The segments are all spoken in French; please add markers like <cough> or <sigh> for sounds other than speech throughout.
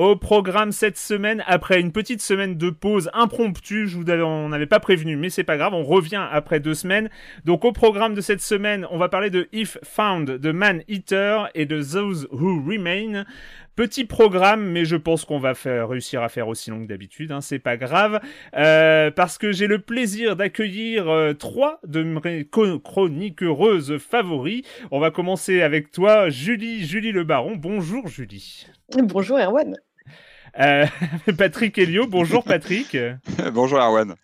Au programme cette semaine, après une petite semaine de pause impromptue, je vous on n'avait pas prévenu, mais c'est pas grave, on revient après deux semaines. Donc au programme de cette semaine, on va parler de If Found, de Man Eater et de Those Who Remain. Petit programme, mais je pense qu'on va faire, réussir à faire aussi long que d'habitude, hein, c'est pas grave, euh, parce que j'ai le plaisir d'accueillir euh, trois de mes chroniqueuses favoris. On va commencer avec toi, Julie, Julie Le Baron. Bonjour Julie. Bonjour Erwan. Euh, <laughs> Patrick Helio, bonjour Patrick. <laughs> bonjour Arwen.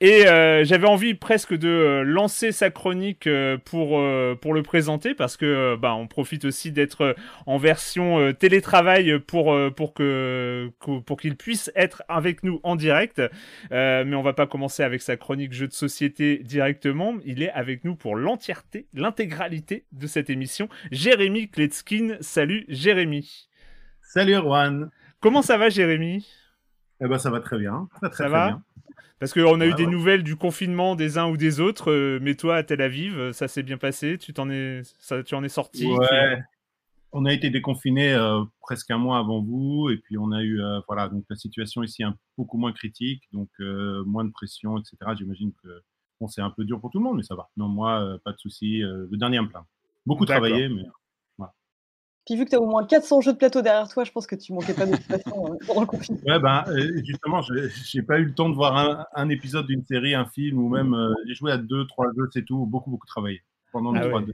Et euh, j'avais envie presque de euh, lancer sa chronique euh, pour euh, pour le présenter parce que bah on profite aussi d'être en version télétravail pour pour que, pour qu'il puisse être avec nous en direct. mais on va pas commencer avec sa chronique jeu de société directement. Il est avec nous pour l'entièreté, l'intégralité de cette émission. Jérémy Kletskin. Salut Jérémy. Salut Erwan. Comment ça va, Jérémy? Eh ben, ça va très bien. Très, très, ça très va? bien. Parce qu'on a Ouais, eu des ouais. nouvelles du confinement des uns ou des autres, euh, mais toi à Tel Aviv, euh, ça s'est bien passé, tu t'en es, ça, tu en es sorti? Ouais. On a été déconfinés euh, presque un mois avant vous, et puis on a eu, euh, voilà, donc la situation ici est un- beaucoup moins critique, donc moins de pression, etc. J'imagine que bon, c'est un peu dur pour tout le monde, mais ça va. Non, moi, pas de souci. le dernier me plaindre. Beaucoup travaillé, mais Puis vu que tu as au moins 400 jeux de plateau derrière toi, je pense que tu manquais pas façon euh, <laughs> pendant le confinement. Ouais, ben, euh, justement, je j'ai pas eu le temps de voir un, un épisode d'une série, un film, ou même euh, j'ai joué à deux, trois jeux, c'est tout. Beaucoup, beaucoup travaillé pendant les Ah ouais.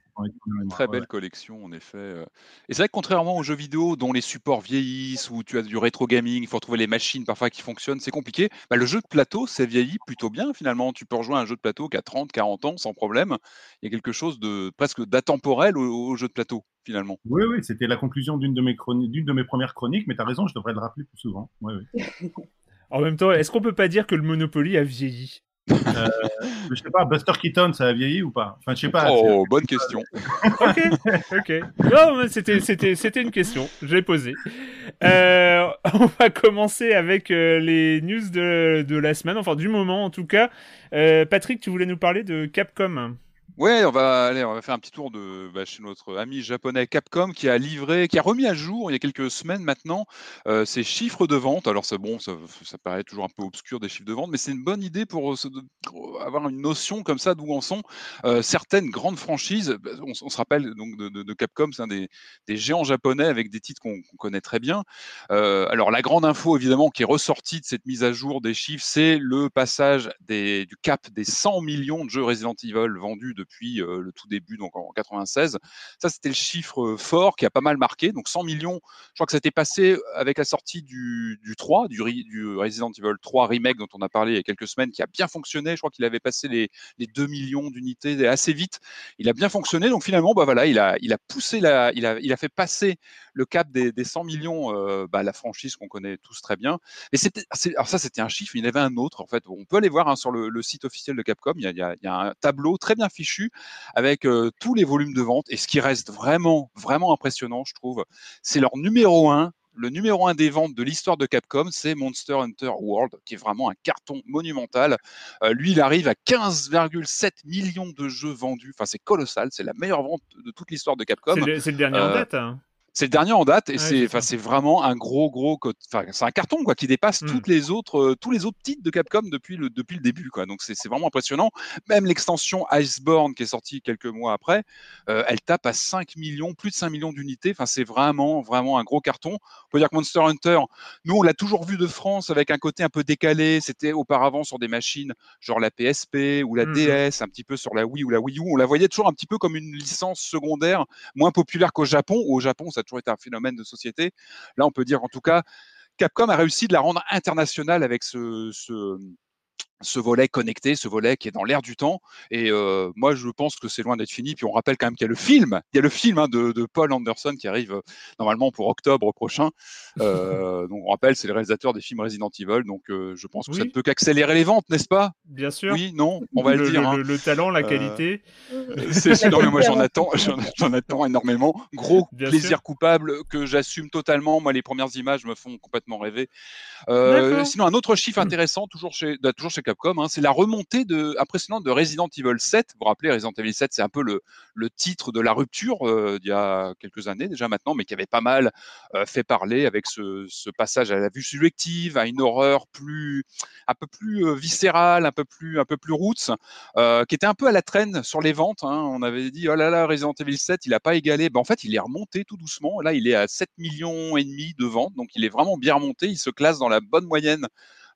Très Ouais, belle ouais. collection, en effet. euh. Et c'est vrai que contrairement aux jeux vidéo dont les supports vieillissent, où tu as du rétro gaming, il faut retrouver les machines parfois qui fonctionnent, c'est compliqué. Bah, le jeu de plateau, c'est vieilli plutôt bien finalement. Tu peux rejoindre un jeu de plateau qui a 30, 40 ans sans problème. Il y a quelque chose de presque d'atemporel au, au jeu de plateau finalement. Oui, oui, c'était la conclusion d'une de mes d'une de mes premières chroniques, mais tu as raison, je devrais le rappeler plus souvent. Oui, oui. <laughs> En même temps, est-ce qu'on peut pas dire que le Monopoly a vieilli? Euh, je sais pas, Buster Keaton, ça a vieilli ou pas? Enfin, je sais pas. Oh, bonne question. Ok, ok. Non, mais c'était, c'était, c'était une question, je l'ai posée. Euh, on va commencer avec euh, les news de, de la semaine, enfin du moment en tout cas. Euh, Patrick, tu voulais nous parler de Capcom? Ouais, on va aller, on va faire un petit tour de bah, chez notre ami japonais Capcom qui a livré, qui a remis à jour il y a quelques semaines maintenant euh, ses chiffres de vente. Alors c'est bon, ça, paraît toujours un peu obscur des chiffres de vente, mais c'est une bonne idée pour euh, avoir une notion comme ça d'où en sont euh, certaines grandes franchises. Bah, On, se rappelle donc de, Capcom, c'est un des, géants japonais avec des titres qu'on connaît très bien. Alors la grande info évidemment qui est ressortie de cette mise à jour des chiffres, c'est le passage des, du cap des 100 millions de jeux Resident Evil vendus depuis depuis le tout début, donc en 96. Ça, c'était le chiffre fort qui a pas mal marqué. Donc 100 millions, je crois que ça s'était passé avec la sortie du, du 3, du, du, Resident Evil 3 Remake dont on a parlé il y a quelques semaines, qui a bien fonctionné. Je crois qu'il avait passé les, les 2 millions d'unités assez vite. Il a bien fonctionné. Donc finalement, bah voilà, il a, il a poussé la, il a, il a fait passer le cap des, des 100 millions, bah, la franchise qu'on connaît tous très bien. Mais c'était, alors ça, c'était un chiffre. Il y en avait un autre. En fait, on peut aller voir hein, sur le, site officiel de Capcom. Il y, a, il, y a, un tableau très bien fichu avec tous les volumes de vente. Et ce qui reste vraiment, vraiment impressionnant, je trouve, c'est leur numéro 1 le numéro un des ventes de l'histoire de Capcom, c'est Monster Hunter World, qui est vraiment un carton monumental. lui, il arrive à 15,7 millions de jeux vendus. Enfin, c'est colossal. C'est la meilleure vente de toute l'histoire de Capcom. C'est le, dernier en date. Hein. C'est le dernier en date et c'est, enfin, c'est vraiment un gros, gros, c'est un carton quoi qui dépasse mmh. toutes les autres, euh, tous les autres titres de Capcom depuis le depuis le début quoi. Donc c'est, vraiment impressionnant. Même l'extension Iceborne qui est sortie quelques mois après, euh, elle tape à 5 millions, plus de 5 millions d'unités. Enfin, c'est vraiment, vraiment un gros carton. On peut dire que Monster Hunter, nous on l'a toujours vu de France avec un côté un peu décalé. C'était auparavant sur des machines genre la PSP ou la mmh DS, un petit peu sur la Wii ou la Wii U. On la voyait toujours un petit peu comme une licence secondaire, moins populaire qu'au Japon. Au Japon, ça toujours été un phénomène de société. Là, on peut dire en tout cas, Capcom a réussi de la rendre internationale avec ce, ce volet connecté, ce volet qui est dans l'air du temps. Et euh, moi, je pense que c'est loin d'être fini. Puis on rappelle quand même qu'il y a le film, il y a le film hein, de, Paul Anderson qui arrive euh, normalement pour octobre prochain. <laughs> Euh, donc on rappelle, c'est le réalisateur des films Resident Evil. Donc je pense que ça ne peut qu'accélérer les ventes, n'est-ce pas? Bien sûr. Oui, non, on va le, dire. Hein. Le, talent, la qualité. c'est non, mais moi j'en <laughs> attends, j'en attends énormément. Gros plaisir coupable que j'assume totalement. Moi, les premières images me font complètement rêver. sinon, un autre chiffre intéressant, toujours chez, bah, toujours chez Hein, c'est la remontée de, impressionnante de Resident Evil 7. Vous vous rappelez, Resident Evil 7, c'est un peu le, titre de la rupture euh, d'il y a quelques années déjà maintenant, mais qui avait pas mal euh, fait parler avec ce, passage à la vue subjective, à une horreur plus, un peu plus euh, viscérale, un peu plus, un peu plus roots, qui était un peu à la traîne sur les ventes. Hein. On avait dit, oh là là, Resident Evil 7, il n'a pas égalé. Ben, en fait, il est remonté tout doucement. Là, il est à 7 millions et demi de ventes, donc il est vraiment bien remonté. Il se classe dans la bonne moyenne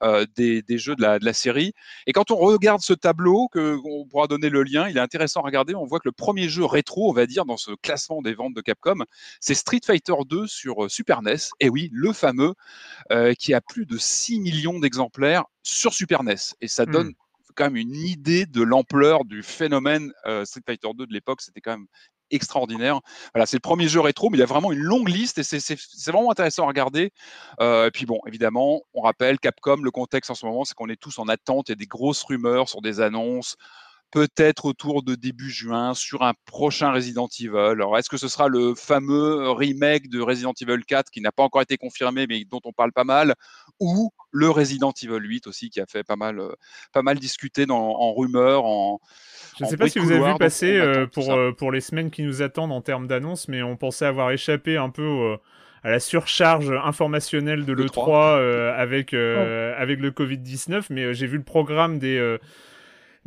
euh, des, jeux de la, série. Et quand on regarde ce tableau, que on pourra donner le lien, il est intéressant à regarder. On voit que le premier jeu rétro, on va dire, dans ce classement des ventes de Capcom, c'est Street Fighter 2 sur euh, Super NES. Et oui, le fameux, euh, qui a plus de 6 millions d'exemplaires sur Super NES. Et ça donne hmm. quand même une idée de l'ampleur du phénomène Street Fighter 2 de l'époque. C'était quand même extraordinaire. Voilà, c'est le premier jeu rétro, mais il y a vraiment une longue liste et c'est vraiment intéressant à regarder. Euh, et puis bon, évidemment, on rappelle Capcom, le contexte en ce moment, c'est qu'on est tous en attente. Il y a des grosses rumeurs sur des annonces peut-être autour de début juin sur un prochain Resident Evil. Alors, est-ce que ce sera le fameux remake de Resident Evil 4 qui n'a pas encore été confirmé mais dont on parle pas mal, ou le Resident Evil 8 aussi qui a fait pas mal, euh, pas mal discuté dans, en rumeurs, en je ne sais pas si vous avez vu passer euh, pour, euh, pour les semaines qui nous attendent en termes d'annonces, mais on pensait avoir échappé un peu à la surcharge informationnelle de l'E3 avec, avec le Covid-19, mais j'ai vu le programme des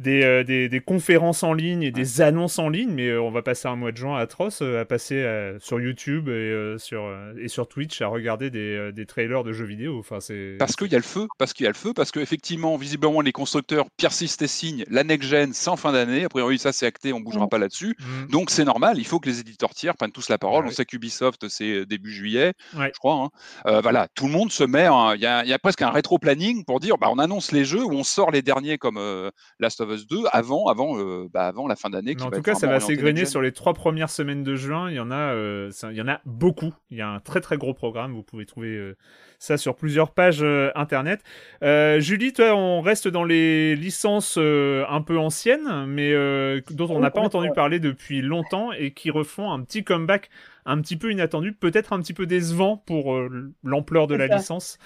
euh, des, des, conférences en ligne et des annonces en ligne, mais euh, on va passer un mois de juin atroce euh, à passer sur YouTube et, sur, et sur Twitch à regarder des, des trailers de jeux vidéo. Enfin, c'est... Parce qu'il y a le feu, parce qu'il y a le feu, parce qu'effectivement, visiblement, les constructeurs persistent et signent la next-gen sans fin d'année. A priori, ça c'est acté, on ne bougera mm. pas là-dessus. Mm. Donc c'est normal, il faut que les éditeurs tiers prennent tous la parole. On sait qu'Ubisoft, c'est début juillet, je crois. Hein. voilà, tout le monde se met, il y, a, y, a presque un rétro-planning pour dire, bah, on annonce les jeux ou on sort les derniers comme Last of Us 2 avant, avant, euh, bah, avant la fin d'année. En tout cas, ça va s'égrener sur les trois premières semaines de juin. Il y en a, euh, il y en a beaucoup. Il y a un très très gros programme. Vous pouvez trouver euh, ça sur plusieurs pages internet. Julie, toi, on reste dans les licences un peu anciennes, mais dont on n'a pas entendu parler depuis longtemps et qui refont un petit comeback un petit peu inattendu, peut-être un petit peu décevant pour l'ampleur de la licence.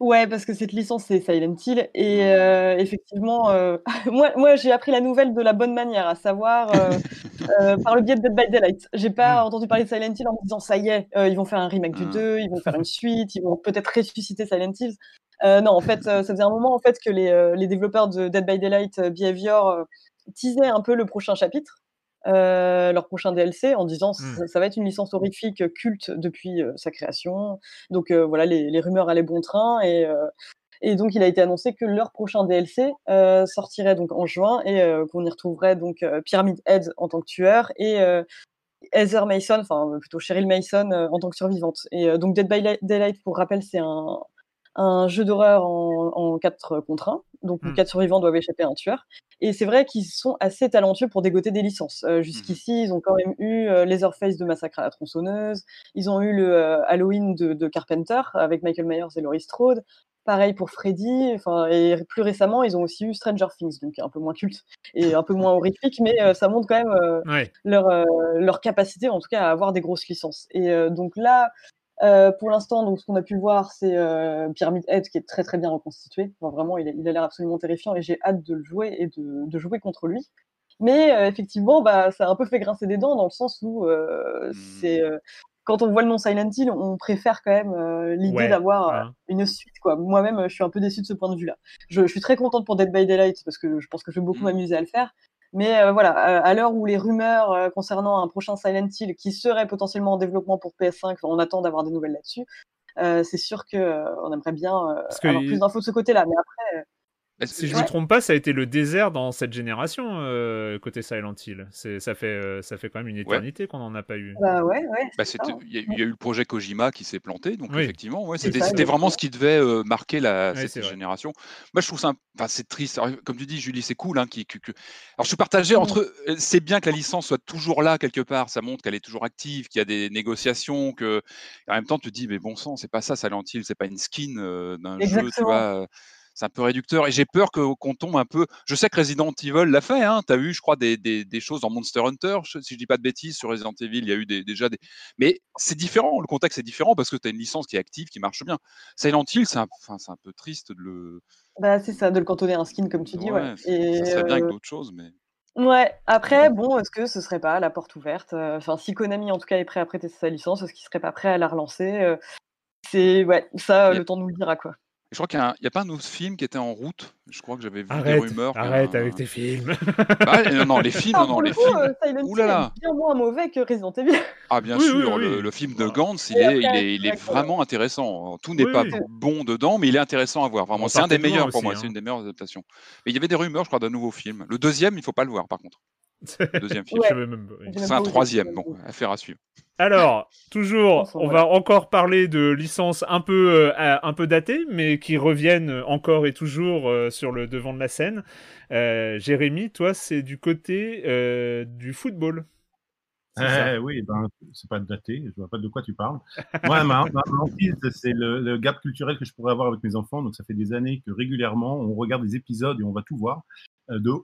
Ouais, parce que cette licence, c'est Silent Hill. Et euh, effectivement, euh, <laughs> moi, moi j'ai appris la nouvelle de la bonne manière, à savoir euh, <laughs> par le biais de Dead by Daylight. J'ai pas entendu parler de Silent Hill en me disant ça y est, ils vont faire un remake du 2, mm. ils vont faire une <laughs> suite, ils vont peut-être ressusciter Silent Hill. non, en fait, ça faisait un moment en fait que les, les développeurs de Dead by Daylight Behavior teasaient un peu le prochain chapitre. Euh, leur prochain DLC en disant mmh. ça, va être une licence horrifique culte depuis sa création. Donc voilà, les, les, rumeurs allaient bon train et, Et donc, il a été annoncé que leur prochain DLC sortirait donc en juin et qu'on y retrouverait donc Pyramid Head en tant que tueur et Heather Mason, enfin plutôt Cheryl Mason en tant que survivante. Et donc Dead by Daylight, pour rappel, c'est un, un jeu d'horreur en, en 4 contre 1. Donc, les 4 mmh. survivants doivent échapper à un tueur. Et c'est vrai qu'ils sont assez talentueux pour dégoter des licences. Euh, jusqu'ici, mmh. ils ont quand même eu euh, Leatherface de Massacre à la tronçonneuse. Ils ont eu le euh, Halloween de, de, Carpenter avec Michael Myers et Laurie Strode. Pareil pour Freddy. Enfin, et plus récemment, ils ont aussi eu Stranger Things, donc un peu moins culte et un peu moins horrifique, mais ça montre quand même leur, leur capacité, en tout cas, à avoir des grosses licences. Et donc là, euh, pour l'instant, donc ce qu'on a pu voir, c'est euh, Pyramid Head qui est très très bien reconstitué. vraiment, il, a l'air absolument terrifiant et j'ai hâte de le jouer et de, de jouer contre lui. Mais euh, effectivement, bah, ça a un peu fait grincer des dents dans le sens où euh, c'est quand on voit le nom Silent Hill, on préfère quand même l'idée d'avoir une suite. Quoi. Moi-même, je suis un peu déçu de ce point de vue-là. Je, je, suis très contente pour Dead by Daylight parce que je pense que je vais beaucoup mmh. m'amuser à le faire. Mais euh, voilà, à l'heure où les rumeurs euh, concernant un prochain Silent Hill qui serait potentiellement en développement pour PS5, on attend d'avoir des nouvelles là-dessus. Euh, c'est sûr qu'on aimerait bien avoir plus d'infos de ce côté-là. Mais après, si je ne me trompe pas, ça a été le désert dans cette génération euh, côté Silent Hill. Ça fait, euh, ça fait quand même une éternité qu'on n'en a pas eu. Bah ouais, ouais. Bah, il y, y, a eu le projet Kojima qui s'est planté, donc effectivement, ouais, c'était vraiment ce qui devait euh, marquer la, cette génération. Moi, je trouve ça, enfin, c'est triste. comme tu dis, Julie, c'est cool. Hein, qui, Alors, je suis partagé mmh. entre. C'est bien que la licence soit toujours là quelque part. Ça montre qu'elle est toujours active, qu'il y a des négociations, que en même temps, tu te dis, mais bon sang, c'est pas ça Silent Hill, c'est pas une skin d'un jeu, tu vois c'est un peu réducteur et j'ai peur qu'on tombe un peu. Je sais que Resident Evil l'a fait, hein. tu as eu, je crois, des, des, choses dans Monster Hunter, si je dis pas de bêtises, sur Resident Evil, il y a eu déjà des. Mais c'est différent, le contexte est différent parce que tu as une licence qui est active, qui marche bien. Silent Hill, c'est un, enfin, un peu triste de le. Bah, c'est ça, de le cantonner à un skin, comme tu dis. Ouais, Et ça serait bien avec euh, d'autres choses, mais. Ouais, après, bon, est-ce que ce serait pas la porte ouverte euh, Enfin, si Konami en tout cas est prêt à prêter sa licence, est-ce qu'il serait pas prêt à la relancer euh, C'est ouais, ça, le temps nous le dira quoi. Je crois qu'il n'y a, pas un autre film qui était en route? Je crois que j'avais vu des rumeurs. Arrête avec tes films. <laughs> Bah, non, non, les films, non, non, les films. Euh, Ouh là là. bien moins mauvais que Resident Evil. Ah bien sûr, le, film de Gantz, il est, il est, il est vraiment intéressant. Tout n'est pas bon dedans, mais il est intéressant à voir. Vraiment, c'est un des meilleurs pour moi. C'est hein. une des meilleures adaptations. Mais il y avait des rumeurs, je crois, d'un nouveau film. Le deuxième, il ne faut pas le voir, par contre. Deuxième film. C'est un troisième, bon, affaire à suivre. Alors, toujours, on va encore parler de licences un peu, euh, un peu datées, mais qui reviennent encore et toujours euh, sur le devant de la scène. Euh, Jérémy, toi, c'est du côté du football. Eh, oui, ben, c'est pas daté, je vois pas de quoi tu parles. <laughs> Moi, ma, ma, c'est le, le, gap culturel que je pourrais avoir avec mes enfants. Donc, ça fait des années que régulièrement, on regarde des épisodes et on va tout voir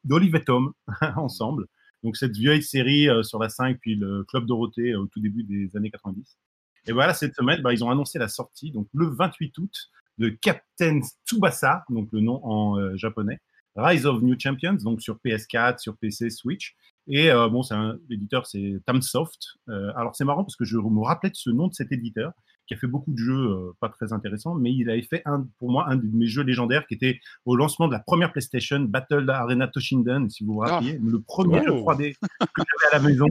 d'Olive et Tom <laughs> ensemble. Donc cette vieille série euh, sur la 5, puis le Club Dorothée euh, au tout début des années 90. Et voilà, cette semaine, bah, ils ont annoncé la sortie, donc le 28 août, de Captain Tsubasa, donc le nom en euh, japonais, Rise of New Champions, donc sur PS4, sur PC, Switch. Et bon, c'est un éditeur, c'est Tamsoft. alors c'est marrant parce que je me rappelais de ce nom de cet éditeur qui a fait beaucoup de jeux euh, pas très intéressants, mais il avait fait un, pour moi un de mes jeux légendaires qui était au lancement de la première PlayStation, Battle Arena Toshinden, si vous vous rappelez, ah. le premier jeu 3D que j'avais à la maison.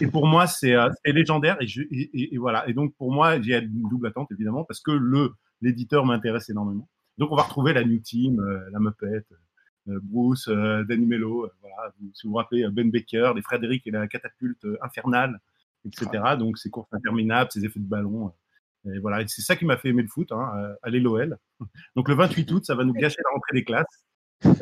Et pour moi, c'est euh, légendaire. Et, je, et, et, voilà. Et donc, pour moi, j'ai une double attente, évidemment, parce que le l'éditeur m'intéresse énormément. Donc, on va retrouver la New Team, euh, la Muppet, Bruce, Danny Mello, voilà. Si vous vous rappelez, Ben Baker, les Frédéric et la catapulte infernale, etc. Ah. Donc, ces courses interminables, ces effets de ballon. Et voilà, c'est ça qui m'a fait aimer le foot, hein, euh, aller l'OL. <laughs> Donc le 28 août, ça va nous gâcher la rentrée des classes.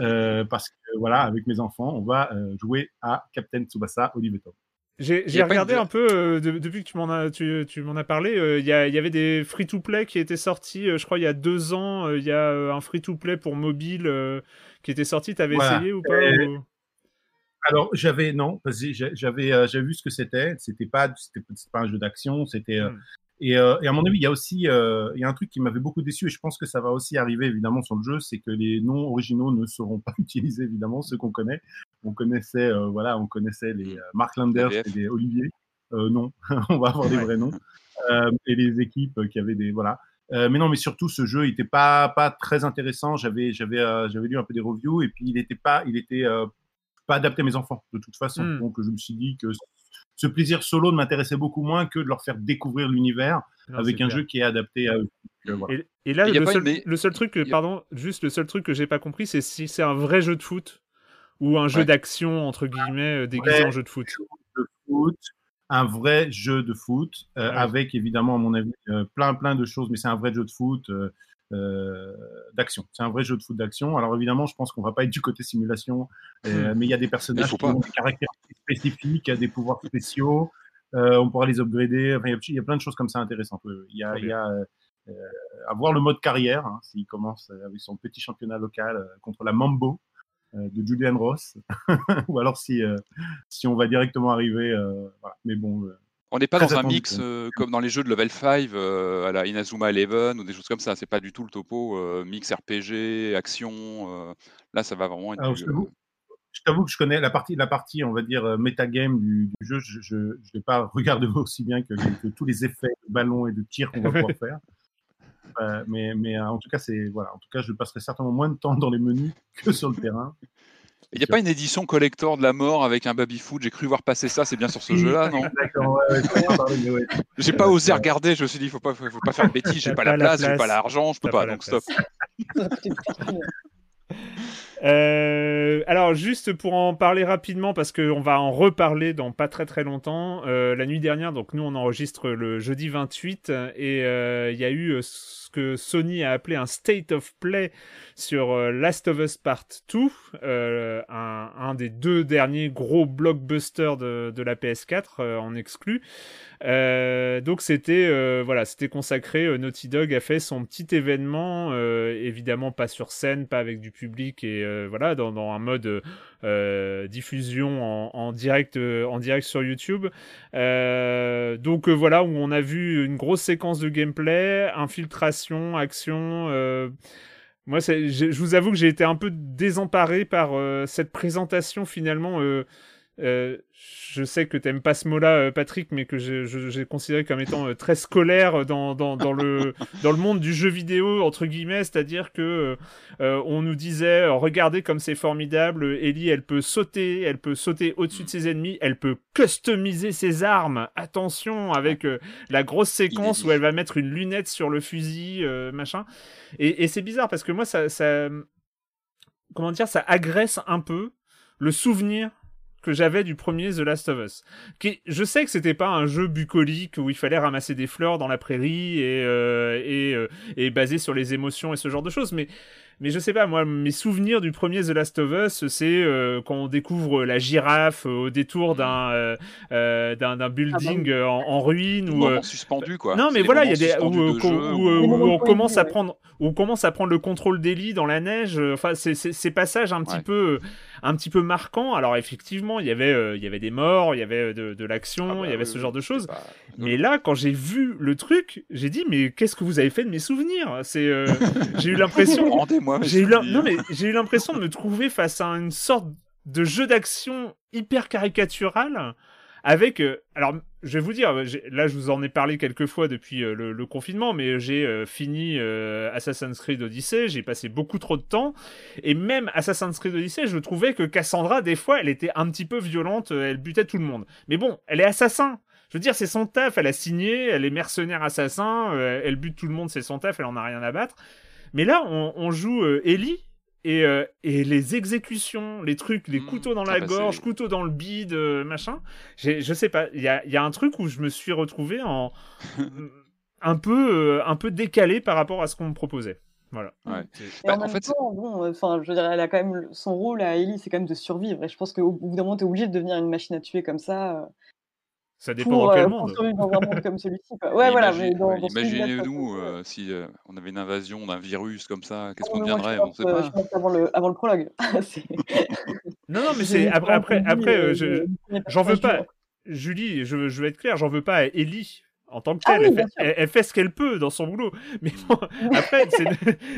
Euh, parce que voilà, avec mes enfants, on va euh, jouer à Captain Tsubasa Oliveto. J'ai regardé un peu depuis que tu m'en as, tu, tu m'en as parlé. Il y, y, avait des free-to-play qui étaient sortis, je crois, il y a deux ans. Il y a un free-to-play pour mobile qui était sorti. T'avais essayé ou pas Alors j'avais non, j'avais j'avais vu ce que c'était. C'était pas c'était pas un jeu d'action. C'était hmm. Euh, et, à mon avis, il y a aussi euh, il y a un truc qui m'avait beaucoup déçu, et je pense que ça va aussi arriver évidemment sur le jeu, c'est que les noms originaux ne seront pas <laughs> utilisés évidemment, ceux qu'on connaît. On connaissait, euh, voilà, on connaissait les Mark Landers et les Olivier. non, <laughs> on va avoir des vrais noms. et les équipes qui avaient des voilà. mais non, mais surtout ce jeu, il n'était pas pas très intéressant. J'avais j'avais j'avais lu un peu des reviews et puis il n'était pas il était pas adapté à mes enfants de toute façon. Hmm. Donc je me suis dit que ce plaisir solo ne m'intéressait beaucoup moins que de leur faire découvrir l'univers Non, avec un clair. jeu qui est adapté à eux. Donc, euh, voilà. Et, et là, le seul, une- mais- le seul truc, que, a- pardon, juste le seul truc que j'ai pas compris, c'est si c'est un vrai jeu de foot ou un jeu Ouais. d'action entre guillemets euh, déguisé Ouais. en jeu de foot. de foot, un vrai jeu de foot, euh, Ah avec évidemment, à mon avis, euh, plein plein de choses, mais c'est un vrai jeu de foot euh, d'action. C'est un vrai jeu de foot d'action. Alors évidemment, je pense qu'on va pas être du côté simulation, euh, mais il y a des personnages qui ont des caractéristiques spécifiques, des pouvoirs spéciaux. euh, on pourra les upgrader. Enfin, il y a- plein de choses comme ça intéressantes. Il y a, il y a euh, euh, à voir le mode carrière, hein, s'il commence euh, avec son petit championnat local euh, contre la Mambo euh, de Julian Ross, <laughs> ou alors si, euh, si on va directement arriver. euh, voilà. Mais bon, euh, On n'est pas Très dans un mix euh, comme dans les jeux de level 5 euh, à la Inazuma Eleven ou des choses comme ça. C'est pas du tout le topo euh, mix RPG, action. euh, là, ça va vraiment être. Alors, du, je t'avoue- que je connais la partie, la partie, on va dire, euh, metagame du, du jeu. Je ne l'ai pas <laughs> regardé aussi bien que, que tous les effets de ballon et de tir qu'on va <laughs> pouvoir faire. Euh, mais mais euh, en tout cas, c'est voilà. En tout cas, je passerai certainement moins de temps dans les menus que sur le terrain. Il n'y a pas une édition collector de la mort avec un baby-foot J'ai cru voir passer ça, c'est bien sur ce jeu-là, non? <laughs> D'accord, ouais, ouais. J'ai pas osé regarder, je me suis dit, faut pas, faut pas faire de bêtises, j'ai pas, pas la la place, j'ai place. pas l'argent, je peux pas, pas donc stop. <laughs> Euh, alors juste pour en parler rapidement parce qu'on va en reparler dans pas très très longtemps. euh, la nuit dernière, donc nous on enregistre le jeudi 28 et euh, il y a eu euh, ce que Sony a appelé un state of play sur euh, Last of Us Part 2, euh, un, un des deux derniers gros blockbusters de, de la PS4 euh, en exclu. Euh, donc c'était euh, voilà, c'était consacré. euh, Naughty Dog a fait son petit événement, évidemment pas sur scène, pas avec du public et voilà dans, un mode diffusion en, direct en direct sur YouTube. Donc voilà où on a vu une grosse séquence de gameplay, infiltration, action. moi, je vous avoue que j'ai été un peu désemparé par cette présentation finalement. Euh, je sais que t'aimes pas ce mot-là, euh, Patrick, mais que j'ai considéré comme étant euh, très scolaire dans, dans, dans, le, <laughs> dans le monde du jeu vidéo, entre guillemets, c'est-à-dire que euh, on nous disait, regardez comme c'est formidable, Ellie, elle peut sauter, elle peut sauter au-dessus de ses ennemis, elle peut customiser ses armes, attention, avec euh, la grosse séquence où elle va mettre une lunette sur le fusil, euh, machin. Et, et c'est bizarre parce que moi, ça, ça, comment dire, ça agresse un peu le souvenir que j'avais du premier The Last of Us. Qui, je sais que c'était pas un jeu bucolique où il fallait ramasser des fleurs dans la prairie et, euh, et, euh, et basé sur les émotions et ce genre de choses, mais mais je sais pas, moi, mes souvenirs du premier The Last of Us, c'est euh, quand on découvre la girafe au détour d'un euh, euh, d'un d'un building euh, en, en ruine ou euh, suspendu, quoi. non, mais des voilà, il y a des où, de où- jeu, où- où- où Des moments on commence à prendre où on commence à prendre le contrôle d'Ellie dans la neige. Enfin, c'est c'est- ces passages un petit Ouais. peu un petit peu marquants. Alors effectivement, il y avait euh, il y avait des morts, il y avait de, de l'action, Ah bah il y avait oui, ce oui, genre de choses. pas- Mais là, quand j'ai vu le truc, j'ai dit mais qu'est-ce que vous avez fait de mes souvenirs? C'est euh, <laughs> j'ai eu l'impression Rendez-moi mes j'ai eu non mais j'ai eu l'impression de me trouver face à une sorte de jeu d'action hyper caricatural avec euh, alors je vais vous dire là je vous en ai parlé quelques fois depuis euh, le, confinement mais j'ai euh, fini euh, Assassin's Creed Odyssey j'ai passé beaucoup trop de temps. Et même Assassin's Creed Odyssey je trouvais que Cassandra des fois elle était un petit peu violente elle butait tout le monde. Mais bon elle est assassin. Je veux dire, c'est son taf, elle a signé, elle est mercenaire assassin, elle bute tout le monde, c'est son taf, elle en a rien à battre. Mais là, on, joue Ellie et, euh, et les exécutions, les trucs, les Mmh. couteaux dans la bah, gorge, couteaux dans le bide, euh, machin. Je sais pas, il y a, il y a un truc où je me suis retrouvé en <laughs> un peu, euh, un peu décalé par rapport à ce qu'on me proposait. Voilà. Ouais. Et Bah, en fait, temps, bon, enfin, je veux dire, elle a quand même son rôle à Ellie, c'est quand même de survivre. Et je pense qu'au bout d'un moment, t'es obligé de devenir une machine à tuer comme ça euh, Ça dépend pour, dans quel euh, pour monde. survivre dans un monde comme celui-ci. Ouais, voilà. Imaginez-nous euh, si euh, on avait une invasion d'un virus comme ça, qu'est-ce Oh, qu'on deviendrait je On pense, sait pas. je pense avant le, avant le prologue. <laughs> Non, non, mais c'est après, après, après, euh, euh, je, J'en veux pas. Julie, je, je vais être clair, j'en veux pas à Ellie en tant que Ah telle. oui, elle, fait, sûr. elle- elle fait ce qu'elle peut dans son boulot. <laughs> Mais bon, après,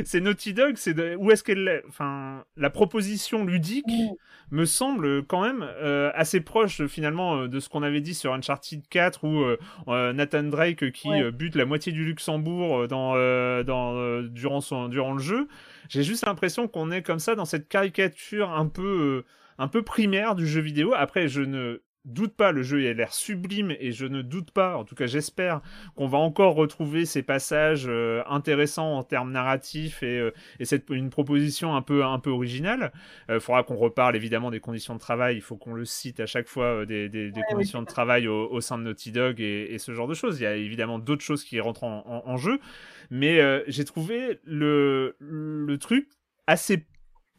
c'est, Naughty Dog, c'est de- où est-ce qu'elle. Enfin, la proposition ludique Mm. me semble quand même euh, assez proche finalement euh, de ce qu'on avait dit sur Uncharted 4 où euh, Nathan Drake qui Ouais. bute la moitié du Luxembourg dans, euh, dans, durant, son, durant le jeu. J'ai juste l'impression qu'on est comme ça dans cette caricature un peu, un peu primaire du jeu vidéo. Après, je ne doute pas, le jeu a l'air sublime et je ne doute pas, en tout cas j'espère, qu'on va encore retrouver ces passages euh, intéressants en termes narratifs et, euh, et cette, une proposition un peu, un peu originale. Il faudra qu'on reparle évidemment des conditions de travail, il faut qu'on le cite à chaque fois, des, des, des conditions de travail au, au, sein de Naughty Dog et, et, ce genre de choses. Il y a évidemment d'autres choses qui rentrent en, en, en jeu, mais j'ai trouvé le, le truc assez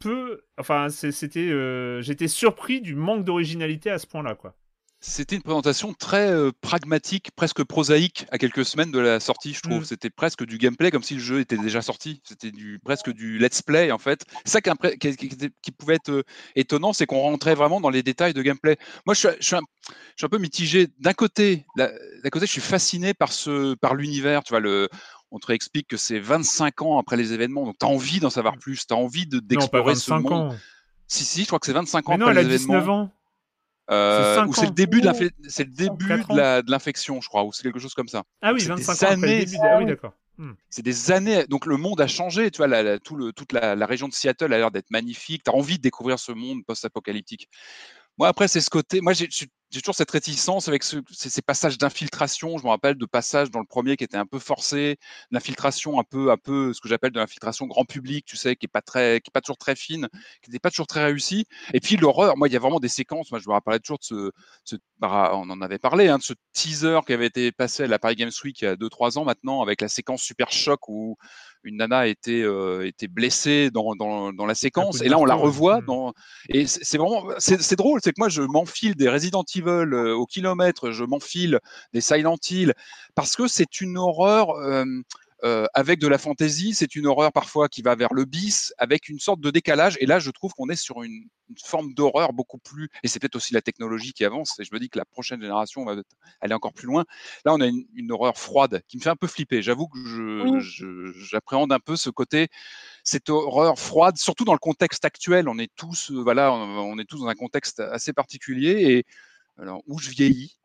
peu. Enfin, c'était. Euh, J'étais surpris du manque d'originalité à ce point-là, quoi. C'était une présentation très euh, pragmatique, presque prosaïque à quelques semaines de la sortie, je trouve. Mm. C'était presque du gameplay, comme si le jeu était déjà sorti. C'était du, presque du let's play, en fait. C'est ça qui, qui, qui, pouvait être euh, étonnant, c'est qu'on rentrait vraiment dans les détails de gameplay. Moi, je suis, je suis, un, je suis un, peu mitigé. D'un côté, d'un côté, je suis fasciné par, ce, par l'univers. Tu vois, le, on te explique que c'est 25 ans après les événements, donc tu as envie d'en savoir plus, tu as envie de, d'explorer ce monde. Ans. Si, si, je crois que c'est 25 ans Mais non, après elle les a 19 ans. Euh, ou c'est le début de c'est le début de, l'infection, je crois, ou c'est quelque chose comme ça. Ah oui, 25 ans années... début. Ah oui, d'accord. Hmm. C'est des années, donc le monde a changé, tu vois, la, la, tout le, toute la, la, région de Seattle a l'air d'être magnifique, tu as envie de découvrir ce monde post-apocalyptique. Moi, après, c'est ce côté. Moi, j'ai toujours cette réticence avec ce, ces, passages d'infiltration. Je me rappelle de passages dans le premier qui étaient un peu forcés, d'infiltration un peu, un peu, ce que j'appelle de l'infiltration grand public, tu sais, qui est pas très, qui est pas toujours très fine, qui n'est pas toujours très réussie. Et puis l'horreur. Moi, il y a vraiment des séquences. Moi, je me rappelle toujours de ce, ce bah, on en avait parlé, hein, de ce teaser qui avait été passé à la Paris Games Week il y a 2-3 ans maintenant, avec la séquence super choc où une nana a été, euh, été blessée dans, dans, dans la séquence, et là on la revoit. Mmh. Dans, et c'est vraiment, c'est drôle, c'est que moi je m'enfile des Resident Evil euh, au kilomètre, je m'enfile des Silent Hill, parce que c'est une horreur. Euh, euh, avec de la fantaisie, c'est une horreur parfois qui va vers le bis, avec une sorte de décalage. Et là, je trouve qu'on est sur une, une forme d'horreur beaucoup plus. Et c'est peut-être aussi la technologie qui avance. Et je me dis que la prochaine génération va aller encore plus loin. Là, on a une, une horreur froide qui me fait un peu flipper. J'avoue que j'appréhende un peu ce côté, cette horreur froide, surtout dans le contexte actuel. On est tous, euh, voilà, on, on est tous dans un contexte assez particulier. Et alors, où je vieillis,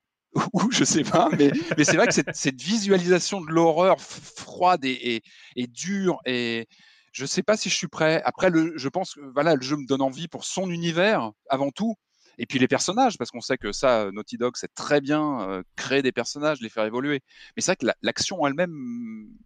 ou je sais pas, mais, mais c'est vrai que cette, cette, visualisation de l'horreur froide et, et, et, dure, et je sais pas si je suis prêt. Après, le, je pense que voilà, le jeu me donne envie pour son univers avant tout, et puis les personnages, parce qu'on sait que ça, Naughty Dog sait très bien euh, créer des personnages, les faire évoluer. Mais c'est vrai que l'action elle-même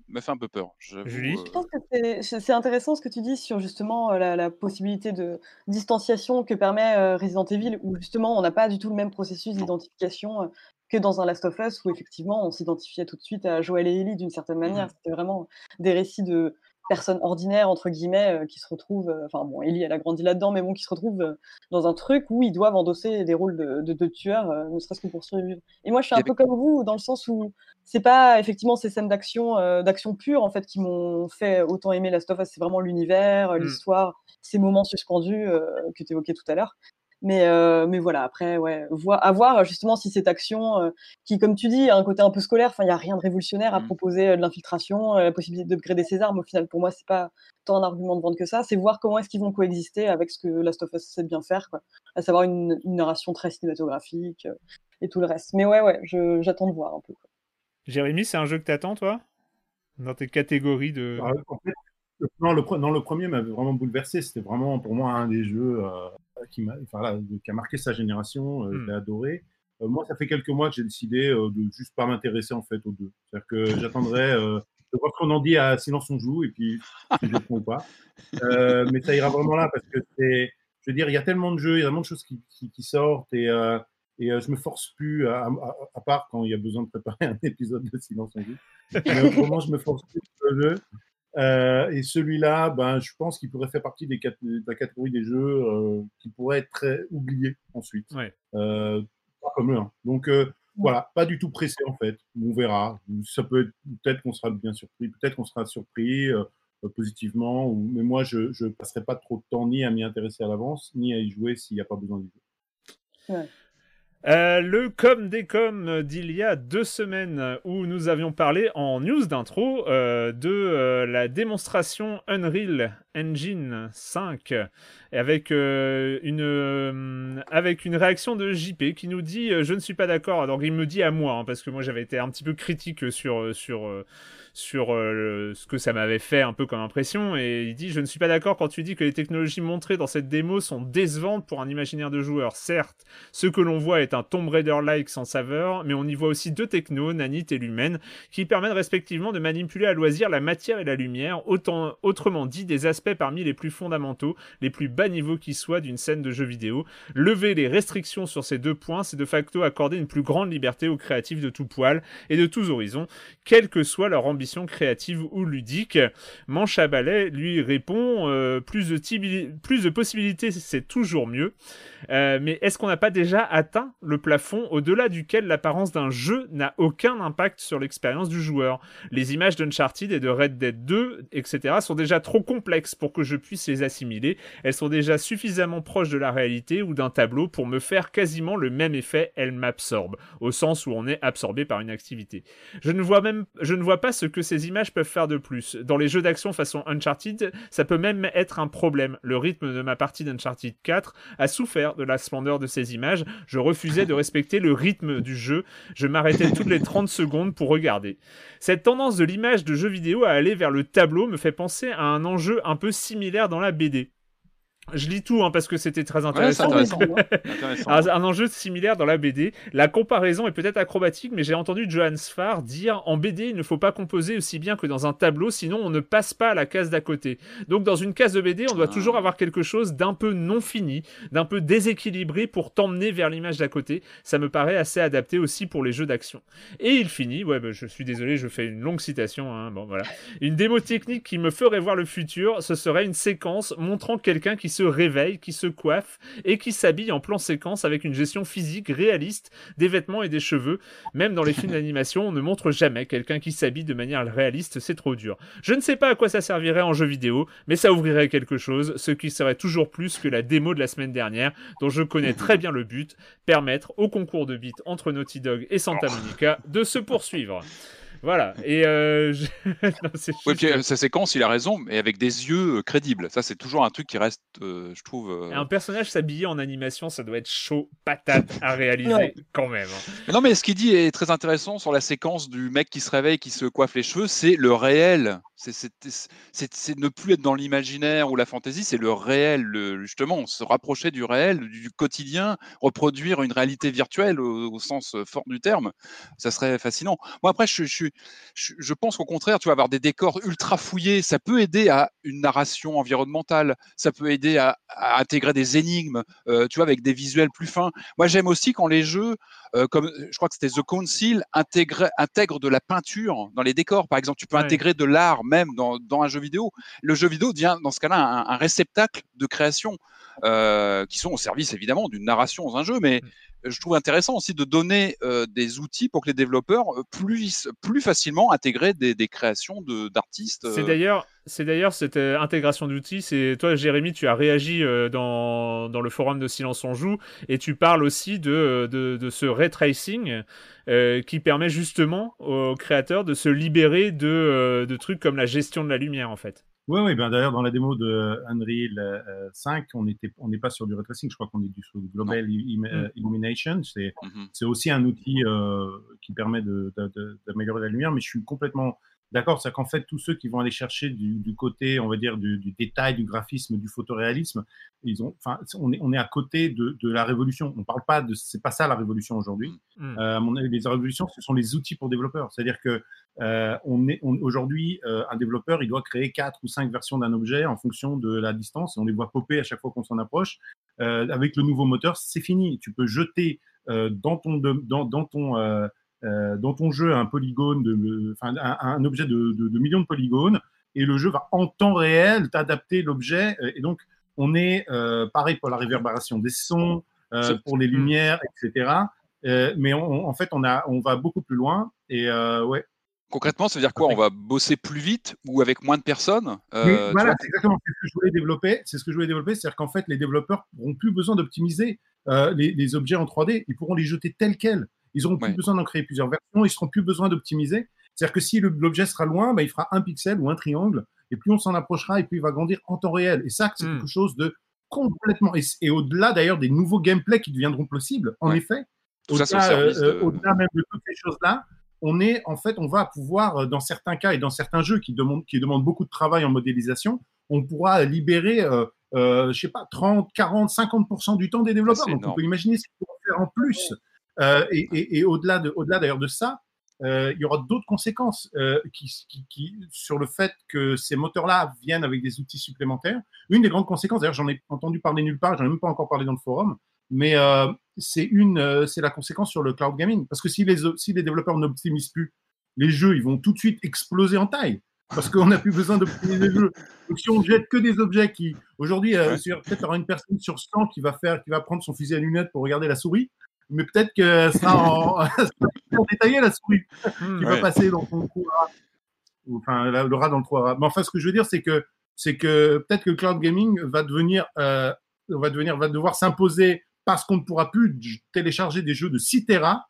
me fait un peu peur. Julie? Je pense que c'est intéressant ce que tu dis sur justement la, la possibilité de distanciation que permet euh, Resident Evil, où justement on n'a pas du tout le même processus d'identification que dans un Last of Us où effectivement on s'identifiait tout de suite à Joël et Ellie d'une certaine manière. Mmh. C'était vraiment des récits de personnes ordinaires entre guillemets euh, qui se retrouvent, euh, enfin bon, Ellie elle a grandi là-dedans, mais bon, qui se retrouvent euh, dans un truc où ils doivent endosser des rôles de, de, de tueurs, ne serait-ce que pour survivre. Et moi je suis un peu comme vous dans le sens où c'est pas effectivement ces scènes d'action, d'action pure en fait qui m'ont fait autant aimer Last of Us, c'est vraiment l'univers, mmh. l'histoire, ces moments suspendus que tu évoquais tout à l'heure. Mais, euh, mais voilà, après, ouais, à voir justement si cette action, euh, qui, comme tu dis, a un côté un peu scolaire, enfin, il n'y a rien de révolutionnaire à mmh. proposer euh, de l'infiltration, la possibilité d'upgrader ses armes. Au final, pour moi, c'est pas tant un argument de vente que ça, c'est voir comment est-ce qu'ils vont coexister avec ce que Last of Us sait bien faire, quoi. À savoir une, une narration très cinématographique et tout le reste. Mais ouais, ouais, j'attends de voir un peu. Quoi. Jérémy, c'est un jeu que t'attends, toi? Dans tes catégories de. Ah, en fait, non, le, non, le premier m'avait vraiment bouleversé. C'était vraiment pour moi un des jeux euh, qui, a, enfin, qui, a, marqué sa génération. Euh, mm. J'ai adoré. Euh, moi, ça fait quelques mois que j'ai décidé euh, de juste pas m'intéresser en fait aux deux. C'est-à-dire que j'attendrai de voir ce qu'on en dit à Silence on joue et puis si je le ou pas. mais ça ira vraiment là parce que c'est, je veux dire, il y a tellement de jeux, il y a tellement de choses qui, qui, qui sortent et et euh, je me force plus, à, à, à, part quand il y a besoin de préparer <laughs> un épisode de Silence on joue. Mais autrement, je me force plus sur le jeu. Euh, et celui-là, ben, je pense qu'il pourrait faire partie des de la catégorie des jeux euh, qui pourraient être très oubliés ensuite. Ouais. Euh, pas comme le 1. Donc euh, voilà, pas du tout pressé en fait. On verra. Ça peut être peut-être qu'on sera bien surpris, peut-être qu'on sera surpris euh, positivement. Ou, mais moi, je ne passerai pas trop de temps ni à m'y intéresser à l'avance, ni à y jouer s'il n'y a pas besoin d'y jouer. Ouais. Euh, le com des com d'il y a deux semaines où nous avions parlé en news d'intro euh, de euh, la démonstration Unreal Engine 5 avec une réaction de JP qui nous dit je ne suis pas d'accord alors il me dit à moi hein, parce que moi j'avais été un petit peu critique sur sur ce que ça m'avait fait un peu comme impression. Et il dit Je ne suis pas d'accord quand tu dis que les technologies montrées dans cette démo sont décevantes pour un imaginaire de joueur. Certes, ce que l'on voit est un Tomb Raider-like sans saveur, mais on y voit aussi deux technos, Nanite et Lumen, qui permettent respectivement de manipuler à loisir la matière et la lumière, autant, autrement dit des aspects parmi les plus fondamentaux, les plus bas niveaux qui soient d'une scène de jeu vidéo. Lever les restrictions sur ces deux points, c'est de facto accorder une plus grande liberté aux créatifs de tout poil et de tous horizons, quelle que soit leur ambition créative ou ludique. Manche à balai lui répond euh, plus, de plus possibilités, c'est toujours mieux. Euh, mais est-ce qu'on n'a pas déjà atteint le plafond au-delà duquel l'apparence d'un jeu n'a aucun impact sur l'expérience du joueur? Les images d'Uncharted et de Red Dead 2, etc., sont déjà trop complexes pour que je puisse les assimiler. Elles sont déjà suffisamment proches de la réalité ou d'un tableau pour me faire quasiment le même effet. Elles m'absorbent, au sens où on est absorbé par une activité. Je ne vois même, je ne vois pas ce que ces images peuvent faire de plus. Dans les jeux d'action façon Uncharted, ça peut même être un problème. Le rythme de ma partie d'Uncharted 4 a souffert de la splendeur de ces images. Je refusais de <laughs> respecter le rythme du jeu. Je m'arrêtais toutes les 30 secondes pour regarder. Cette tendance de l'image de jeu vidéo à aller vers le tableau me fait penser à un enjeu un peu similaire dans la BD. Je lis tout hein, parce que c'était très intéressant. <laughs> un, enjeu similaire dans la BD. La comparaison est peut-être acrobatique, mais j'ai entendu Johan Sfar dire en BD, il ne faut pas composer aussi bien que dans un tableau, sinon on ne passe pas à la case d'à côté. Donc dans une case de BD, on doit toujours avoir quelque chose d'un peu non fini, d'un peu déséquilibré pour t'emmener vers l'image d'à côté. Ça me paraît assez adapté aussi pour les jeux d'action. Et il finit, ouais, bah, je suis désolé, je fais une longue citation. Hein, bon voilà, une démo technique qui me ferait voir le futur, ce serait une séquence montrant quelqu'un qui se réveille, qui se coiffe et qui s'habille en plan séquence avec une gestion physique réaliste des vêtements et des cheveux. Même dans les films <laughs> d'animation, on ne montre jamais quelqu'un qui s'habille de manière réaliste, c'est trop dur. Je ne sais pas à quoi ça servirait en jeu vidéo, mais ça ouvrirait quelque chose, ce qui serait toujours plus que la démo de la semaine dernière, dont je connais <laughs> très bien le but, permettre au concours de beat entre Naughty Dog et Santa Monica de se poursuivre. Voilà. Et euh, <laughs> oui, puis, sa séquence, il a raison, mais avec des yeux euh, crédibles. Ça, c'est toujours un truc qui reste, euh, je trouve. Un personnage s'habiller en animation, ça doit être chaud patate à réaliser <laughs> quand même. Hein. non, mais ce qu'il dit est très intéressant sur la séquence du mec qui se réveille, qui se coiffe les cheveux. C'est le réel. C'est ne plus être dans l'imaginaire ou la fantaisie, c'est le réel, justement, se rapprocher du réel, du, quotidien, reproduire une réalité virtuelle au, sens fort du terme. Ça serait fascinant. Moi, après, je, je, je, pense qu'au contraire, tu vas avoir des décors ultra fouillés, ça peut aider à une narration environnementale, ça peut aider à, intégrer des énigmes, euh, tu vois, avec des visuels plus fins. Moi, j'aime aussi quand les jeux, euh, comme je crois que c'était The Council, intègrent, intègrent de la peinture dans les décors. Par exemple, tu peux intégrer de l'art même dans, un jeu vidéo. Le jeu vidéo devient, dans ce cas-là, un, réceptacle de création. Euh, qui sont au service évidemment d'une narration dans un jeu, mais mm je trouve intéressant aussi de donner euh, des outils pour que les développeurs euh, puissent plus facilement intégrer des, créations d'artistes. C'est euh. d'ailleurs, c'est d'ailleurs cette intégration d'outils. C'est toi, Jérémy, tu as réagi dans, dans, le forum de Silence on joue et tu parles aussi de, de, de ce ray tracing qui permet justement aux créateurs de se libérer de, de trucs comme la gestion de la lumière en fait. Oui, oui, ben d'ailleurs, dans la démo de Unreal 5, euh, on était, on n'est pas sur du retracing, je crois qu'on est du, sur Global euh, Illumination. C'est mmh c'est aussi un outil euh, qui permet d'améliorer la lumière, mais je suis complètement D'accord C'est qu'en fait, tous ceux qui vont aller chercher du, côté, on va dire, du, détail, du graphisme, du photoréalisme, ils ont, enfin, on est, on est à côté de, la révolution. On parle pas de, c'est pas ça la révolution aujourd'hui. Mmh. Euh, les révolutions, ce sont les outils pour développeurs. C'est-à-dire que euh, on est, aujourd'hui, euh, un développeur, il doit créer quatre ou cinq versions d'un objet en fonction de la distance. on les voit popper à chaque fois qu'on s'en approche. avec le nouveau moteur, c'est fini. Tu peux jeter dans ton, dans, dans ton euh, dans ton jeu un polygone, de, un, un, objet de, millions de polygones, et le jeu va en temps réel t'adapter l'objet. Euh, et donc, on est euh, pareil pour la réverbération des sons, pour les hmm. lumières, etc. mais en fait, on, a, on va beaucoup plus loin. Et ouais, Concrètement, ça veut dire quoi? On va bosser plus vite ou avec moins de personnes Voilà, c'est exactement ce que je voulais développer. C'est ce que je voulais développer, c'est-à-dire qu'en fait, les développeurs n'auront plus besoin d'optimiser les, les, objets en 3D. Ils pourront les jeter tels quels. Ils n'auront plus besoin d'en créer plusieurs versions, ils seront plus besoin d'optimiser. C'est-à-dire que si l'objet sera loin, bah, il fera un pixel ou un triangle, et plus on s'en approchera, et plus il va grandir en temps réel. Et ça, c'est hmm. quelque chose de complètement. Et, au-delà d'ailleurs des nouveaux gameplays qui deviendront possibles, en effet, euh, au-delà même de toutes ces choses-là, on est en fait, on va pouvoir, euh, dans certains cas et dans certains jeux qui demandent, qui demandent beaucoup de travail en modélisation, on pourra libérer, euh, euh, je sais pas, 30, 40, 50% du temps des développeurs. Donc, on peut imaginer ce qu'ils vont faire en plus. Euh, et, et, et au-delà de, au-delà d'ailleurs de ça, euh, il y aura d'autres conséquences euh, qui, qui, qui, sur le fait que ces moteurs-là viennent avec des outils supplémentaires. Une des grandes conséquences, d'ailleurs, j'en ai entendu parler nulle part, j'en ai même pas encore parlé dans le forum, mais c'est une, c'est la conséquence sur le cloud gaming. Parce que si les, si les développeurs n'optimisent plus les jeux, ils vont tout de suite exploser en taille. Parce qu'on n'a plus besoin d'optimiser les jeux. Donc, si on jette que des objets qui, aujourd'hui, euh, peut-être aura une personne sur 100 qui va faire, qui va prendre son fusil à lunettes pour regarder la souris, mais peut-être que ça sera en, <laughs> détaillé la souris mmh, qui ouais. va passer dans son trou enfin le rat dans le trou Mais enfin, ce que je veux dire, c'est que c'est que peut-être que le cloud gaming va devenir, euh, va devenir, va devoir s'imposer parce qu'on ne pourra plus télécharger des jeux de 6 Tera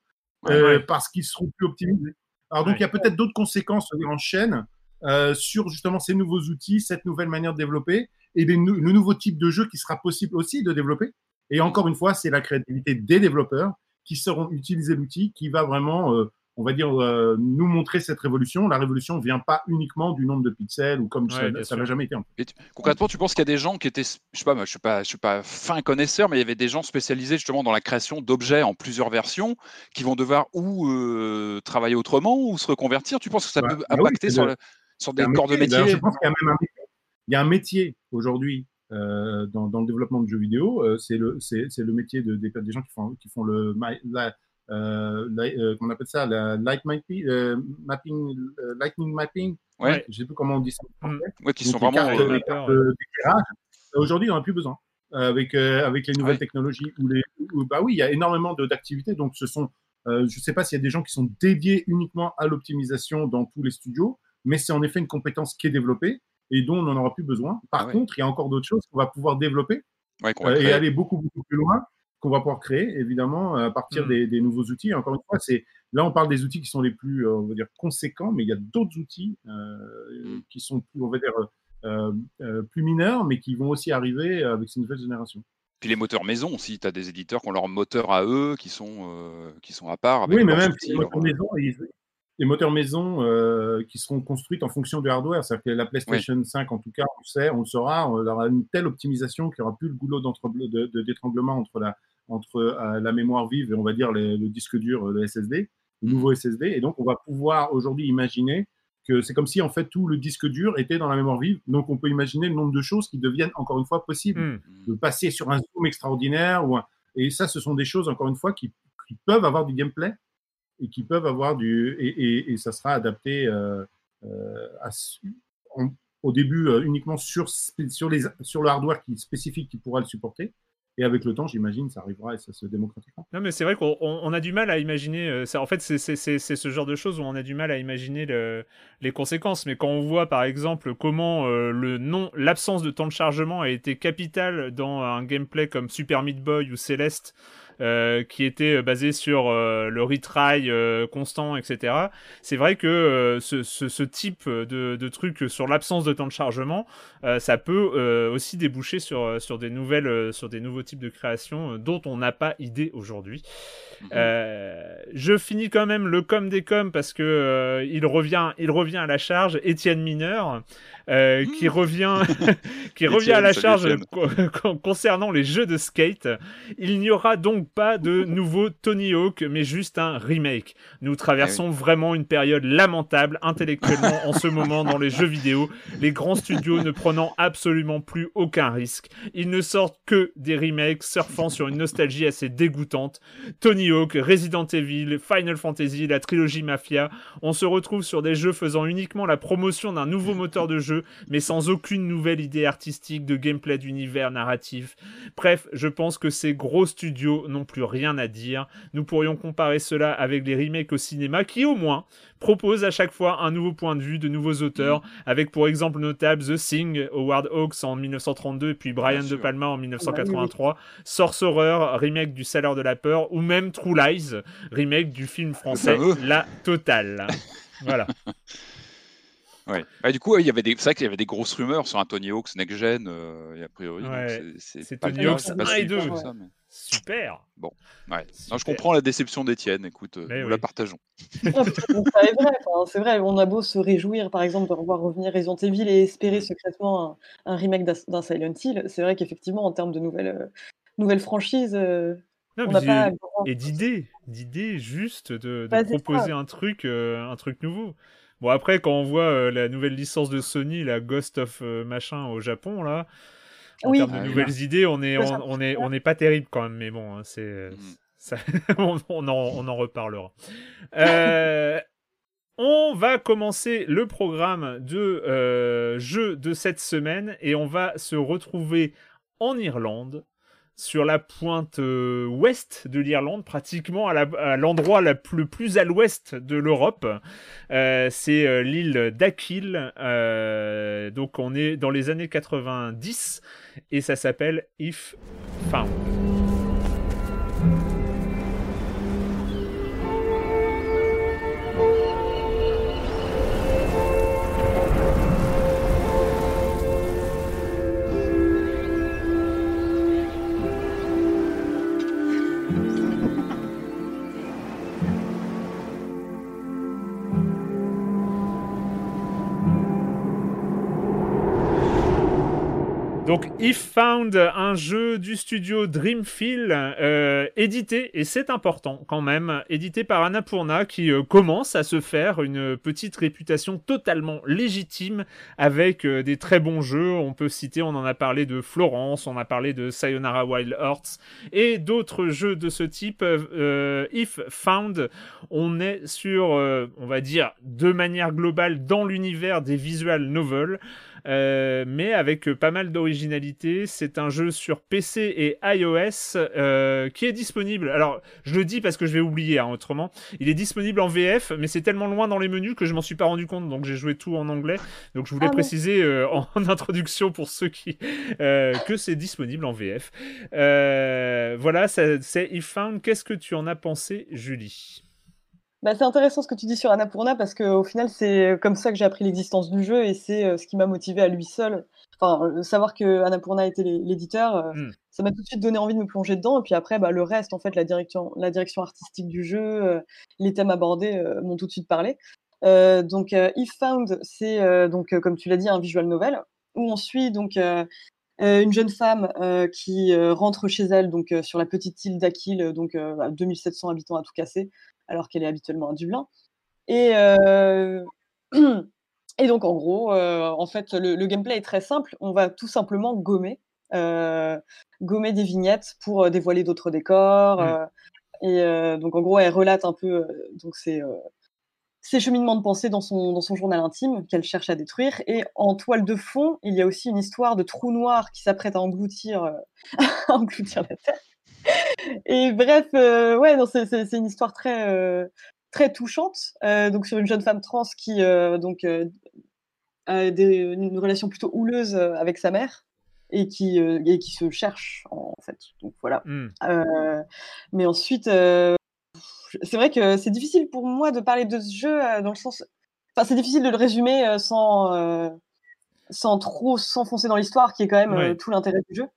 euh, ouais. parce qu'ils seront plus optimisés. Alors donc ouais. il y a peut-être d'autres conséquences en chaîne euh, sur justement ces nouveaux outils, cette nouvelle manière de développer et les, le nouveau type de jeu qui sera possible aussi de développer. Et encore une fois, c'est la créativité des développeurs qui sauront utiliser l'outil qui va vraiment, euh, on va dire, euh, nous montrer cette révolution. La révolution ne vient pas uniquement du nombre de pixels ou comme ouais, ça n'a jamais été. En fait. tu, concrètement, tu penses qu'il y a des gens qui étaient, je sais pas, moi, je suis pas, je suis pas fin connaisseur, mais il y avait des gens spécialisés justement dans la création d'objets en plusieurs versions qui vont devoir ou euh, travailler autrement ou se reconvertir. Tu penses que ça bah, peut bah impacter oui, sur, le, sur des corps de métier? Je pense qu'il y a même un métier, il y a un métier aujourd'hui euh, dans, dans, le développement de jeux vidéo, euh, c'est le, le métier de, des, des gens qui font, qui font le, la, euh, la, euh, qu'on appelle ça, la light mapping, euh, mapping lightning mapping. Ouais. Je sais plus comment on dit ça. Ouais, qui sont vraiment cartes, Aujourd'hui, on n'a plus besoin. avec, avec les nouvelles ouais. technologies, où les, où, bah oui, il y a énormément d'activités. Donc, ce sont, je ne sais pas s'il y a des gens qui sont dédiés uniquement à l'optimisation dans tous les studios, mais c'est en effet une compétence qui est développée et dont on n'en aura plus besoin. Par ah ouais. contre, il y a encore d'autres choses qu'on va pouvoir développer ouais, euh, et aller beaucoup, beaucoup plus loin, qu'on va pouvoir créer, évidemment, à partir mmh. des, des, nouveaux outils. Encore une fois, c'est là, on parle des outils qui sont les plus, euh, on va dire, conséquents, mais il y a d'autres outils euh, mmh. qui sont plus, on va dire, euh, euh, plus mineurs, mais qui vont aussi arriver avec ces nouvelles générations. Puis les moteurs maison aussi, tu as des éditeurs qui ont leurs moteurs à eux, qui sont, qui sont à part. Avec oui, mais même outils, les moteurs maison, ils, les moteurs maison euh, qui seront construites en fonction du hardware. C'est-à-dire que la PlayStation oui. 5, en tout cas, on le sait, on le saura, on aura une telle optimisation qu'il n'y aura plus le goulot de, de, d'étranglement entre, la, entre euh, la mémoire vive et on va dire les, le disque dur, le SSD, le nouveau SSD. Et donc, on va pouvoir aujourd'hui imaginer que c'est comme si en fait tout le disque dur était dans la mémoire vive. Donc, on peut imaginer le nombre de choses qui deviennent encore une fois possibles. Mm. De passer sur un zoom extraordinaire. Ou un... Et ça, ce sont des choses, encore une fois, qui, qui peuvent avoir du gameplay et qui peuvent avoir du et, et, ça sera adapté euh, euh, au début euh, uniquement sur sur les sur le hardware spécifique qui pourra le supporter et avec le temps, j'imagine, ça arrivera et ça se démocratisera. Non, mais c'est vrai qu'on on a du mal à imaginer. En fait, c'est ce genre de choses où on a du mal à imaginer le, les conséquences. Mais quand on voit, par exemple, comment l'absence de temps de chargement a été capitale dans un gameplay comme Super Meat Boy ou Celeste, euh, qui était basé sur euh, le retry euh, constant, etc. C'est vrai que euh, ce, ce, ce, type de, de truc sur l'absence de temps de chargement, euh, ça peut aussi déboucher sur, sur des nouvelles, sur des nouveaux types de créations dont on n'a pas idée aujourd'hui. Mmh. je finis quand même le com des coms parce que il revient, il revient à la charge. Étienne Mineur. Euh, qui revient, <laughs> <laughs> qui revient à la charge concernant les jeux de skate. Il n'y aura donc pas de <laughs> nouveau Tony Hawk, mais juste un remake. Nous traversons oui. vraiment une période lamentable intellectuellement en ce moment dans les jeux vidéo, les grands studios ne prenant absolument plus aucun risque. Ils ne sortent que des remakes surfant sur une nostalgie assez dégoûtante. Tony Hawk, Resident Evil, Final Fantasy, la trilogie Mafia, on se retrouve sur des jeux faisant uniquement la promotion d'un nouveau moteur de jeu, mais sans aucune nouvelle idée artistique, de gameplay, d'univers narratif. Bref, je pense que ces gros studios n'ont plus rien à dire. Nous pourrions comparer cela avec les remakes au cinéma qui, au moins, proposent à chaque fois un nouveau point de vue de nouveaux auteurs, mmh. avec pour exemple notable The Thing, Howard Hawks en 1932, puis Brian De Palma en 1983, Sorcerer, remake du Salaire de la Peur, ou même True Lies, remake du film français La Totale. voilà. <laughs> Ouais. Ah, du coup, il y avait des, c'est vrai qu'il y avait des grosses rumeurs sur un Tony Hawk's Next Gen, euh, et a priori, Ouais, c'est- c'est c'est pas Tony Hawk's c'est pas 1 et suivi 2. pour ça, mais- Super. Ouais. Non, je comprends la déception d'Étienne, écoute, euh, Mais nous oui. la partageons. Non, parce que ça est vrai, enfin, c'est vrai, on a beau se réjouir, par exemple, de revoir revenir Resident Evil et espérer secrètement un, un remake d'un Silent Hill, c'est vrai qu'effectivement, en termes de nouvelles, euh, nouvelles franchises, euh, Non, on mais pas et d'idées, d'idées juste de, de Bah, c'est proposer ça. un truc, euh, un truc nouveau. Bon après quand on voit euh, la nouvelle licence de Sony, la Ghost of euh, machin au Japon là, en Oui. termes de Ah, nouvelles idées, on est on, est on n'est pas terrible quand même, mais bon, hein, c'est euh, Mhm. ça, <laughs> on, on en, on en reparlera. Euh, on va commencer le programme de euh, jeux de cette semaine et on va se retrouver en Irlande, sur la pointe euh, ouest de l'Irlande, pratiquement à l'endroit le plus à l'ouest de l'Europe. Euh, C'est euh, l'île euh, donc on est dans les années 90 et ça s'appelle If Found. Donc, If Found, un jeu du studio Dreamfield, euh, édité, et c'est important quand même, édité par Annapurna, qui euh, commence à se faire une petite réputation totalement légitime avec euh, des très bons jeux. On peut citer, on en a parlé de Florence, on a parlé de Sayonara Wild Hearts, et d'autres jeux de ce type. Euh, If Found, on est sur, on va dire, de manière globale, dans l'univers des visual novels. Euh, mais avec euh, pas mal d'originalité. C'est un jeu sur PC et iOS euh, qui est disponible. Alors, je le dis parce que je vais oublier hein, autrement. Il est disponible en VF, mais c'est tellement loin dans les menus que je m'en suis pas rendu compte. Donc, j'ai joué tout en anglais. Donc, je voulais Ah préciser euh, en, <laughs> en introduction pour ceux qui euh, que c'est disponible en VF. Euh, voilà, c'est If Found. Qu'est-ce que tu en as pensé, Julie? Bah, c'est intéressant ce que tu dis sur Annapurna parce qu'au final, c'est comme ça que j'ai appris l'existence du jeu et c'est euh, ce qui m'a motivé à lui seul. Enfin, euh, savoir que Annapurna était l'é- l'éditeur, euh, Mm. ça m'a tout de suite donné envie de me plonger dedans. Et puis après, bah, le reste, en fait, la direction, la direction artistique du jeu, les thèmes abordés m'ont tout de suite parlé. Euh, donc, If Found, c'est donc, comme tu l'as dit, un visual novel où on suit donc euh, une jeune femme euh, qui rentre chez elle donc sur la petite île d'Aquil, donc à 2700 habitants à tout casser, alors qu'elle est habituellement à Dublin. Et, euh, <clears throat> et donc en gros, euh, en fait, le, le gameplay est très simple. On va tout simplement gommer, euh, gommer des vignettes pour dévoiler d'autres décors. Mm. et euh, donc en gros, elle relate un peu euh, donc ses, euh, ses cheminements de pensée dans son, dans son journal intime qu'elle cherche à détruire. Et en toile de fond, il y a aussi une histoire de trou noir qui s'apprête à engloutir, <laughs> à engloutir la Terre. Et bref, euh, ouais, non, c'est, c'est- c'est une histoire très, euh, très touchante. euh, donc sur une jeune femme trans qui donc a des- une relation plutôt houleuse avec sa mère et qui, et qui se cherche en fait. Donc voilà. Euh, mais ensuite, c'est vrai que c'est difficile pour moi de parler de ce jeu dans le sens. Enfin, c'est difficile de le résumer sans, sans trop s'enfoncer dans l'histoire, qui est quand même tout l'intérêt du jeu.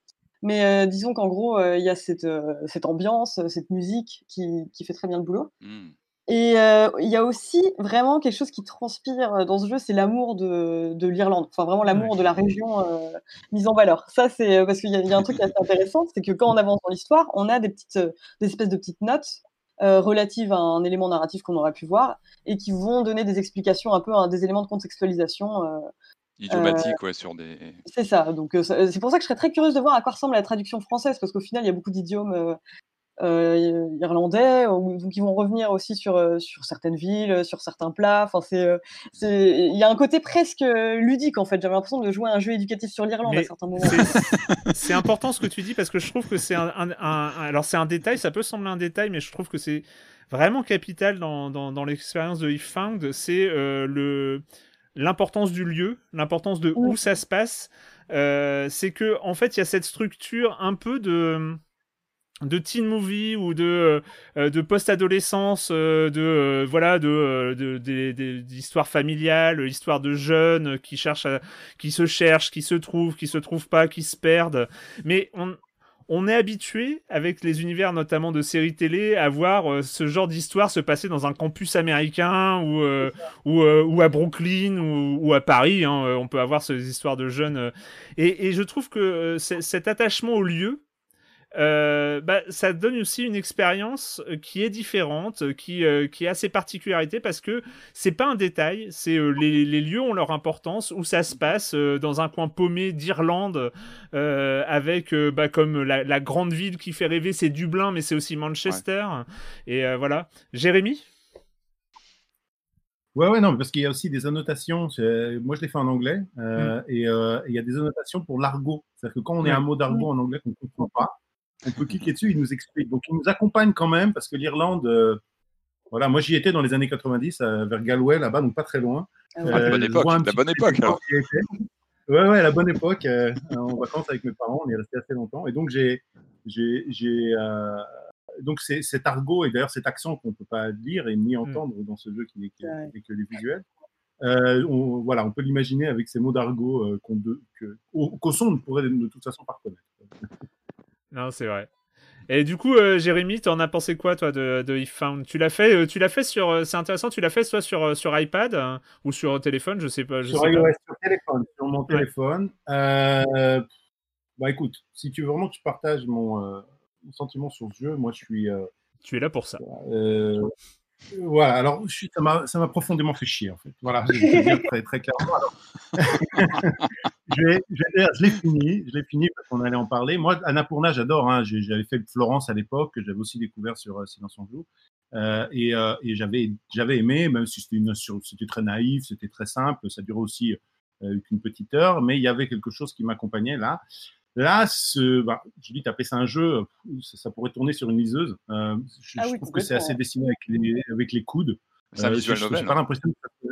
Mais euh, disons qu'en gros, euh, il y a cette, euh, cette ambiance, cette musique qui, qui fait très bien le boulot. Hmm. Et il y a aussi vraiment quelque chose qui transpire dans ce jeu, c'est l'amour de, de l'Irlande. Enfin, vraiment l'amour de la région mise en valeur. Ça, c'est parce qu'il y, a- il y a un truc qui est assez <laughs> intéressant, c'est que quand on avance dans l'histoire, on a des petites, des espèces de petites notes relatives à un élément narratif qu'on aurait pu voir et qui vont donner des explications un peu, à des éléments de contextualisation. Euh, Idiomatique, ouais, sur des. c'est ça. Donc euh, ça- c'est pour ça que je serais très curieuse de voir à quoi ressemble la traduction française, parce qu'au final, il y a beaucoup d'idiomes euh, euh, irlandais, ou- donc ils vont revenir aussi sur, euh, sur certaines villes, euh, sur certains plats. Enfin, c'est, euh, c'est, il y a un côté presque euh, ludique en fait. J'avais l'impression de jouer à un jeu éducatif sur l'Irlande à certains moments. c'est- <laughs> C'est important ce que tu dis parce que je trouve que c'est un, un- un- alors c'est un détail, ça peut sembler un détail, mais je trouve que c'est vraiment capital dans, dans, dans l'expérience de If Found. C'est euh, le l'importance du lieu, l'importance de où ça se passe. Euh, c'est que en fait il y a cette structure un peu de de teen movie ou de de post-adolescence de voilà de d'histoires familiales histoires de jeunes qui cherchent qui se cherchent qui se trouvent qui se trouvent pas qui se perdent mais on on est habitué, avec les univers notamment de séries télé, à voir euh, ce genre d'histoire se passer dans un campus américain ou, euh, euh, ou, à Brooklyn ou, à Paris. Hein, on peut avoir ces histoires de jeunes. Et, et je trouve que cet attachement au lieu, euh, bah, ça donne aussi une expérience euh, qui est différente, euh, qui, qui a ses particularités parce que c'est pas un détail, c'est les, les, lieux ont leur importance, où ça se passe dans un coin paumé d'Irlande, avec bah, comme la, la, grande ville qui fait rêver, c'est Dublin, mais c'est aussi Manchester. Et voilà. Jérémy? Ouais, ouais, non, parce qu'il y a aussi des annotations. Moi, je l'ai fait en anglais, mm. et il y a des annotations pour l'argot. C'est-à-dire que quand on est un mot d'argot en anglais qu'on ne comprend pas, on peut cliquer dessus, il nous explique. Donc, il nous accompagne quand même parce que l'Irlande, euh, voilà, moi j'y étais dans les années 90 euh, vers Galway, là-bas, donc pas très loin. Ah la bonne époque, la bonne époque alors. Ouais, ouais, la bonne époque, euh, en vacances avec mes parents, on est resté assez longtemps. Et donc, j'ai, j'ai, j'ai donc c'est cet argot et d'ailleurs cet accent qu'on ne peut pas lire et ni mm. entendre dans ce jeu qui n'est que les visuels. on, voilà, on peut l'imaginer avec ces mots d'argot qu'on, qu'au, son on pourrait de toute façon pas reconnaître. Non, c'est vrai. Et du coup, euh, Jérémy, tu en as pensé quoi, toi, de, de If Found? Tu l'as fait, euh, tu l'as fait sur, euh, c'est intéressant, tu l'as fait soit sur, sur iPad hein, ou sur téléphone, je sais pas. Je sur sais pas. sur téléphone, sur mon téléphone. bah écoute, si tu veux vraiment que je partage mon, sentiment sur ce jeu, moi je suis. tu es là pour ça. Voilà, alors ça m'a profondément fait chier en fait. Voilà, je très, très clairement. <laughs> je, l'ai fini, je l'ai fini parce qu'on allait en parler. Moi, Annapurna, j'adore. Hein, j'avais fait Florence à l'époque, que j'avais aussi découvert sur euh, Silence en Joue. Euh, et, euh, j'avais, aimé, même si c'était, c'était très naïf, c'était très simple, ça durait aussi euh, qu'une petite heure, mais il y avait quelque chose qui m'accompagnait là. Là, ce, bah, je dis, taper ça un jeu, ça, pourrait tourner sur une liseuse. Euh, je, ah trouve que c'est assez dessiné avec les, avec les coudes. C'est un visual novel. pas l'impression que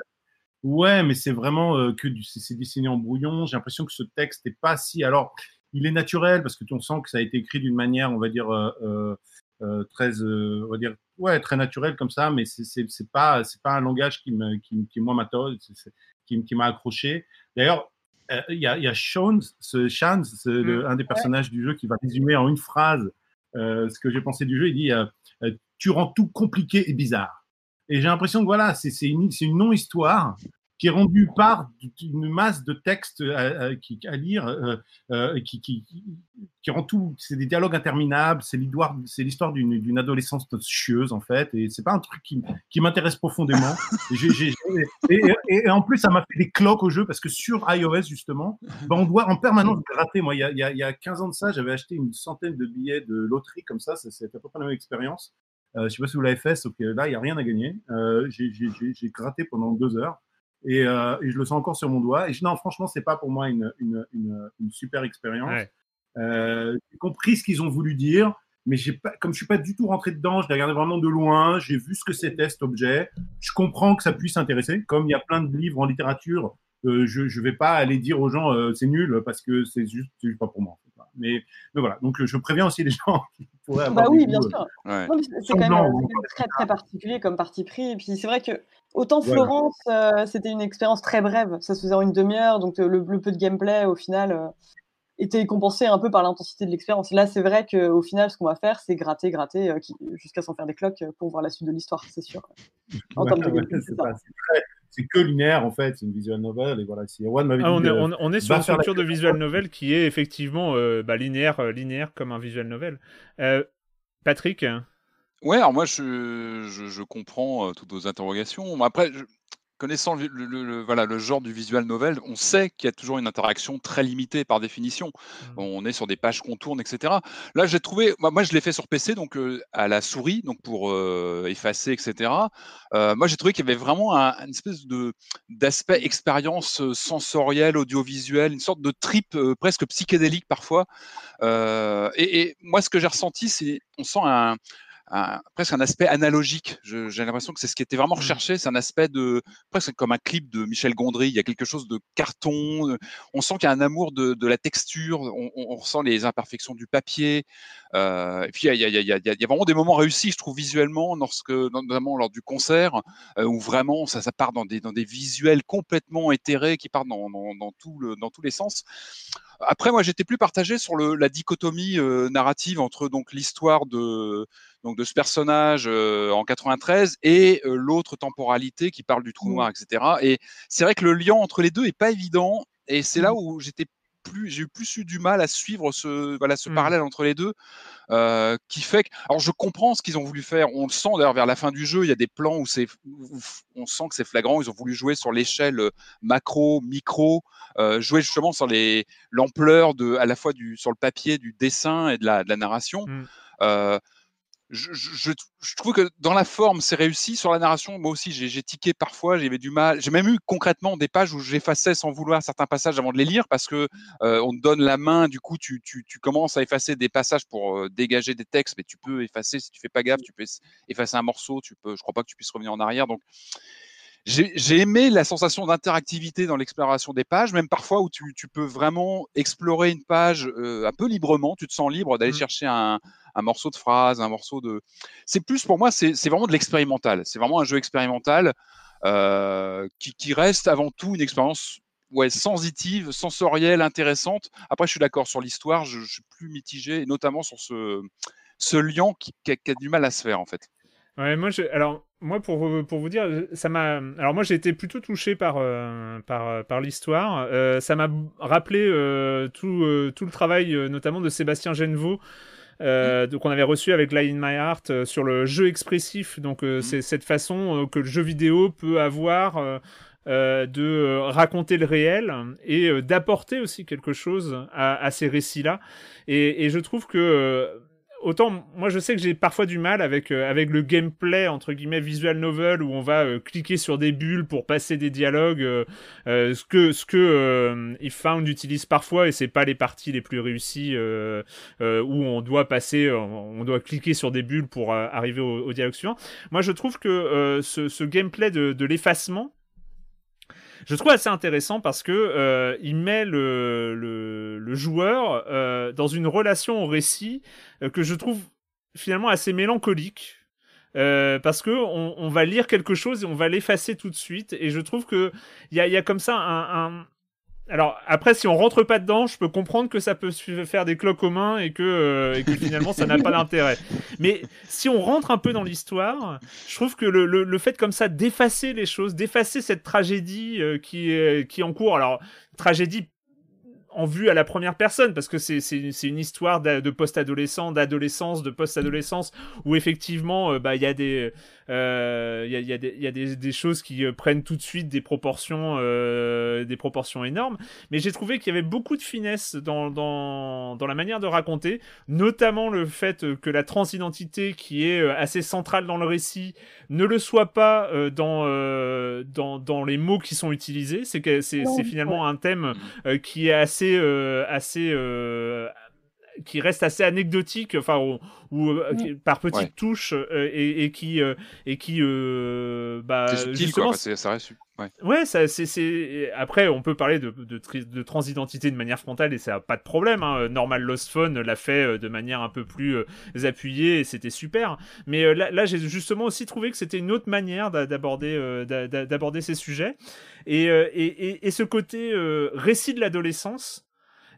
Ouais, mais c'est vraiment euh, que c'est dessiné en brouillon. J'ai l'impression que ce texte n'est pas si. Alors, il est naturel parce que on sent que ça a été écrit d'une manière, on va dire, euh, euh, très, on va dire, ouais, très naturelle comme ça, mais c'est pas, c'est pas un langage qui me, qui, qui moi m'attend, qui, qui m'a accroché. D'ailleurs, il y, a, y a Sean, ce, Sean, mmh. un des personnages du jeu qui va résumer en une phrase ce que j'ai pensé du jeu. Il dit Tu rends tout compliqué et bizarre. Et j'ai l'impression que voilà, c'est une, une non-histoire qui est rendue par une masse de textes à, à, lire, euh, euh, qui, rend tout. C'est des dialogues interminables, c'est l'histoire, d'une adolescence chieuse en fait, et c'est pas un truc qui, m'intéresse profondément. Et, en plus, ça m'a fait des cloques au jeu parce que sur iOS justement, ben, on doit en permanence gratter. Moi, il y, a, il y a 15 ans de ça, j'avais acheté une centaine de billets de loterie comme ça, c'est à peu près la même expérience. Euh, je ne sais pas si vous l'avez fait, sauf que là, il n'y a rien à gagner. Euh, j'ai gratté pendant deux heures et, euh, et, je le sens encore sur mon doigt. Et je, non, franchement, c'est pas pour moi une, une, une, une super expérience. j'ai compris ce qu'ils ont voulu dire, mais pas, comme je suis pas du tout rentré dedans, je l'ai regardé vraiment de loin, j'ai vu ce que c'était cet objet. Je comprends que ça puisse intéresser, comme il y a plein de livres en littérature. je ne vais pas aller dire aux gens c'est nul parce que c'est juste, juste pas pour moi. Mais, mais, voilà, donc je préviens aussi les gens <laughs> qui pourraient avoir. Bah oui, bien sûr. Euh, c'est quand même très, très particulier comme parti pris. Et puis c'est vrai que autant Florence, euh, c'était une expérience très brève. Ça se faisait en une demi-heure, donc euh, le, peu de gameplay, au final, était compensé un peu par l'intensité de l'expérience. Là, c'est vrai qu'au final, ce qu'on va faire, c'est gratter, gratter, jusqu'à s'en faire des cloques pour voir la suite de l'histoire, c'est sûr. En termes de gameplay, c'est c'est que linéaire en fait, c'est une visual novel et voilà. Si ah, on, est, on, est, sur une structure de visual novel qui est effectivement euh, bah, linéaire, euh, linéaire comme un visual novel. Euh, Patrick? Ouais, alors moi je, je, je comprends toutes vos interrogations. Après, je, connaissant le, voilà, le genre du visual novel, on sait qu'il y a toujours une interaction très limitée par définition. Mmh. On est sur des pages qu'on tourne, etc. Là, j'ai trouvé, moi, je l'ai fait sur PC, donc euh, à la souris, donc pour euh, effacer, etc. Euh, moi, j'ai trouvé qu'il y avait vraiment un, une espèce de d'aspect expérience sensorielle, audiovisuelle, une sorte de trip presque psychédélique parfois. Et, et, moi, ce que j'ai ressenti, c'est, on sent un presque un aspect analogique. J'ai l'impression que c'est ce qui était vraiment mmh. recherché, c'est un aspect de presque comme un clip de Michel Gondry. Il y a quelque chose de carton. On sent qu'il y a un amour de, la texture. On, ressent les imperfections du papier. Euh, et puis il y, a, il, y a, il y, a, vraiment des moments réussis, je trouve visuellement, lorsque notamment lors du concert, euh, où vraiment ça, ça part dans des, dans des visuels complètement éthérés qui partent dans, dans, dans, tout le, dans tous les sens. Après, moi, j'étais plus partagé sur le, la dichotomie euh, narrative entre donc l'histoire de donc de ce personnage euh, en 93 et euh, l'autre temporalité qui parle du trou mmh. noir, etc. Et c'est vrai que le lien entre les deux est pas évident. Et c'est là mmh. où j'étais plus, j'ai eu plus eu du mal à suivre ce, voilà, ce mmh. parallèle entre les deux, euh, qui fait que, alors je comprends ce qu'ils ont voulu faire. On le sent d'ailleurs vers la fin du jeu, il y a des plans où c'est, on sent que c'est flagrant. Ils ont voulu jouer sur l'échelle macro, micro, euh, jouer justement sur les l'ampleur de, à la fois du sur le papier, du dessin et de la, de la narration. Euh, je, je, je, trouve que dans la forme, c'est réussi. Sur la narration, moi aussi, j'ai tiqué parfois, j'avais du mal. J'ai même eu concrètement des pages où j'effaçais sans vouloir certains passages avant de les lire parce que euh, on te donne la main, du coup, tu, tu, tu commences à effacer des passages pour euh, dégager des textes, mais tu peux effacer si tu fais pas gaffe, tu peux effacer un morceau, tu peux. Je crois pas que tu puisses revenir en arrière. Donc, j'ai aimé la sensation d'interactivité dans l'exploration des pages, même parfois où tu, tu peux vraiment explorer une page euh, un peu librement. Tu te sens libre d'aller mmh. chercher un, un, morceau de phrase, un morceau de. C'est plus pour moi, c'est vraiment de l'expérimental. C'est vraiment un jeu expérimental euh, qui, qui, reste avant tout une expérience ouais, sensitive, sensorielle, intéressante. Après, je suis d'accord sur l'histoire, je, je, suis plus mitigé, notamment sur ce, ce lien qui, qui, a, qui, a, du mal à se faire en fait. Ouais, moi, je, alors moi, pour, pour vous dire, ça m'a. Alors, moi, j'ai été plutôt touché par, euh, par, par l'histoire. Euh, ça m'a rappelé euh, tout, tout le travail, notamment de Sébastien Genevaux. donc on avait reçu avec Line in My Heart sur le jeu expressif. Donc mmh. c'est cette façon que le jeu vidéo peut avoir de raconter le réel et d'apporter aussi quelque chose à, à ces récits-là. Et, et, je trouve que autant moi je sais que j'ai parfois du mal avec euh, avec le gameplay entre guillemets visual novel où on va euh, cliquer sur des bulles pour passer des dialogues euh, ce que ce que If Found utilise parfois et c'est pas les parties les plus réussies où on doit passer on doit cliquer sur des bulles pour arriver au, au, dialogue suivant. Moi je trouve que ce, ce, gameplay de, de l'effacement je trouve assez intéressant parce que euh, il met le, le, le joueur euh, dans une relation au récit euh, que je trouve finalement assez mélancolique. Euh, parce que on, on, va lire quelque chose et on va l'effacer tout de suite et je trouve que il y a, y a, comme ça un, un, alors après, si on rentre pas dedans, je peux comprendre que ça peut faire des cloques aux mains et que, euh, et que finalement ça n'a pas d'intérêt. Mais si on rentre un peu dans l'histoire, je trouve que le, le, le fait comme ça d'effacer les choses, d'effacer cette tragédie euh, qui, qui est en cours, alors tragédie en vue à la première personne parce que c'est une histoire de, post-adolescent, d'adolescence, de post-adolescence où effectivement euh, bah il y a des euh, il y, a, y, a des, y a des, des choses qui euh, prennent tout de suite des proportions euh, des proportions énormes. Mais j'ai trouvé qu'il y avait beaucoup de finesse dans, dans, dans la manière de raconter notamment le fait que la transidentité qui est assez centrale dans le récit ne le soit pas dans, dans, dans les mots qui sont utilisés. C'est finalement un thème qui est assez assez qui reste assez anecdotique, enfin, ou, euh, par petites touches euh, et, et, qui euh, et qui bah, c'est subtil, justement, quoi, ça reste. Ouais, ouais ça, c'est, après on peut parler de, de, de, transidentité de manière frontale et ça n'a pas de problème. Hein. Normal Lost Phone l'a fait de manière un peu plus appuyée et c'était super. Mais là, là j'ai justement aussi trouvé que c'était une autre manière d'aborder d'aborder ces sujets et, et, et, ce côté récit de l'adolescence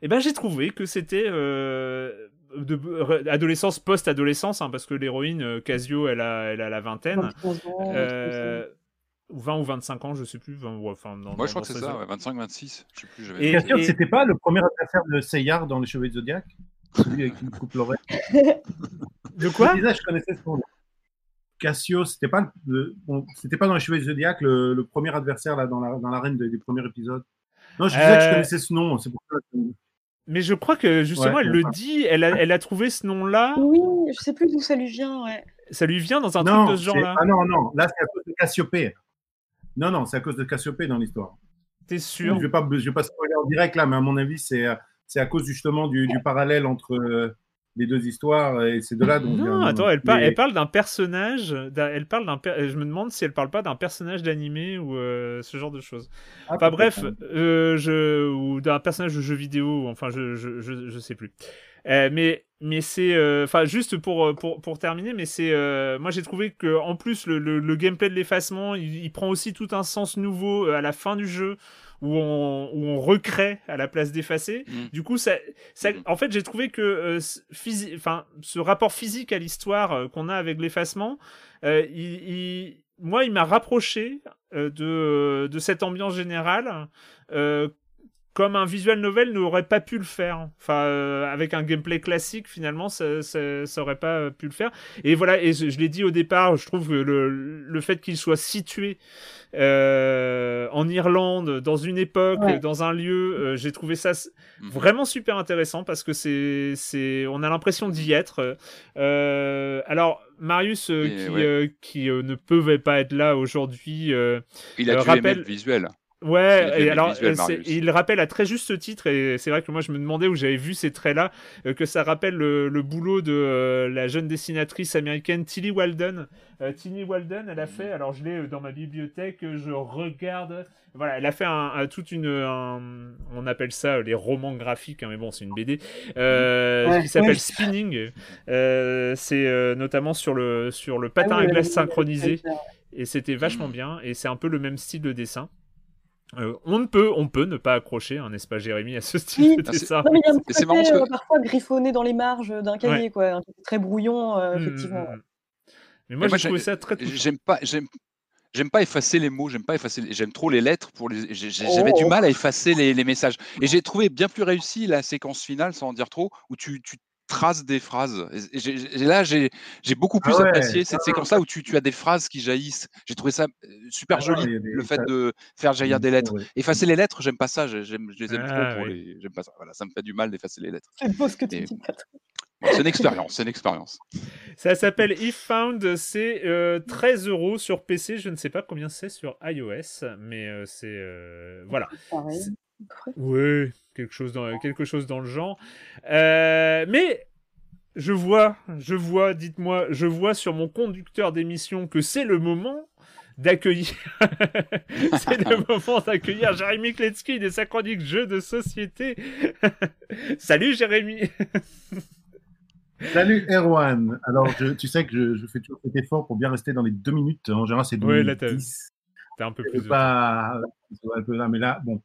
et eh ben j'ai trouvé que c'était euh, de, adolescence post-adolescence, hein, parce que l'héroïne euh, Casio, elle a, elle a la vingtaine. euh, 20 ou 25 ans, je sais plus. enfin, dans, Moi, je crois que c'est ça, ouais, 25, 26. Je sais plus. Et, et... c'était pas le premier adversaire de Seyard dans Les Cheveux de Zodiac Celui avec il coupe l'oreille. <laughs> de quoi? Je, je connaissais ce nom. Cassio, c'était pas, le, bon, c'était pas dans Les Cheveux de Zodiac le, le, premier adversaire là, dans, la, dans l'arène des, des premiers épisodes. Non, je disais que je euh, connaissais ce nom, c'est pour ça que. Mais je crois que justement, ouais, elle le dit, elle a, elle a trouvé ce nom-là. Oui, je sais plus d'où ça lui vient, ouais. Ça lui vient dans un non, truc de ce genre-là Ah non, non, là c'est à cause de Cassiopée. Non, non, c'est à cause de Cassiopée dans l'histoire. T'es sûr? Je ne vais pas, je vais pas spoiler en direct là, mais à mon avis, c'est, c'est à cause justement du, du parallèle entre, les deux histoires et c'est de là dont non attends elle, parle elle parle d'un personnage elle parle d'un je me demande si elle parle pas d'un personnage d'animé ou ce genre de choses. Ah, enfin bref je ou d'un personnage de jeu vidéo enfin je je, je, je sais plus. Mais mais c'est enfin juste pour, pour, pour terminer mais c'est moi j'ai trouvé que en plus le, le, gameplay de l'effacement il, il, prend aussi tout un sens nouveau à la fin du jeu où on, où on recrée à la place d'effacer. Mm. Du coup, ça, ça, mm. en fait, j'ai trouvé que euh, enfin, ce rapport physique à l'histoire euh, qu'on a avec l'effacement, euh, il, moi, il m'a rapproché de, de cette ambiance générale comme un visual novel n'aurait pas pu le faire. Enfin, avec un gameplay classique, finalement, ça, ça, ça, aurait pas pu le faire. Et voilà, et je, je l'ai dit au départ, je trouve que le, le fait qu'il soit situé euh, en Irlande, dans une époque, dans un lieu. Euh, j'ai trouvé ça mhm. vraiment super intéressant parce que c'est, c'est, on a l'impression d'y être. Euh, alors, Marius, qui, qui ne pouvait pas être là aujourd'hui, il a dû rappelle... visuel. Ouais, et alors il rappelle à très juste titre, et c'est vrai que moi je me demandais où j'avais vu ces traits-là, euh, que ça rappelle le, boulot de euh, la jeune dessinatrice américaine Tilly Walden. Euh, Tilly Walden, elle a mm. fait, alors je l'ai dans ma bibliothèque, je regarde, voilà, elle a fait un, toute une, on appelle ça les romans graphiques, hein, mais bon c'est une BD, qui s'appelle Spinning. c'est notamment sur le sur le patin ah à glace synchronisé, et c'était vachement bien, et c'est un peu le même style de dessin. Euh, on ne peut, on peut ne pas accrocher, un n'est-ce pas, Jérémy, à ce style de dessin il y a un petit côté, euh, parfois griffonné dans les marges d'un cahier, quoi, un très brouillon, euh, mmh, effectivement. Mmh. Mais moi, j'ai trouvé ça très. J'aime pas, j'aime, pas effacer les mots, j'aime pas effacer, j'aime trop les lettres pour les. J'avais du oh. mal à effacer les, les messages. Et j'ai trouvé bien plus réussi la séquence finale, sans en dire trop, où tu, tu trace des phrases. Et, là, j'ai beaucoup plus ah apprécié cette séquence-là où tu, tu, as des phrases qui jaillissent. J'ai trouvé ça euh, super ah joli, le fait de faire jaillir des lettres. Effacer les lettres, j'aime pas ça. Je les aime trop ah pour les. J'aime pas ça. Voilà, ça me fait du mal d'effacer les lettres. C'est beau ce que tu dis, c'est une expérience, c'est une expérience. Ça s'appelle If Found, c'est 13 euh, euros sur PC. Je ne sais pas combien c'est sur iOS, mais euh, c'est voilà. Oui, quelque chose dans, quelque chose dans le genre. Euh, mais je vois, je vois, dites-moi, je vois sur mon conducteur d'émission que c'est le moment d'accueillir. <laughs> c'est le moment d'accueillir Jérémy Kletsky de sa chronique jeux de société. <laughs> Salut Jérémy. Salut Erwan. Alors, tu sais que je, fais toujours cet effort pour bien rester dans les deux minutes. En général, c'est deux oui, minutes. T'es un peu plus. Pas... Un peu là, mais là, bon,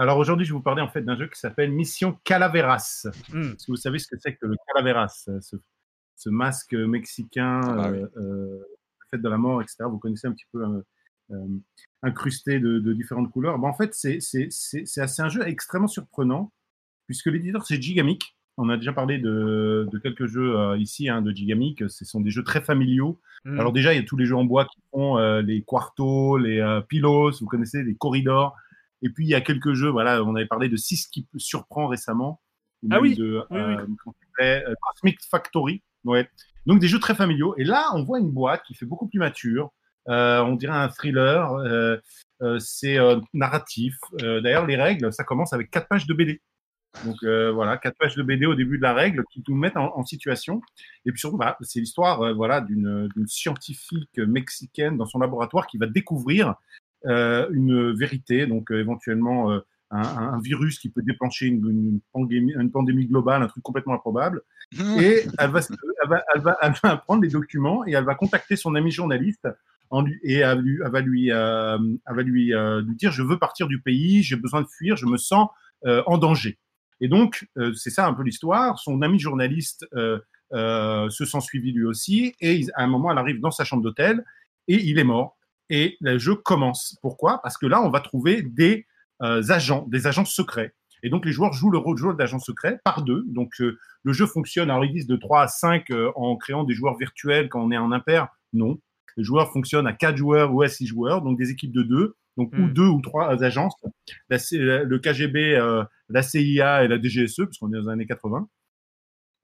alors aujourd'hui, je vais vous parler en fait d'un jeu qui s'appelle Mission Calaveras. Hmm. Est-ce que vous savez ce que c'est que le Calaveras, ce, masque mexicain, ah euh, euh, fait de la mort, etc. Vous connaissez un petit peu euh, incrusté de, différentes couleurs. en fait, c'est un jeu extrêmement surprenant puisque l'éditeur c'est Gigamic. On a déjà parlé de, quelques jeux ici hein, de Gigamic. Ce sont des jeux très familiaux. Hmm. Alors déjà, il y a tous les jeux en bois qui font les Quartos, les Pilos, vous connaissez, les Corridors. Et puis, il y a quelques jeux, voilà, on avait parlé de 6 qui surprend récemment. Ah oui, de, euh, euh, Cosmic Factory. Ouais. Donc, des jeux très familiaux. Et là, on voit une boîte qui fait beaucoup plus mature. Euh, on dirait un thriller. c'est narratif. D'ailleurs, les règles, ça commence avec 4 pages de BD. Donc voilà, quatre pages de BD au début de la règle qui nous mettent en, situation. Et puis surtout, bah, c'est l'histoire voilà, d'une scientifique mexicaine dans son laboratoire qui va découvrir une vérité, donc euh, éventuellement euh, un, virus qui peut déclencher une, pandémie, globale, un truc complètement improbable. <laughs> Et elle va, elle, va, elle, va, prendre les documents et elle va contacter son ami journaliste en lui, et elle, lui, va lui, va lui, lui, dire je veux partir du pays, j'ai besoin de fuir, je me sens en danger. Et donc c'est ça un peu l'histoire. Son ami journaliste se sent suivi lui aussi et à un moment elle arrive dans sa chambre d'hôtel et il est mort et le jeu commence. Pourquoi? Parce que là, on va trouver des euh, agents, des agents secrets. Et donc, les joueurs jouent le rôle de joueur d'agent secret par deux. Donc, euh, le jeu fonctionne, alors ils disent de 3 à 5 euh, en créant des joueurs virtuels quand on est en impair. Non. Les joueurs fonctionnent à 4 joueurs ou à 6 joueurs, donc des équipes de deux. Donc, ou hmm. deux ou trois agences. le KGB, la CIA et la DGSE, puisqu'on est dans les années 80.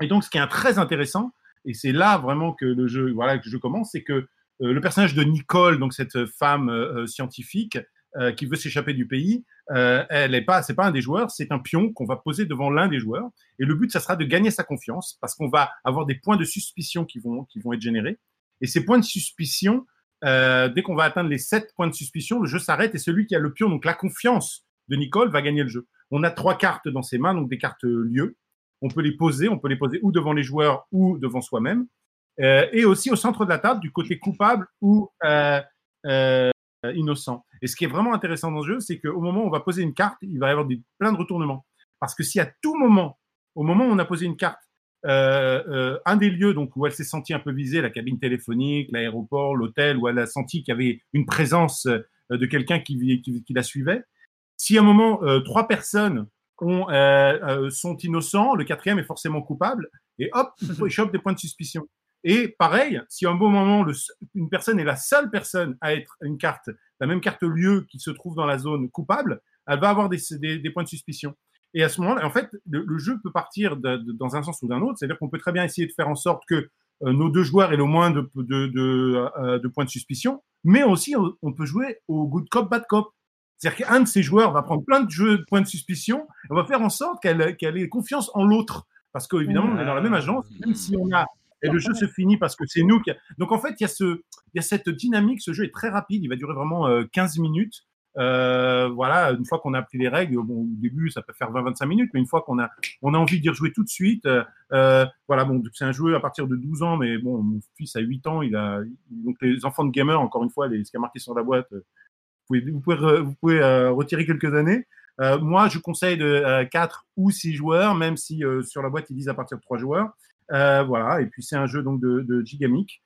Et donc, ce qui est très intéressant, et c'est là vraiment que le jeu, voilà, que je commence, c'est que le personnage de Nicole, donc cette femme euh, euh, scientifique, euh, qui veut s'échapper du pays, euh, elle n'est pas, c'est pas un des joueurs, c'est un pion qu'on va poser devant l'un des joueurs. Et le but, ça sera de gagner sa confiance parce qu'on va avoir des points de suspicion qui vont, qui vont être générés. Et ces points de suspicion, euh, dès qu'on va atteindre les 7 points de suspicion, le jeu s'arrête et celui qui a le pion, donc la confiance de Nicole, va gagner le jeu. On a trois cartes dans ses mains, donc des cartes lieux. On peut les poser, on peut les poser ou devant les joueurs ou devant soi-même. Euh, et aussi au centre de la table, du côté coupable ou euh, euh, innocent. Et ce qui est vraiment intéressant dans le jeu, c'est qu'au moment où on va poser une carte, il va y avoir des, plein de retournements. Parce que si à tout moment, au moment où on a posé une carte, euh, un des lieux donc où elle s'est sentie un peu visée, la cabine téléphonique, l'aéroport, l'hôtel, où elle a senti qu'il y avait une présence de quelqu'un qui, la suivait. Si à un moment trois personnes ont, sont innocents, le quatrième est forcément coupable, et hop, il chope des points de suspicion. Et pareil, si à un bon moment, une personne est la seule personne à être une carte, la même carte lieu qui se trouve dans la zone coupable, elle va avoir des, points de suspicion. Et à ce moment-là, en fait, le, jeu peut partir dans un sens ou d'un autre. C'est-à-dire qu'on peut très bien essayer de faire en sorte que euh, nos deux joueurs aient le moins de, euh, points de suspicion, mais aussi on, peut jouer au good cop, bad cop. C'est-à-dire qu'un de ces joueurs va prendre plein de jeux de points de suspicion, on va faire en sorte qu'elle qu ait confiance en l'autre. Parce qu'évidemment, on est dans la même agence, même si on a et le jeu se finit parce que c'est nous qui. Donc en fait, il y, a y a cette dynamique. Ce jeu est très rapide. Il va durer vraiment euh, 15 minutes. Euh, voilà, une fois qu'on a appris les règles, au début, ça peut faire 20-25 minutes, mais une fois qu'on a, on a envie d'y rejouer tout de suite, euh, euh voilà, bon, c'est un jeu à partir de 12 ans, mais bon, mon fils a 8 ans, il a, donc les enfants de gamers, encore une fois, les, ce qui a marqué sur la boîte, euh, vous pouvez, vous pouvez, euh, retirer quelques années. moi, je conseille de 4 ou 6 joueurs, même si sur la boîte, ils disent à partir de 3 joueurs. Voilà, et puis c'est un jeu donc de, de Gigamic.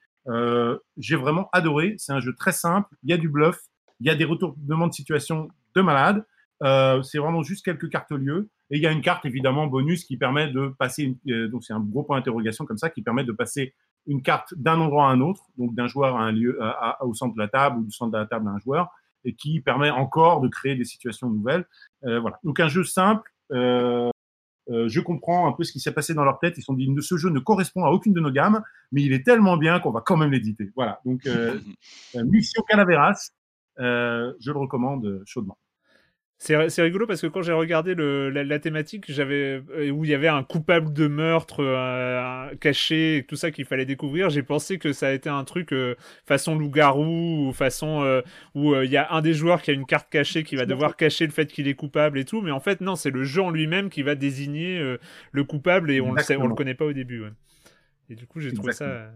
J'ai vraiment adoré. C'est un jeu très simple. Il y a du bluff il y a des retournements de situation de malade. Euh, c'est vraiment juste quelques cartes lieu. Et il y a une carte évidemment bonus qui permet de passer, euh, donc c'est un gros point d'interrogation comme ça, qui permet de passer une carte d'un endroit à un autre, donc d'un joueur à un lieu, au centre de la table ou du centre de la table à un joueur, et qui permet encore de créer des situations nouvelles. Euh, voilà. Donc un jeu simple. Euh, euh, je comprends un peu ce qui s'est passé dans leur tête. Ils se sont dit, ce jeu ne correspond à aucune de nos gammes, mais il est tellement bien qu'on va quand même l'éditer. Voilà. Donc, euh, <laughs> Mission Calaveras, euh, je le recommande chaudement. C'est rigolo parce que quand j'ai regardé le, la, la, thématique, j'avais euh, où il y avait un coupable de meurtre euh, caché, tout ça qu'il fallait découvrir. J'ai pensé que ça a été un truc euh, façon loup-garou ou façon euh, où il y a un des joueurs qui a une carte cachée qui va devoir cacher le fait qu'il est coupable et tout. Mais en fait, non, c'est le jeu en lui-même qui va désigner le coupable et on le sait, on le connaît pas au début. Ouais. Et du coup, j'ai trouvé ça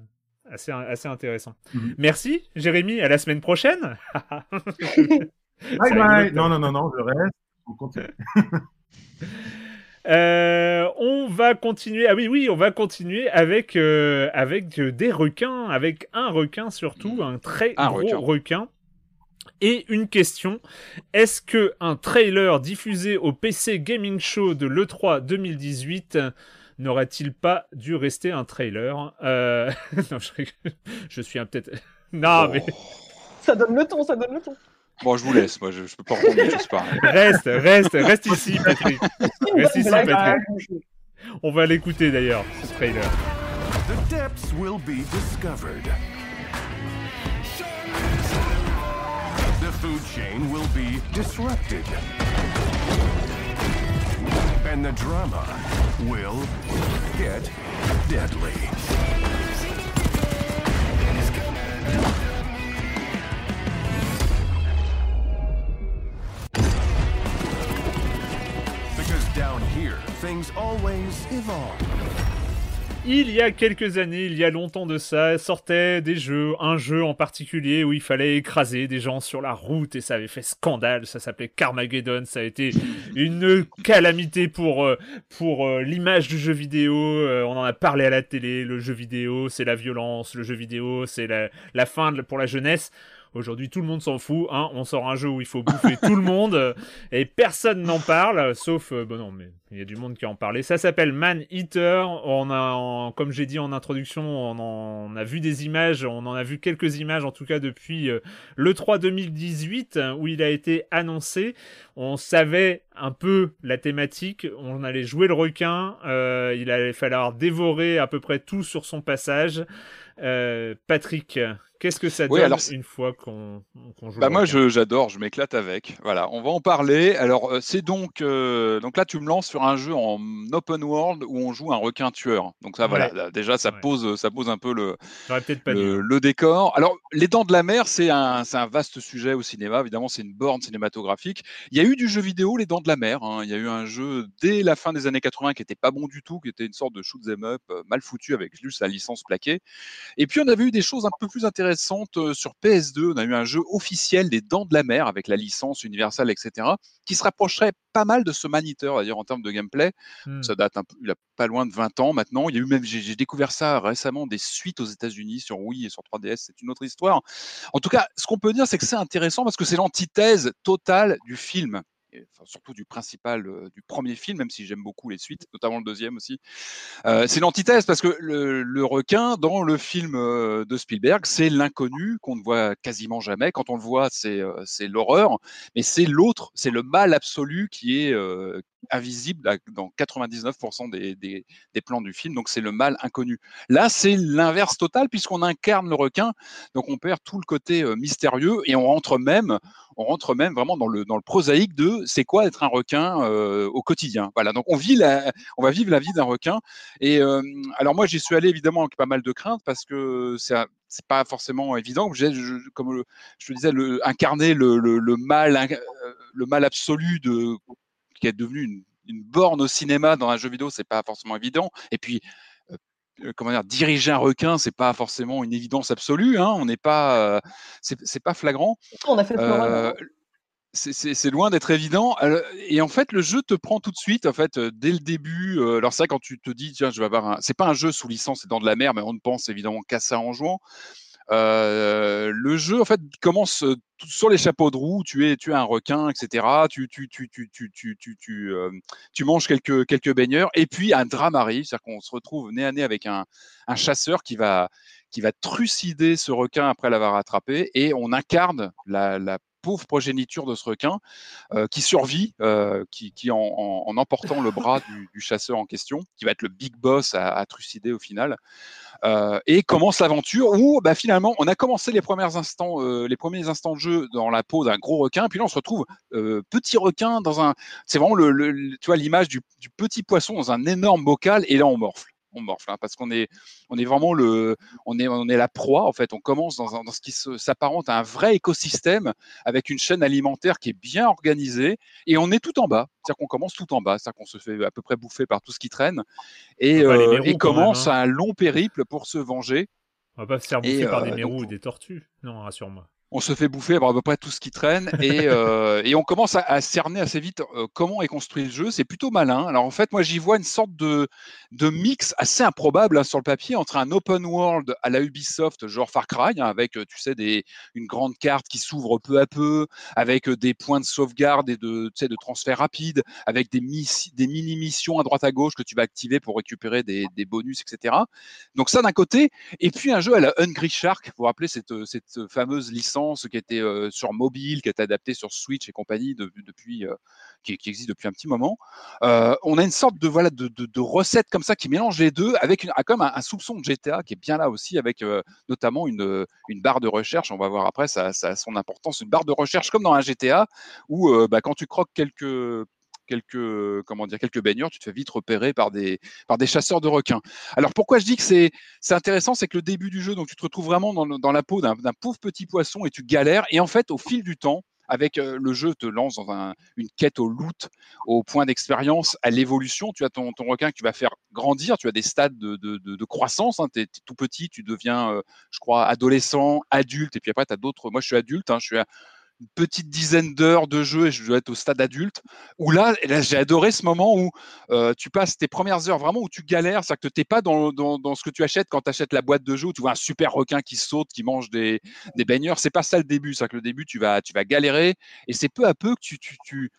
assez, assez intéressant. Mm -hmm. Merci, Jérémy. À la semaine prochaine. <laughs> bye bye. Non, non, non, non, je reste. On continue. <laughs> Euh, on va continuer. Ah oui, oui, on va continuer avec euh, avec des requins, avec un requin surtout, un très un gros requin. requin. Et une question est-ce que un trailer diffusé au PC Gaming Show de l'E3 2018 n'aurait-il pas dû rester un trailer? Euh... <laughs> non, je, je, suis un peut-être. Non, oh. mais. Ça donne le ton, ça donne le ton. Bon, je vous laisse, moi, je, je peux pas répondre choses pareilles. Reste, reste, reste ici, Patrick. Reste ici, Patrick. On va l'écouter d'ailleurs, ce trailer. The depths will be discovered. The food chain will be disrupted. And the drama will get deadly. Il y a quelques années, il y a longtemps de ça, sortait des jeux, un jeu en particulier où il fallait écraser des gens sur la route et ça avait fait scandale, ça s'appelait Carmageddon, ça a été une calamité pour, pour l'image du jeu vidéo, on en a parlé à la télé, le jeu vidéo c'est la violence, le jeu vidéo c'est la, la fin pour la jeunesse. Aujourd'hui, tout le monde s'en fout. Hein. On sort un jeu où il faut bouffer tout le <laughs> monde et personne n'en parle, sauf euh, bon non, mais il y a du monde qui en parlait. Ça s'appelle Man Eater. On a, en, comme j'ai dit en introduction, on, en, on, a vu des images. On en a vu quelques images, en tout cas depuis euh, le 3 2018 où il a été annoncé. On savait un peu la thématique. On allait jouer le requin. Euh, il allait falloir dévorer à peu près tout sur son passage. Euh, Patrick, Qu'est-ce que ça donne une fois qu'on joue bah Moi, j'adore, je, m'éclate avec. Voilà, on va en parler. Alors, euh, c'est donc, euh, donc là, tu me lances sur un jeu en open world où on joue un requin tueur. Donc ça, voilà, déjà, ça pose, ça pose un peu le, le, décor. Alors, les Dents de la Mer, c'est un, un, vaste sujet au cinéma. Évidemment, c'est une borne cinématographique. Il y a eu du jeu vidéo, Les Dents de la Mer. Hein. Il y a eu un jeu dès la fin des années 80 qui était pas bon du tout, qui était une sorte de shoot them up euh, mal foutu avec juste la licence plaquée. Et puis, on avait eu des choses un peu plus intéressantes euh, sur PS2. On a eu un jeu officiel des Dents de la Mer avec la licence Universal, etc., qui se rapprocherait pas mal de ce Maniteur, d'ailleurs, en termes de gameplay. Hmm. Ça date un peu, il a pas loin de 20 ans maintenant. Il y a eu même, j'ai découvert ça récemment, des suites aux États-Unis sur Wii et sur 3DS. C'est une autre histoire. En tout cas, ce qu'on peut dire, c'est que c'est intéressant parce que c'est l'antithèse totale du film surtout du principal, du premier film, même si j'aime beaucoup les suites, notamment le deuxième aussi. c'est l'antithèse parce que le, requin dans le film de Spielberg, c'est l'inconnu qu'on ne voit quasiment jamais. Quand on le voit, c'est l'horreur, mais c'est l'autre, c'est le mal absolu qui est invisible dans 99% des, des, des, plans du film. Donc c'est le mal inconnu. Là, c'est l'inverse total puisqu'on incarne le requin. Donc on perd tout le côté mystérieux et on rentre même, on rentre même vraiment dans le, dans le prosaïque de c'est quoi être un requin au quotidien. Voilà. Donc on vit la, on va vivre la vie d'un requin. Et alors moi j'y suis allé évidemment avec pas mal de craintes parce que c'est c'est pas forcément évident. comme je te disais, incarner le, le, mal, le mal absolu de qui est devenu une, borne au cinéma dans un jeu vidéo, c'est pas forcément évident. Et puis, euh, comment dire, diriger un requin, c'est pas forcément une évidence absolue. Hein. On n'est pas, euh, c'est pas flagrant. On a fait euh, c'est loin d'être évident. Et en fait, le jeu te prend tout de suite, en fait, dès le début. Alors ça, quand tu te dis, tiens, je vais avoir un. C'est pas un jeu sous licence, c'est dans de la mer, mais on ne pense évidemment qu'à ça en jouant. Le jeu, en fait, commence sur les chapeaux de roue. Tu es, tu es un requin, etc. Tu, tu, tu, tu, tu, tu, tu, tu, tu manges quelques, quelques baigneurs. Et puis, un drame arrive. C'est-à-dire qu'on se retrouve nez à nez avec un, un chasseur qui va, qui va trucider ce requin après l'avoir attrapé. Et on incarne la pauvre progéniture de ce requin euh, qui survit, euh, qui, en, emportant le bras du, chasseur en question, qui va être le big boss à, trucider au final, euh, et commence l'aventure où bah, finalement on a commencé les premiers instants, les premiers instants de jeu dans la peau d'un gros requin, puis là on se retrouve petit requin dans un, c'est vraiment l'image du, du petit poisson dans un énorme bocal, et là on morfle on morfle hein, parce qu'on est, on est vraiment le, on est, on est la proie en fait. On commence dans, dans ce qui s'apparente à un vrai écosystème avec une chaîne alimentaire qui est bien organisée et on est tout en bas. C'est-à-dire qu'on commence tout en bas, c'est-à-dire qu'on se fait à peu près bouffer par tout ce qui traîne et, euh, et commence hein. un long périple pour se venger. On va pas se faire bouffer par des euh, mérous ou des tortues, non, rassure-moi on se fait bouffer à peu près tout ce qui traîne et, <laughs> euh, et on commence à, cerner assez vite euh, comment est construit le jeu. C'est plutôt malin. Alors en fait, moi j'y vois une sorte de, de mix assez improbable hein, sur le papier entre un open world à la Ubisoft, genre Far Cry, hein, avec tu sais des, une grande carte qui s'ouvre peu à peu, avec des points de sauvegarde et de, tu sais, de transfert rapide, avec des, des mini missions à droite à gauche que tu vas activer pour récupérer des, des bonus, etc. Donc ça d'un côté, et puis un jeu à la Hungry Shark. Vous vous rappelez cette, cette fameuse licence ce qui était sur mobile, qui est adapté sur Switch et compagnie depuis, qui, existe depuis un petit moment. on a une sorte de recette comme ça qui mélange les deux avec ah, comme un, soupçon de GTA qui est bien là aussi avec notamment une, barre de recherche. On va voir après, ça, a son importance. Une barre de recherche comme dans un GTA où bah, quand tu croques quelques quelques comment dire quelques baigneurs, tu te fais vite repérer par des par des chasseurs de requins. Alors pourquoi je dis que c'est intéressant, c'est que le début du jeu, donc tu te retrouves vraiment dans, dans la peau d'un pauvre petit poisson et tu galères. Et en fait, au fil du temps, avec euh, le jeu te lance dans un, une quête au loot, au point d'expérience, à l'évolution. Tu as ton, ton, requin que tu vas faire grandir, tu as des stades de, de, de, de croissance. Hein. Tu es, tout petit, tu deviens, euh, je crois, adolescent, adulte, et puis après, tu as d'autres. Moi, je suis adulte, hein, je suis une petite dizaine d'heures de jeu et je dois être au stade adulte. Où là, là j'ai adoré ce moment où euh, tu passes tes premières heures vraiment où tu galères, c'est-à-dire que tu n'es pas dans, dans, dans, ce que tu achètes quand tu achètes la boîte de jeu où tu vois un super requin qui saute, qui mange des, des baigneurs. C'est pas ça le début, c'est que le début tu vas, tu vas galérer et c'est peu à peu que tu, tu, tu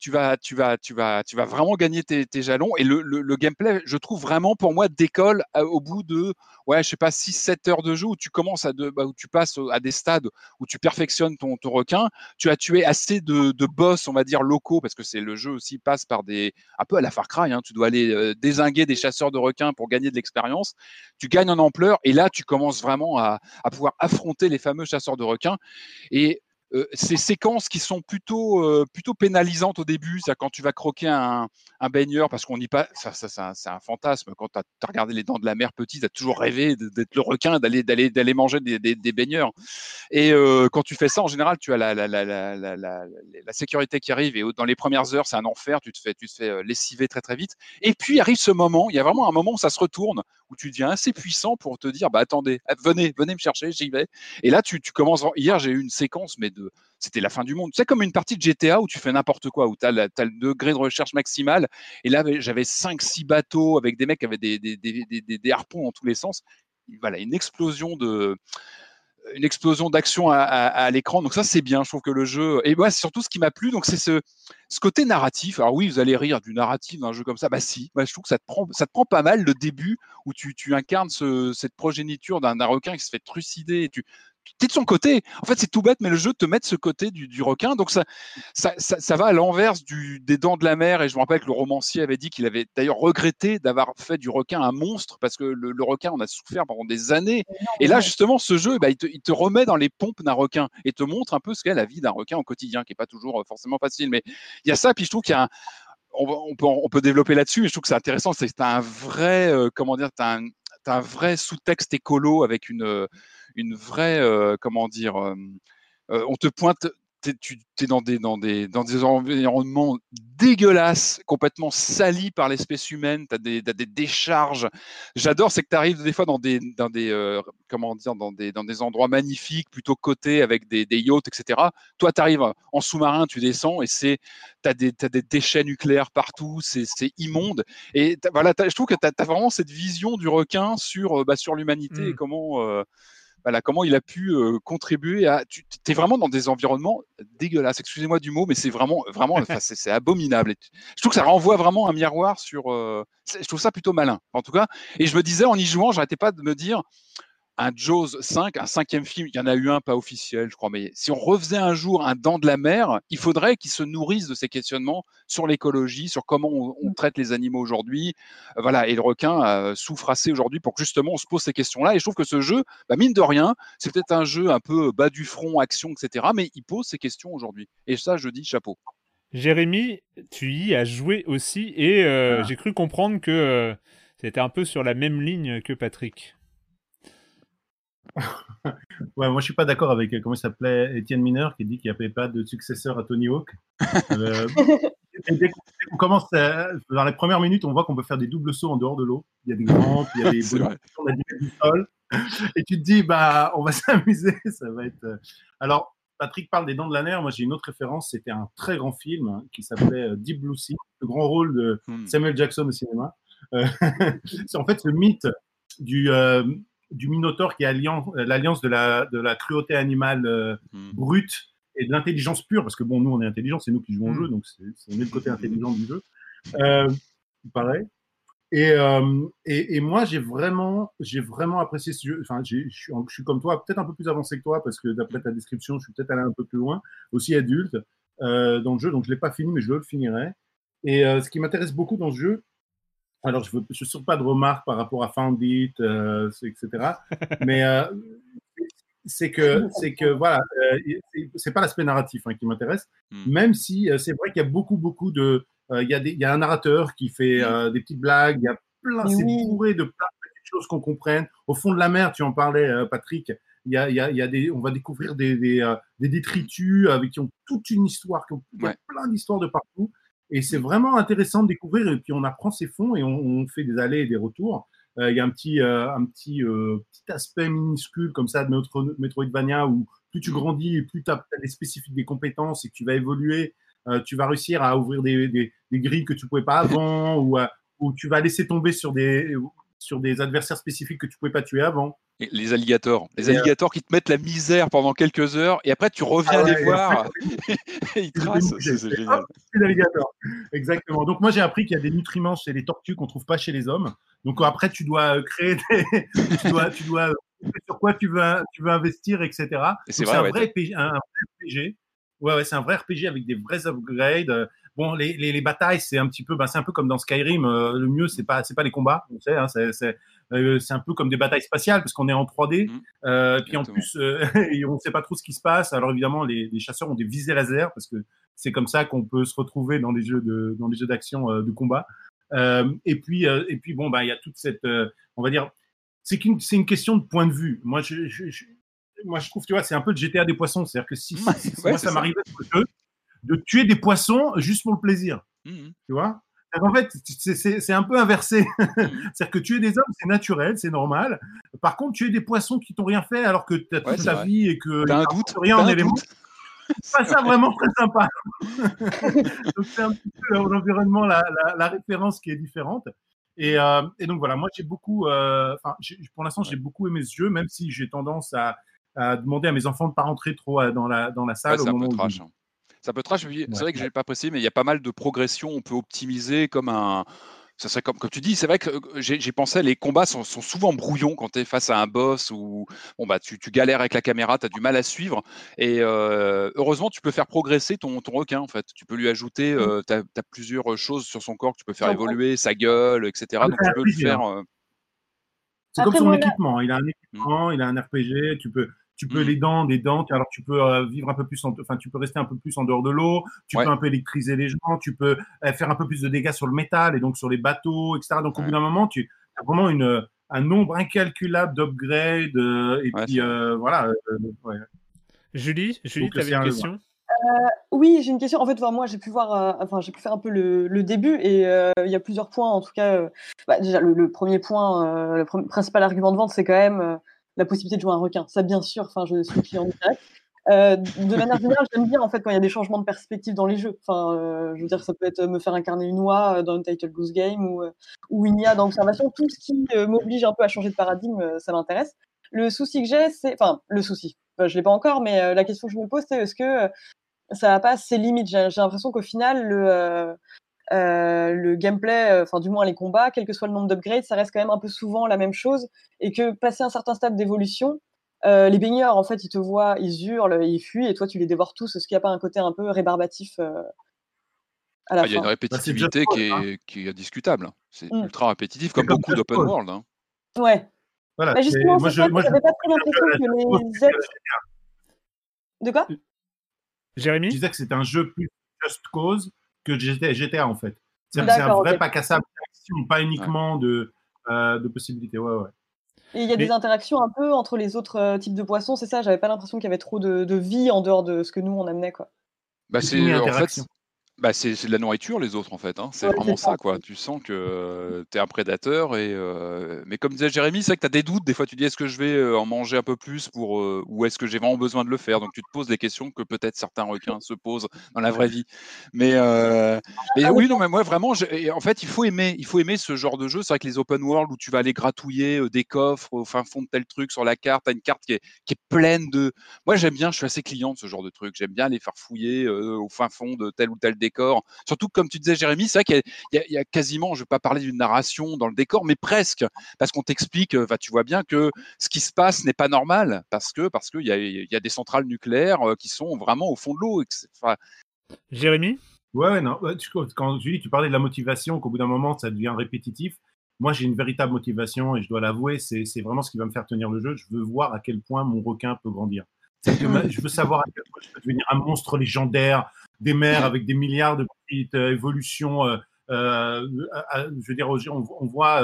tu vas, tu vas, tu vas, tu vas vraiment gagner tes, jalons. Et le, gameplay, je trouve vraiment pour moi décolle au bout de, ouais, je sais pas, 6-7 heures de jeu où tu commences à, bah, tu passes à des stades où tu perfectionnes ton, ton requin. Tu as tué assez de, de, boss, on va dire locaux, parce que c'est le jeu aussi passe par des, un peu à la Far Cry. Hein, tu dois aller désinguer des chasseurs de requins pour gagner de l'expérience. Tu gagnes en ampleur et là, tu commences vraiment à, à pouvoir affronter les fameux chasseurs de requins. Et euh, ces séquences qui sont plutôt, euh, plutôt pénalisantes au début, c'est quand tu vas croquer un, un baigneur, parce qu'on n'y pas, ça, ça, ça c'est un fantasme. Quand tu as, regardé les dents de la mer petit, tu as toujours rêvé d'être le requin, d'aller, d'aller, d'aller manger des, des, baigneurs. Et euh, quand tu fais ça, en général, tu as la, la, la, la, la, la sécurité qui arrive. Et dans les premières heures, c'est un enfer. Tu te fais, tu te fais lessiver très très vite. Et puis arrive ce moment. Il y a vraiment un moment où ça se retourne, où tu deviens assez puissant pour te dire, bah attendez, venez, venez me chercher, j'y vais. Et là, tu, tu commences. Hier, j'ai eu une séquence, mais de c'était la fin du monde. C'est comme une partie de GTA où tu fais n'importe quoi, où tu as, le degré de recherche maximal. Et là, j'avais 5-6 bateaux avec des mecs qui avaient des, harpons dans tous les sens. Voilà, une explosion de une explosion d'action à, l'écran. Donc ça, c'est bien. Je trouve que le jeu. Et moi, surtout ce qui m'a plu, donc c'est ce, côté narratif. Alors oui, vous allez rire du narratif d'un jeu comme ça. Bah si. Bah, je trouve que ça te prend, ça te prend pas mal le début où tu, incarnes ce, cette progéniture d'un requin qui se fait trucider. Et tu, tu es de son côté. En fait, c'est tout bête, mais le jeu te met de ce côté du, requin. Donc, ça, ça, ça, va à l'inverse des dents de la mer. Et je me rappelle que le romancier avait dit qu'il avait d'ailleurs regretté d'avoir fait du requin un monstre parce que le, requin, on a souffert pendant des années. Et là, justement, ce jeu, bah, il, te, remet dans les pompes d'un requin et te montre un peu ce qu'est la vie d'un requin au quotidien, qui n'est pas toujours euh, forcément facile. Mais il y a ça. Puis je trouve qu'il y a un, on, peut, on peut développer là-dessus, mais je trouve que c'est intéressant. C'est un vrai, euh, comment dire, tu un, un vrai sous-texte écolo avec une, une vraie, euh, comment dire, on te pointe tu es dans des, dans, des, dans des environnements dégueulasses, complètement salis par l'espèce humaine, tu as, des, décharges. J'adore, c'est que tu arrives des fois dans des, dans des, comment dire, dans des, dans des endroits magnifiques, plutôt cotés, avec des, yachts, etc. Toi, tu arrives en sous-marin, tu descends, et tu as, des, des déchets nucléaires partout, c'est immonde. Et voilà, je trouve que tu as, vraiment cette vision du requin sur, bah, sur l'humanité et mmh. comment voilà, comment il a pu euh, contribuer à. Tu es vraiment dans des environnements dégueulasses. Excusez-moi du mot, mais c'est vraiment, vraiment, c'est abominable. je trouve que ça renvoie vraiment un miroir sur. Euh, je trouve ça plutôt malin, en tout cas. Et je me disais en y jouant, j'arrêtais pas de me dire, un Jaws 5, un cinquième film, il y en a eu un pas officiel, je crois, mais si on refaisait un jour un Dent de la mer, il faudrait qu'il se nourrisse de ces questionnements sur l'écologie, sur comment on, mm. traite les animaux aujourd'hui. Euh, voilà, et le requin euh, souffre assez aujourd'hui pour que justement on se pose ces questions-là. Et je trouve que ce jeu, bah, mine de rien, c'est peut-être un jeu un peu bas du front, action, etc., mais il pose ces questions aujourd'hui. Et ça, je dis chapeau. Jérémy, tu y as joué aussi, et euh, ah. j'ai cru comprendre que c'était un peu sur la même ligne que Patrick. Ouais, moi je suis pas d'accord avec comment il s'appelait Étienne Mineur qui dit qu'il n'y avait pas de successeur à Tony Hawk. <laughs> Euh, dès qu'on commence dans les premières minutes, on voit qu'on peut faire des doubles sauts en dehors de l'eau. Il y a des grands, il y a <laughs> des on a du sol. Et tu te dis, bah, on va <laughs> s'amuser, ça va être. Euh, alors, Patrick parle des Dents de la Mer. Moi, j'ai une autre référence. C'était un très grand film hein, qui s'appelait euh, Deep Blue Sea, le grand rôle de hmm. Samuel Jackson au cinéma. c'est en fait le mythe du, du Minotaure qui est euh, l'alliance de la, de la cruauté animale euh, hmm. brute et de l'intelligence pure, parce que bon, nous on est intelligents, c'est nous qui jouons au hmm. jeu, donc c'est le côté intelligent du jeu. Euh, pareil. Et, euh, et, et, moi, j'ai vraiment, j'ai vraiment apprécié ce jeu. Enfin, je suis, comme toi, peut-être un peu plus avancé que toi, parce que d'après ta description, je suis peut-être allé un peu plus loin, aussi adulte euh, dans le jeu. Donc, je l'ai pas fini, mais je le finirai. Et euh, ce qui m'intéresse beaucoup dans ce jeu, alors, je ne je pas de remarques par rapport à Found It, euh, etc. <laughs> Mais euh, c'est que, c'est que, voilà, euh, c'est pas l'aspect narratif hein, qui m'intéresse, hmm. même si c'est vrai qu'il y a beaucoup, beaucoup de. Il y, a il y a un narrateur qui fait hmm. des petites blagues, il y a plein, c'est bourré de plein de petites choses qu'on comprenne. Au fond de la mer, tu en parlais, Patrick, il y a, il y a, il y a des, on va découvrir des, des, des détritus avec qui ont toute une histoire, qui ont plein d'histoires de partout. Et c'est vraiment intéressant de découvrir. Et puis on apprend ses fonds et on, fait des allers et des retours. Euh, il y a un petit, euh, un petit, euh, petit aspect minuscule comme ça de Metro, Metroidvania où plus tu grandis et plus tu as, des spécifiques des compétences et que tu vas évoluer, tu vas réussir à ouvrir des, des, des grilles que tu pouvais pas <laughs> avant ou, ou tu vas laisser tomber sur des, sur des adversaires spécifiques que tu pouvais pas tuer avant. Les alligators. Les euh, alligators qui te mettent la misère pendant quelques heures et après tu reviens Ah ouais, les voir <laughs> et ils tracent. C'est génial. hop, c'est l'alligator. Exactement. Donc moi j'ai appris qu'il y a des nutriments chez les tortues qu'on trouve pas chez les hommes. Donc après tu dois euh, créer des, <laughs> tu dois, tu dois euh, sur quoi tu veux, tu veux investir, etc. Et c'est vrai, un ouais, vrai RPG, un, vrai RPG. Ouais, ouais, c'est un vrai RPG avec des vrais upgrades. Bon, les, les, les batailles, c'est un petit peu, bah, c'est un peu comme dans Skyrim. euh, le mieux, c'est pas, c'est pas les combats, on sait. Hein, c'est, c'est, euh, c'est un peu comme des batailles spatiales parce qu'on est en 3D. Mhm. Euh, puis en plus, euh, <laughs> et on sait pas trop ce qui se passe. Alors évidemment, les, les chasseurs ont des visées laser parce que c'est comme ça qu'on peut se retrouver dans les jeux de, dans les jeux d'action de combat. Et puis, et puis bon, bah, il y a toute cette, on va dire, c'est c'est une question de point de vue. Moi, je, je, je- moi, je trouve, tu vois, c'est un peu le GTA des poissons. C'est-à-dire que si, si- Ouais, moi, ça m'arrivait de tuer des poissons juste pour le plaisir, Mhm. tu vois? En fait, c'est- un peu inversé. <laughs> Mhm. C'est-à-dire que tuer des hommes, c'est naturel, c'est normal. Par contre, tuer des poissons qui t'ont rien fait alors que tu as Ouais, toute ta vrai. vie et que T'as un ils doute t'apportent rien en élément, c'est <laughs> pas ça vraiment très sympa. <laughs> donc c'est un petit peu l'environnement, la, la, la référence qui est différente. Et, euh, et donc voilà, moi j'ai beaucoup, euh, pour l'instant j'ai beaucoup aimé ce jeu, même si j'ai tendance à, à demander à mes enfants de pas rentrer trop euh, dans la dans la Ouais, salle au moment où trash. hein. C'est un peu trash. puis Ouais. C'est vrai que je l'ai pas précisé, mais il y a pas mal de progression. On peut optimiser comme un. Ça serait comme, comme tu dis, c'est vrai que euh, j'ai pensé, les combats sont, sont souvent brouillons quand tu es face à un boss ou bon, bah, tu, tu galères avec la caméra, tu as du mal à suivre. Et euh, heureusement, tu peux faire progresser ton, ton requin en fait. Tu peux lui ajouter, euh, tu as, plusieurs choses sur son corps que tu peux faire évoluer, sa gueule, etc. Donc tu peux le faire. euh, C'est comme son équipement. Il a un équipement, il a un RPG. Tu peux, tu peux Mm. les dents, des dents. Alors tu peux euh, vivre un peu plus, en, enfin tu peux rester un peu plus en dehors de l'eau. Tu Ouais. peux un peu électriser les gens. Tu peux euh, faire un peu plus de dégâts sur le métal et donc sur les bateaux, etc. Donc au Ouais. bout d'un moment, tu as vraiment une, un nombre incalculable d'upgrades euh, et Ouais, puis euh, voilà. euh, ouais. Julie, Julie, tu avais une un- question? Oui, j'ai une question. En fait, enfin, moi, j'ai pu voir, euh, enfin, j'ai pu faire un peu le, le début et euh, il y a plusieurs points. En tout cas, euh, bah, déjà, le, le premier point, euh, le pr- principal argument de vente, c'est quand même euh, la possibilité de jouer un requin. Ça, bien sûr. Enfin, je suis client direct. Euh, de manière générale, j'aime bien en fait quand il y a des changements de perspective dans les jeux. Enfin, euh, je veux dire, ça peut être me faire incarner une oie euh, dans une Title Goose Game ou, euh, ou une IA dans Observation. Tout ce qui euh, m'oblige un peu à changer de paradigme, euh, ça m'intéresse. Le souci que j'ai, c'est, enfin, le souci. euh, je l'ai pas encore, mais euh, la question que je me pose, c'est est-ce que euh, ça n'a pas ses limites? J'ai l'impression qu'au final, le, euh, le gameplay, euh, enfin du moins les combats, quel que soit le nombre d'upgrades, ça reste quand même un peu souvent la même chose. Et que passer un certain stade d'évolution, euh, les baigneurs, en fait, ils te voient, ils hurlent, ils fuient, et toi, tu les dévores tous. Est-ce qu'il n'y a pas un côté un peu rébarbatif euh, à la ah, Il y a une fin? répétitivité Just qui est, qui est indiscutable. C'est Mm. ultra répétitif, comme comme beaucoup d'open world. hein. Ouais. Voilà. Bah, c'est- justement, moi, c'est je, ça, moi, je, j'avais pas trop l'impression que les. De quoi? Jérémy? Je disais que c'était un jeu plus Just Cause que GTA, GTA en fait. C'est c'est un vrai ok. bac à sable pas uniquement de, euh, de possibilités. Ouais, ouais. Et il y a Mais- des interactions un peu entre les autres euh, types de poissons, c'est ça? J'avais pas l'impression qu'il y avait trop de, de vie en dehors de ce que nous on amenait, quoi. Bah, C'est c'est une en fait, interaction. Bah, c'est c'est de la nourriture les autres en fait. Hein. C'est Ouais, vraiment ça. ça quoi. Tu sens que tu es un prédateur et euh, mais comme disait Jérémy, c'est vrai que tu as des doutes. Des fois, tu dis est-ce que je vais euh, en manger un peu plus pour euh, ou est-ce que j'ai vraiment besoin de le faire? Donc tu te poses des questions que peut-être certains requins se posent dans la vraie vie. Mais, euh, mais Ah, oui, non, mais moi vraiment, et en fait, il faut aimer, il faut aimer ce genre de jeu. C'est vrai que les open world où tu vas aller gratouiller euh, des coffres au fin fond de tel truc sur la carte, t'as une carte qui est, qui est pleine de. Moi, j'aime bien. Je suis assez client de ce genre de truc. J'aime bien les faire fouiller euh, au fin fond de tel ou tel décor. Surtout que, comme tu disais, Jérémy, c'est vrai qu'il y a- y, y quasiment, je vais pas parler d'une narration dans le décor, mais presque, parce qu'on t'explique. euh, bah, tu vois bien que ce qui se passe n'est pas normal, parce que parce qu'il y y a des centrales nucléaires euh, qui sont vraiment au fond de l'eau. enfin, Jérémy? Ouais, non. tu- Quand Julie, tu parlais de la motivation, qu'au bout d'un moment, ça devient répétitif. Moi, j'ai une véritable motivation et je dois l'avouer, c'est vraiment ce qui va me faire tenir le jeu. Je veux voir à quel point mon requin peut grandir. C'est que ma- je veux savoir à quel point je peux devenir un monstre légendaire des mers avec des milliards de petites euh, évolutions. euh, euh, je veux dire, on, on voit.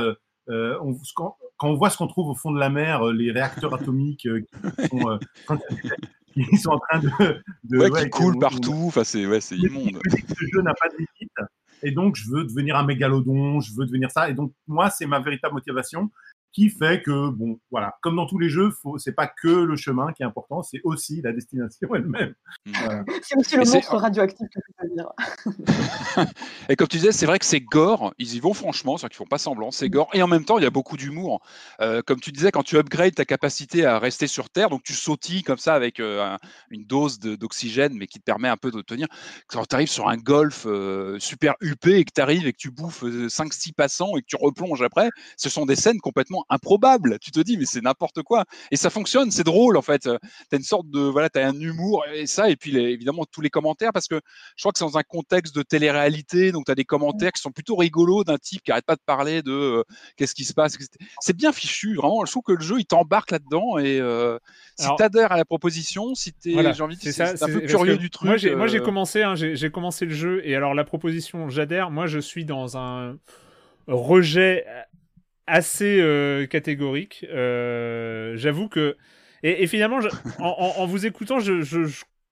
euh, on- quand on voit ce qu'on trouve au fond de la mer, les réacteurs <laughs> atomiques qui, sont, en train de, de- ouais, ouais, qui coule on- on- partout. Enfin, c'est ouais, immonde. ce jeu n'a pas de limite. Et donc, je veux devenir un mégalodon, je veux devenir ça. Et donc, moi, c'est ma véritable motivation qui fait que, bon, voilà, comme dans tous les jeux, c'est pas que le chemin qui est important, c'est aussi la destination elle-même. Mmh. C'est aussi le monstre radioactif que tu dire. <laughs> et comme tu disais, c'est vrai que c'est gore, ils y vont franchement, c'est-à-dire qu'ils font pas semblant, c'est gore, et en même temps, il y a beaucoup d'humour. Euh, comme tu disais, quand tu upgrades ta capacité à rester sur Terre, donc tu sautilles comme ça avec euh, une dose d'oxygène, mais qui te permet un peu de tenir. Quand tu arrives sur un golf euh, super huppé et que tu arrives et que tu bouffes 5-6 passants et que tu replonges après, ce sont des scènes complètement improbable. Tu te dis, mais c'est n'importe quoi. Et ça fonctionne, c'est drôle en fait. Tu as une sorte de. Voilà, tu as un humour et ça, et puis évidemment tous les commentaires, parce que je crois que c'est dans un contexte de télé-réalité, donc tu as des commentaires qui sont plutôt rigolos d'un type qui arrête pas de parler de euh, qu'est-ce qui se passe. C'est bien fichu, vraiment. Je trouve que le jeu, il t'embarque là-dedans et euh, si tu adhères à la proposition, si tu es, j'ai envie de dire, un peu curieux du truc. Moi, j'ai euh commencé, hein, j'ai commencé le jeu et alors la proposition, j'adhère. Moi, je suis dans un rejet assez euh, catégorique. Euh, j'avoue que. Et, finalement, en, vous écoutant, je,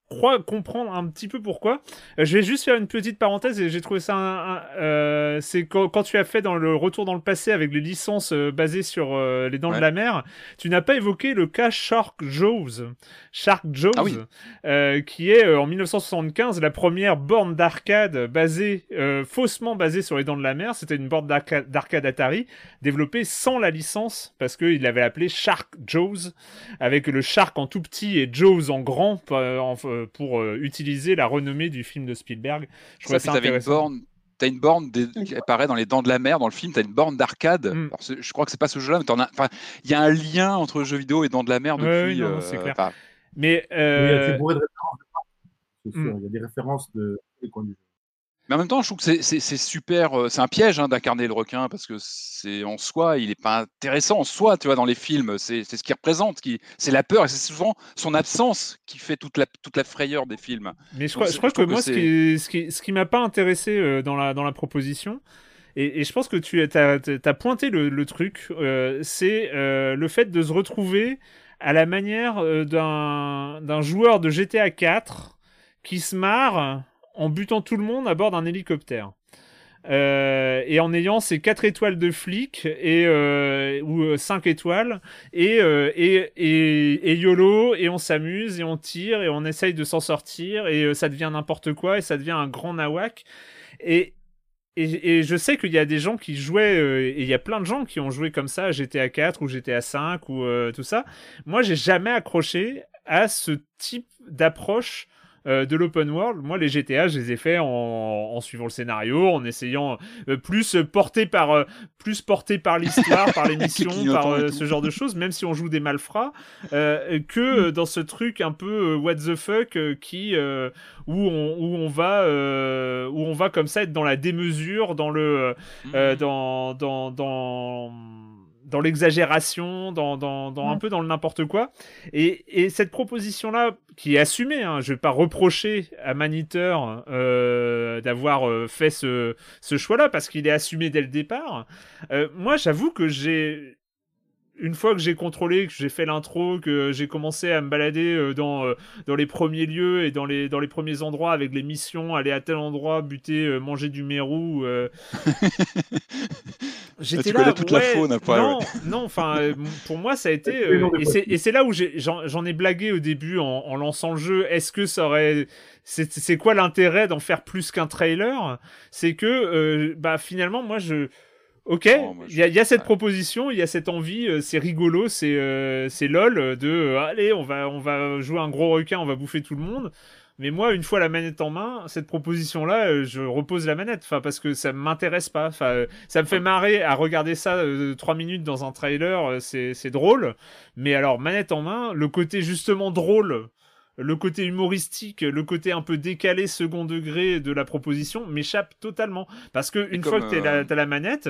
crois comprendre un petit peu pourquoi. Euh, je vais juste faire une petite parenthèse et j'ai trouvé ça. Euh, c'est quand, tu as fait dans le retour dans le passé avec les licences euh, basées sur les dents de la mer, tu n'as pas évoqué le cas Shark Jaws. Shark Jaws, ah qui est en 1975 la première borne d'arcade basée, faussement basée sur les dents de la mer. C'était une borne d'arcade Atari développée sans la licence parce qu'il l'avait appelé Shark Jaws avec le Shark en tout petit et Jaws en grand. En, euh, pour euh, utiliser la renommée du film de Spielberg. Je crois ça, ça Une borne T'as une borne qui apparaît dans les Dents de la Mer dans le film. T'as une borne d'arcade. Mm. Je crois que c'est pas ce jeu-là, mais enfin, il y a un lien entre le jeu vidéo et Dents de la Mer depuis. Oui, c'est euh, clair. Mais il y a de références. Mm. Il y a des références de mais en même temps, je trouve que c'est super. Euh, c'est un piège hein, d'incarner le requin parce que c'est en soi, il n'est pas intéressant en soi, tu vois, dans les films. C'est ce qu'il représente. Qui, c'est la peur et c'est souvent son absence qui fait toute la, toute la frayeur des films. Mais je crois, je crois que, moi, ce qui, ce qui, ce qui m'a pas intéressé euh, dans, la, dans la proposition, et, je pense que tu as, pointé le, truc, euh, c'est le fait de se retrouver à la manière d'un joueur de GTA 4 qui se marre en butant tout le monde à bord d'un hélicoptère. Euh, et en ayant ces 4 étoiles de flic et euh, ou 5 euh, étoiles et, et, et, YOLO et on s'amuse et on tire et on essaye de s'en sortir et ça devient n'importe quoi et ça devient un grand nawak et, et, je sais qu'il y a des gens qui jouaient et il y a plein de gens qui ont joué comme ça à GTA 4 ou GTA 5 ou tout ça moi j'ai jamais accroché à ce type d'approche euh, de l'open world, moi les GTA, je les ai fait en, suivant le scénario, en essayant euh, plus porté par euh, plus porté par l'histoire, par <laughs> l'émission, par ce genre de choses, même si on joue des malfrats, que dans ce truc un peu what the fuck qui où on, où on va où on va comme ça être dans la démesure, dans le mmh. dans dans dans dans l'exagération, dans, dans, un peu dans le n'importe quoi. Et, cette proposition-là, qui est assumée, hein, je ne vais pas reprocher à Maniteur euh, d'avoir euh, fait ce, ce choix-là, parce qu'il est assumé dès le départ. Euh, moi, j'avoue que j'ai une fois que j'ai contrôlé, que j'ai fait l'intro, que j'ai commencé à me balader euh, dans, euh, dans les premiers lieux et dans les, dans les premiers endroits avec les missions, aller à tel endroit, buter, euh, manger du mérou. <laughs> J'étais là. toute la faune après. Non, non, enfin, pour moi, ça a été. et c'est là où j'en ai, blagué au début en, en lançant le jeu. Est-ce que ça aurait. C'est quoi l'intérêt d'en faire plus qu'un trailer? C'est que, bah, finalement, moi, je Ok, oh, il y, a cette proposition, il y a cette envie, euh, c'est rigolo, c'est euh, c'est lol de euh, allez, on va on va jouer un gros requin, on va bouffer tout le monde. Mais moi, une fois la manette en main, cette proposition-là, je repose la manette, enfin parce que ça m'intéresse pas. Enfin, ça me fait marrer à regarder ça trois minutes dans un trailer, c'est drôle. Mais alors manette en main, le côté justement drôle le côté humoristique, le côté un peu décalé second degré de la proposition m'échappe totalement. Parce que une fois que tu as, la manette,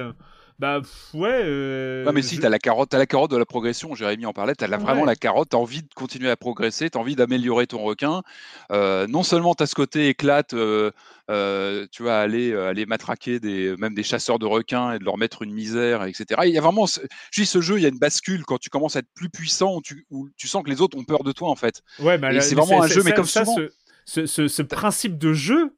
bah ouais. Euh, mais si, tu t'as la carotte, as la carotte de la progression. Jérémy en parlait. T'as as vraiment la carotte. T'as envie de continuer à progresser. T'as envie d'améliorer ton requin. Euh, non seulement t'as ce côté éclate. Euh, tu vas aller aller matraquer des même des chasseurs de requins et de leur mettre une misère, etc. Il y a vraiment, je dis ce jeu, il y a une bascule quand tu commences à être plus puissant, où tu, où tu sens que les autres ont peur de toi en fait. Ouais, mais c'est vraiment un jeu, mais comme ça, ce, ce, ce principe de jeu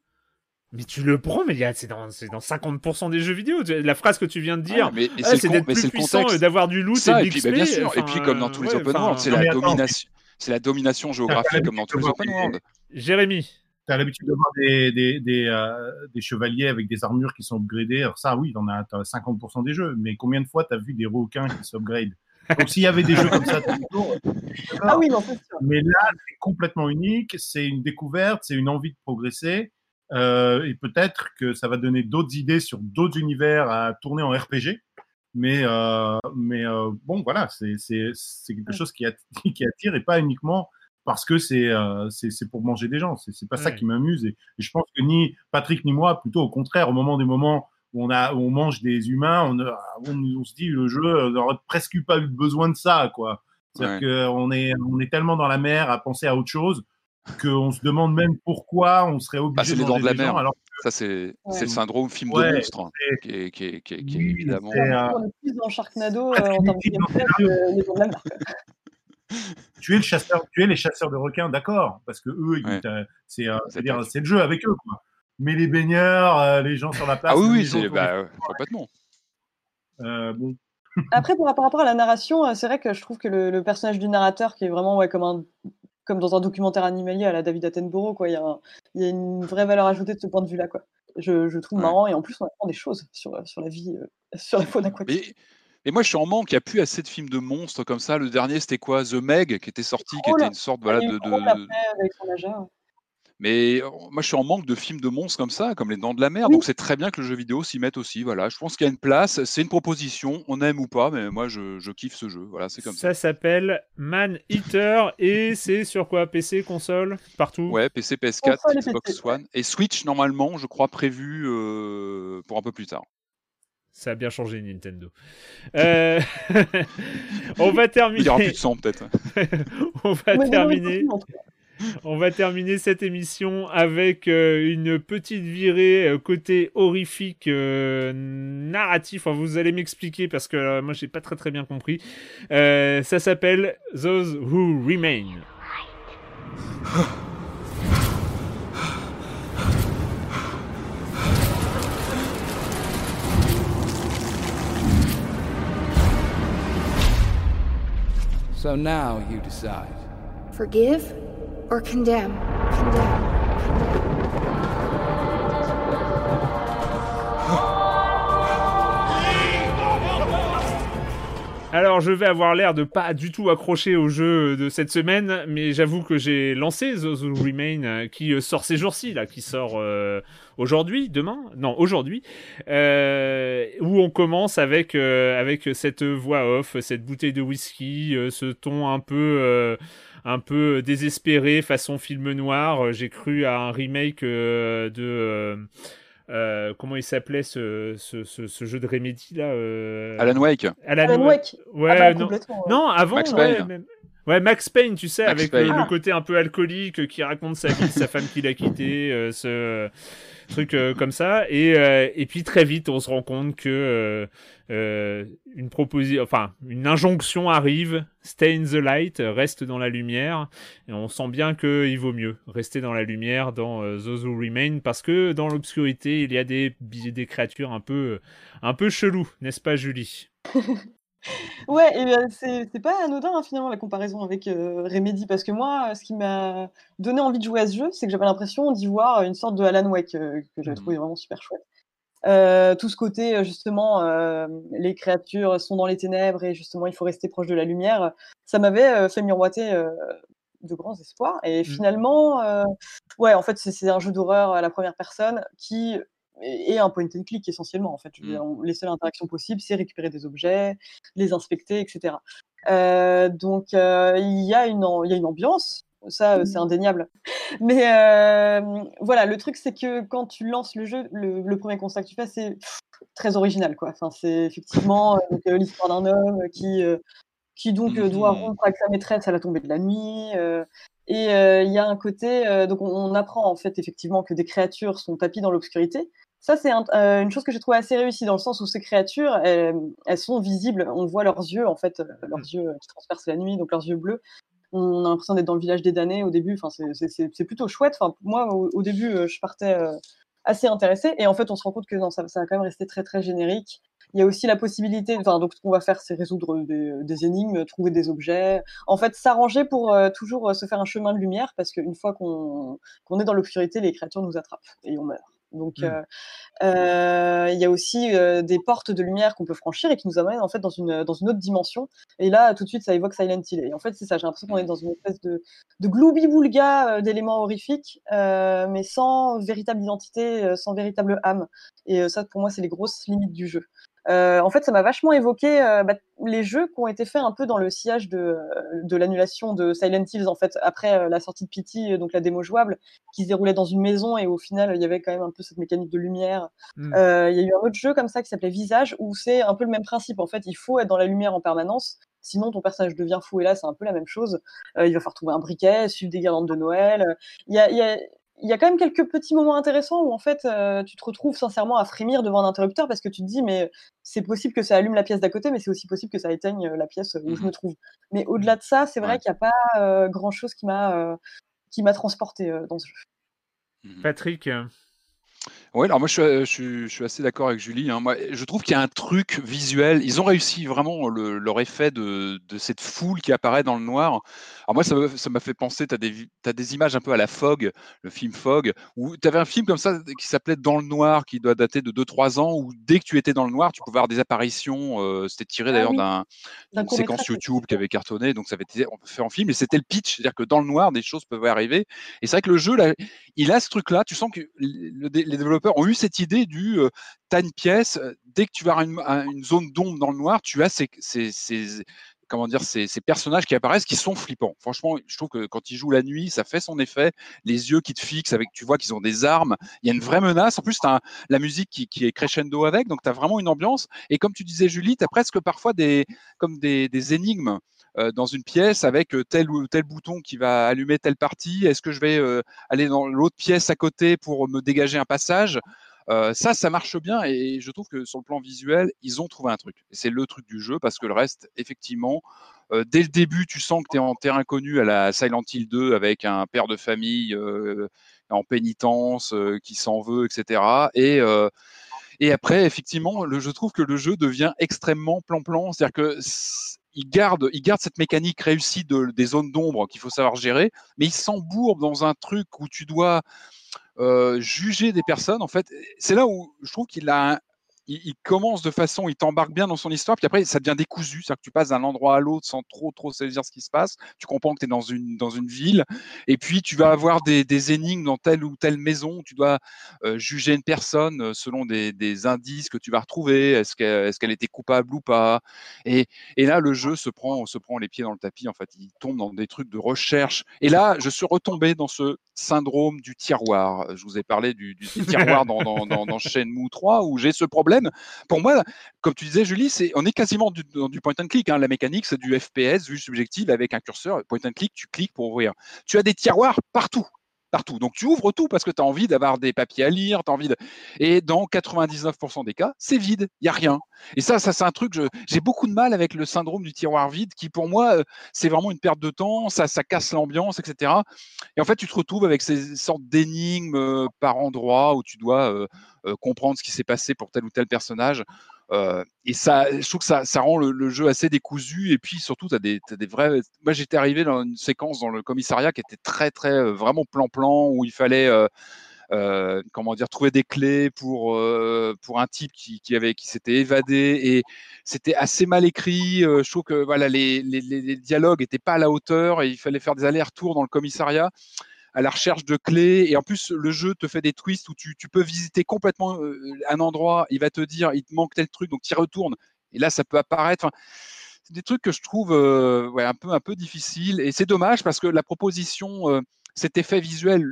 Mais tu le prends, mais c'est dans, dans 50% des jeux vidéo. La phrase que tu viens de dire, Ah, ah, c'est d'être plus c'est le puissant et d'avoir du loot Ça, et puis bah, bien sûr, et puis comme dans tous les open enfin, world, c'est la domination, c'est la domination géographique comme dans tous les open world. Jérémy, Tu as l'habitude de voir des, des, des, euh, des chevaliers avec des armures qui sont upgradées. Alors ça, oui, t'en as, t'as 50% des jeux. Mais combien de fois tu as vu des requins qui s'upgradent? Donc s'il y avait des jeux comme ça tous les jours, Ah oui, non, c'est sûr. Mais là, c'est complètement unique. C'est une découverte, c'est une envie de progresser. Euh, et peut-être que ça va donner d'autres idées sur d'autres univers à tourner en RPG. Mais, euh, mais euh, bon, voilà, c'est quelque chose qui, att- <laughs> qui attire et pas uniquement parce que c'est pour manger des gens. C'est pas ça qui m'amuse. Et, et je pense que ni Patrick ni moi, plutôt au contraire, au moment des moments où on, a, où on mange des humains, on, a- on, on se dit le jeu n'aurait presque pas eu besoin de ça, quoi. C'est-à-dire qu'on est, on est tellement dans la mer à penser à autre chose qu'on se demande même pourquoi on serait obligé Bah, c'est de les dents de la gens, mer. alors Ça, c'est Ouais. le syndrome film Ouais, de monstre hein, qui est, qui est- qui est- qui est Oui, évidemment. euh, On est plus dans Sharknado euh, en termes de les de la mer. tu es le chasseur, tu es les chasseurs de requins, d'accord, parce que eux, Ouais. c'est, euh, le jeu avec eux, quoi. Mais les baigneurs, euh, les gens sur la place, Ah oui, oui, bah, complètement. euh, bon, Après, par par rapport à la narration, euh, c'est vrai que je trouve que le, le personnage du narrateur, qui est vraiment ouais, comme, un, comme dans un documentaire animalier à la David Attenborough, quoi, il y, a un- il y a une vraie valeur ajoutée de ce point de vue-là. quoi. Je, je trouve Ouais. marrant et en plus, on apprend des choses sur, sur la vie, euh, sur la faune aquatique. Mais, mais moi, je suis en manque. Il n'y a plus assez de films de monstres comme ça. Le dernier, c'était quoi? The Meg, qui était sorti, qui était une sorte voilà, de. eu Crawl de- après avec son nageur. Mais euh, moi, je suis en manque de films de monstres comme ça, comme Les Dents de la Mer. Oui. Donc, c'est très bien que le jeu vidéo s'y mette aussi. Voilà, je pense qu'il y a une place. C'est une proposition. On aime ou pas, mais moi, je, je kiffe ce jeu. Voilà, c'est comme ça. ça s'appelle Man Eater et <laughs> c'est sur quoi? PC, console, partout? Ouais, PC, PS4, Console et Xbox PC, One et Switch normalement, je crois prévu euh, pour un peu plus tard. Ça a bien changé Nintendo. Euh, <laughs> on va Il y aura plus terminer. de sang peut-être. <laughs> on va terminer. On va terminer cette émission avec euh, une petite virée euh, côté horrifique euh, narratif. Enfin, vous allez m'expliquer parce que euh, moi j'ai pas très très bien compris. Euh, ça s'appelle Those Who Remain. So now you decide. Forgive? Or condemn? Alors, je vais avoir l'air de pas du tout accrocher au jeu de cette semaine, mais j'avoue que j'ai lancé Those Who Remain, euh, qui euh, sort ces jours-ci, là, qui sort euh, aujourd'hui, demain, non, aujourd'hui, où on commence avec avec cette voix off, cette bouteille de whisky, ce ton un peu un peu désespéré, façon film noir. Euh, J'ai cru à un remake euh, de euh, euh, comment il s'appelait ce, ce, ce, ce jeu de Remedy là euh, Alan Wake. Alan Alan Wake. Wake. Ouais, Ah bah, non. complètement, ouais. Non, avant, Max ouais, Payne. même- ouais, Max Payne, tu sais, Max avec le- Payne. le, côté un peu alcoolique euh, qui raconte sa vie, sa femme qui l'a quitté, euh, ce euh, truc euh, comme ça. Et, euh, et puis très vite, on se rend compte que euh, euh, une proposition, enfin, une injonction arrive. Stay in the light, reste dans la lumière. Et on sent bien qu'il vaut mieux rester dans la lumière dans euh, Those Who Remain parce que dans l'obscurité, il y a des, des créatures un peu, un peu chelou, n'est-ce pas, Julie? <laughs> Ouais, et euh, c'est c'est pas anodin hein, finalement la comparaison avec euh, Remedy, parce que moi, ce qui m'a donné envie de jouer à ce jeu, c'est que j'avais l'impression d'y voir une sorte de Alan Wake euh, que j'avais trouvé vraiment super chouette. Euh, tout ce côté, euh, justement, euh, les créatures sont dans les ténèbres et justement il faut rester proche de la lumière, ça m'avait euh, fait miroiter euh, de grands espoirs. Et finalement, euh, ouais, en fait, c'est c'est un jeu d'horreur à la première personne qui est un point and click essentiellement. En fait, Je veux Mm. dire, on- les seules interactions possibles, c'est récupérer des objets, les inspecter, etc. Euh, donc, euh, il y, a une am- il y a une ambiance, ça, euh, c'est indéniable. <laughs> Mais euh, voilà, le truc, c'est que quand tu lances le jeu, le, le premier constat que tu fais, c'est très original. Quoi. Enfin, c'est effectivement l'histoire d'un homme qui, qui donc doit Mhm. rompre avec sa maîtresse à la tombée de la nuit. et il y a un côté, donc on, on apprend en fait effectivement que des créatures sont tapies dans l'obscurité. Ça, c'est un- euh, une chose que j'ai trouvé assez réussie dans le sens où ces créatures, elles, elles sont visibles. On voit leurs yeux, en fait, euh, leurs yeux euh, qui transpercent la nuit, donc leurs yeux bleus. On a l'impression d'être dans le village des damnés au début. Enfin, c'est- plutôt chouette. Enfin, moi, au, au début, euh, je partais euh, assez intéressé. Et en fait, on se rend compte que non, ça, ça va quand même rester très très générique. Il y a aussi la possibilité, enfin, donc ce qu'on va faire, c'est résoudre des, des, énigmes, trouver des objets. En fait, s'arranger pour euh, toujours se faire un chemin de lumière, parce qu'une fois qu'on qu'on est dans l'obscurité, les créatures nous attrapent et on meurt. Donc, mmh. euh, il y a aussi euh, des portes de lumière qu'on peut franchir et qui nous amènent en fait dans une, dans une autre dimension. Et là, tout de suite, ça évoque Silent Hill. Et en fait, c'est ça. J'ai l'impression qu'on est dans une espèce de, de gloubi-boulga d'éléments horrifiques, mais sans véritable identité, sans véritable âme. Et ça, pour moi, c'est les grosses limites du jeu. Euh, en fait, ça m'a vachement évoqué euh, bah, les jeux qui ont été faits un peu dans le sillage de, de l'annulation de Silent Hills, en fait, après euh, la sortie de Pity, donc la démo jouable, qui se déroulait dans une maison et au final, il y avait quand même un peu cette mécanique de lumière. Mm. Il y a eu un autre jeu comme ça qui s'appelait Visage, où c'est un peu le même principe. En fait, il faut être dans la lumière en permanence, sinon ton personnage devient fou. Et là, c'est un peu la même chose. il va falloir trouver un briquet, suivre des guirlandes de Noël. Il y a, y a il y a quand même quelques petits moments intéressants où en fait euh, tu te retrouves sincèrement à frémir devant un interrupteur parce que tu te dis mais c'est possible que ça allume la pièce d'à côté mais c'est aussi possible que ça éteigne euh, la pièce où je me mmh trouve. Mais au-delà de ça, c'est vrai qu'il n'y a pas euh, grand chose qui m'a qui m'a transporté dans ce jeu. Mmh Patrick, oui, alors moi je suis, je suis, assez d'accord avec Julie. Hein. Moi, je trouve qu'il y a un truc visuel. Ils ont réussi vraiment le, leur effet de, de, cette foule qui apparaît dans le noir. Alors moi, ça m'a fait penser, tu as des, as des images un peu à la Fog, le film Fog, où tu avais un film comme ça qui s'appelait Dans le noir, qui doit dater de 2-3 ans, où dès que tu étais dans le noir, tu pouvais avoir des apparitions. Euh, c'était tiré d'ailleurs ah d'une séquence YouTube qui avait cartonné, donc ça avait été fait en film, et c'était le pitch, c'est-à-dire que dans le noir, des choses peuvent arriver. Et c'est vrai que le jeu, là, il a ce truc-là. Tu sens que le, les développeurs ont eu cette idée du euh, as une pièce, dès que tu vas avoir une, zone d'ombre dans le noir, tu as ces, comment dire, ces, personnages qui apparaissent qui sont flippants. Franchement, je trouve que quand ils jouent la nuit, ça fait son effet. Les yeux qui te fixent, avec, tu vois qu'ils ont des armes. Il y a une vraie menace. En plus, tu as la musique qui, est crescendo avec, donc tu as vraiment une ambiance. Et comme tu disais, Julie, tu as presque parfois des, comme des, énigmes dans une pièce avec euh, tel ou tel bouton qui va allumer telle partie. Est-ce que je vais euh, aller dans l'autre pièce à côté pour me dégager un passage? Ça, ça marche bien et je trouve que sur le plan visuel, ils ont trouvé un truc. C'est le truc du jeu parce que le reste, effectivement, dès le début, tu sens que tu es en terrain connu à la Silent Hill 2 avec un père de famille en pénitence qui s'en veut, etc. Et et après, effectivement, je trouve que le jeu devient extrêmement plan-plan. C'est-à-dire que il garde, il garde cette mécanique réussie de, des zones d'ombre qu'il faut savoir gérer, mais il s'embourbe dans un truc où tu dois euh, juger des personnes. En fait, c'est là où je trouve qu'il a il, commence de façon, il t'embarque bien dans son histoire, puis après, ça devient décousu. C'est-à-dire que tu passes d'un endroit à l'autre sans trop, trop saisir ce qui se passe. Tu comprends que tu es dans une, dans une ville, et puis tu vas avoir des, des énigmes dans telle ou telle maison. Tu dois euh, juger une personne euh, selon des, des, indices que tu vas retrouver. Est-ce qu'elle est qu'elle était coupable ou pas? Et, et, là, le jeu se prend, se prend les pieds dans le tapis. En fait, il tombe dans des trucs de recherche. Et là, je suis retombé dans ce syndrome du tiroir. Je vous ai parlé du, tiroir dans, dans, dans, dans Shenmue 3 où j'ai ce problème pour moi, comme tu disais, Julie, c'est, on est quasiment du, du point and click. Hein. La mécanique, c'est du FPS, vue subjective, avec un curseur. Point and click, tu cliques pour ouvrir. Tu as des tiroirs partout partout. Donc tu ouvres tout parce que tu as envie d'avoir des papiers à lire, tu envie de... Et dans 99% des cas, c'est vide, il n'y a rien. Et ça, ça c'est un truc, j'ai beaucoup de mal avec le syndrome du tiroir vide qui pour moi, euh, c'est vraiment une perte de temps, ça, ça casse l'ambiance, etc. Et en fait, tu te retrouves avec ces sortes d'énigmes euh, par endroit où tu dois euh, comprendre ce qui s'est passé pour tel ou tel personnage. Euh, et ça, je trouve que ça, ça rend le, jeu assez décousu. Et puis surtout, tu as, des vrais. Moi, j'étais arrivé dans une séquence dans le commissariat qui était très, très, euh, vraiment plan-plan, où il fallait. Euh, comment dire, trouver des clés pour, pour un type qui, qui avait, qui s'était évadé et c'était assez mal écrit. je trouve que voilà, les, les, les dialogues n'étaient pas à la hauteur et il fallait faire des allers-retours dans le commissariat à la recherche de clés. Et en plus, le jeu te fait des twists où tu, peux visiter complètement euh, un endroit. Il va te dire, il te manque tel truc, donc tu y retournes. Et là, ça peut apparaître. c'est des trucs que je trouve euh, un peu un peu difficiles. Et c'est dommage parce que la proposition, euh, cet effet visuel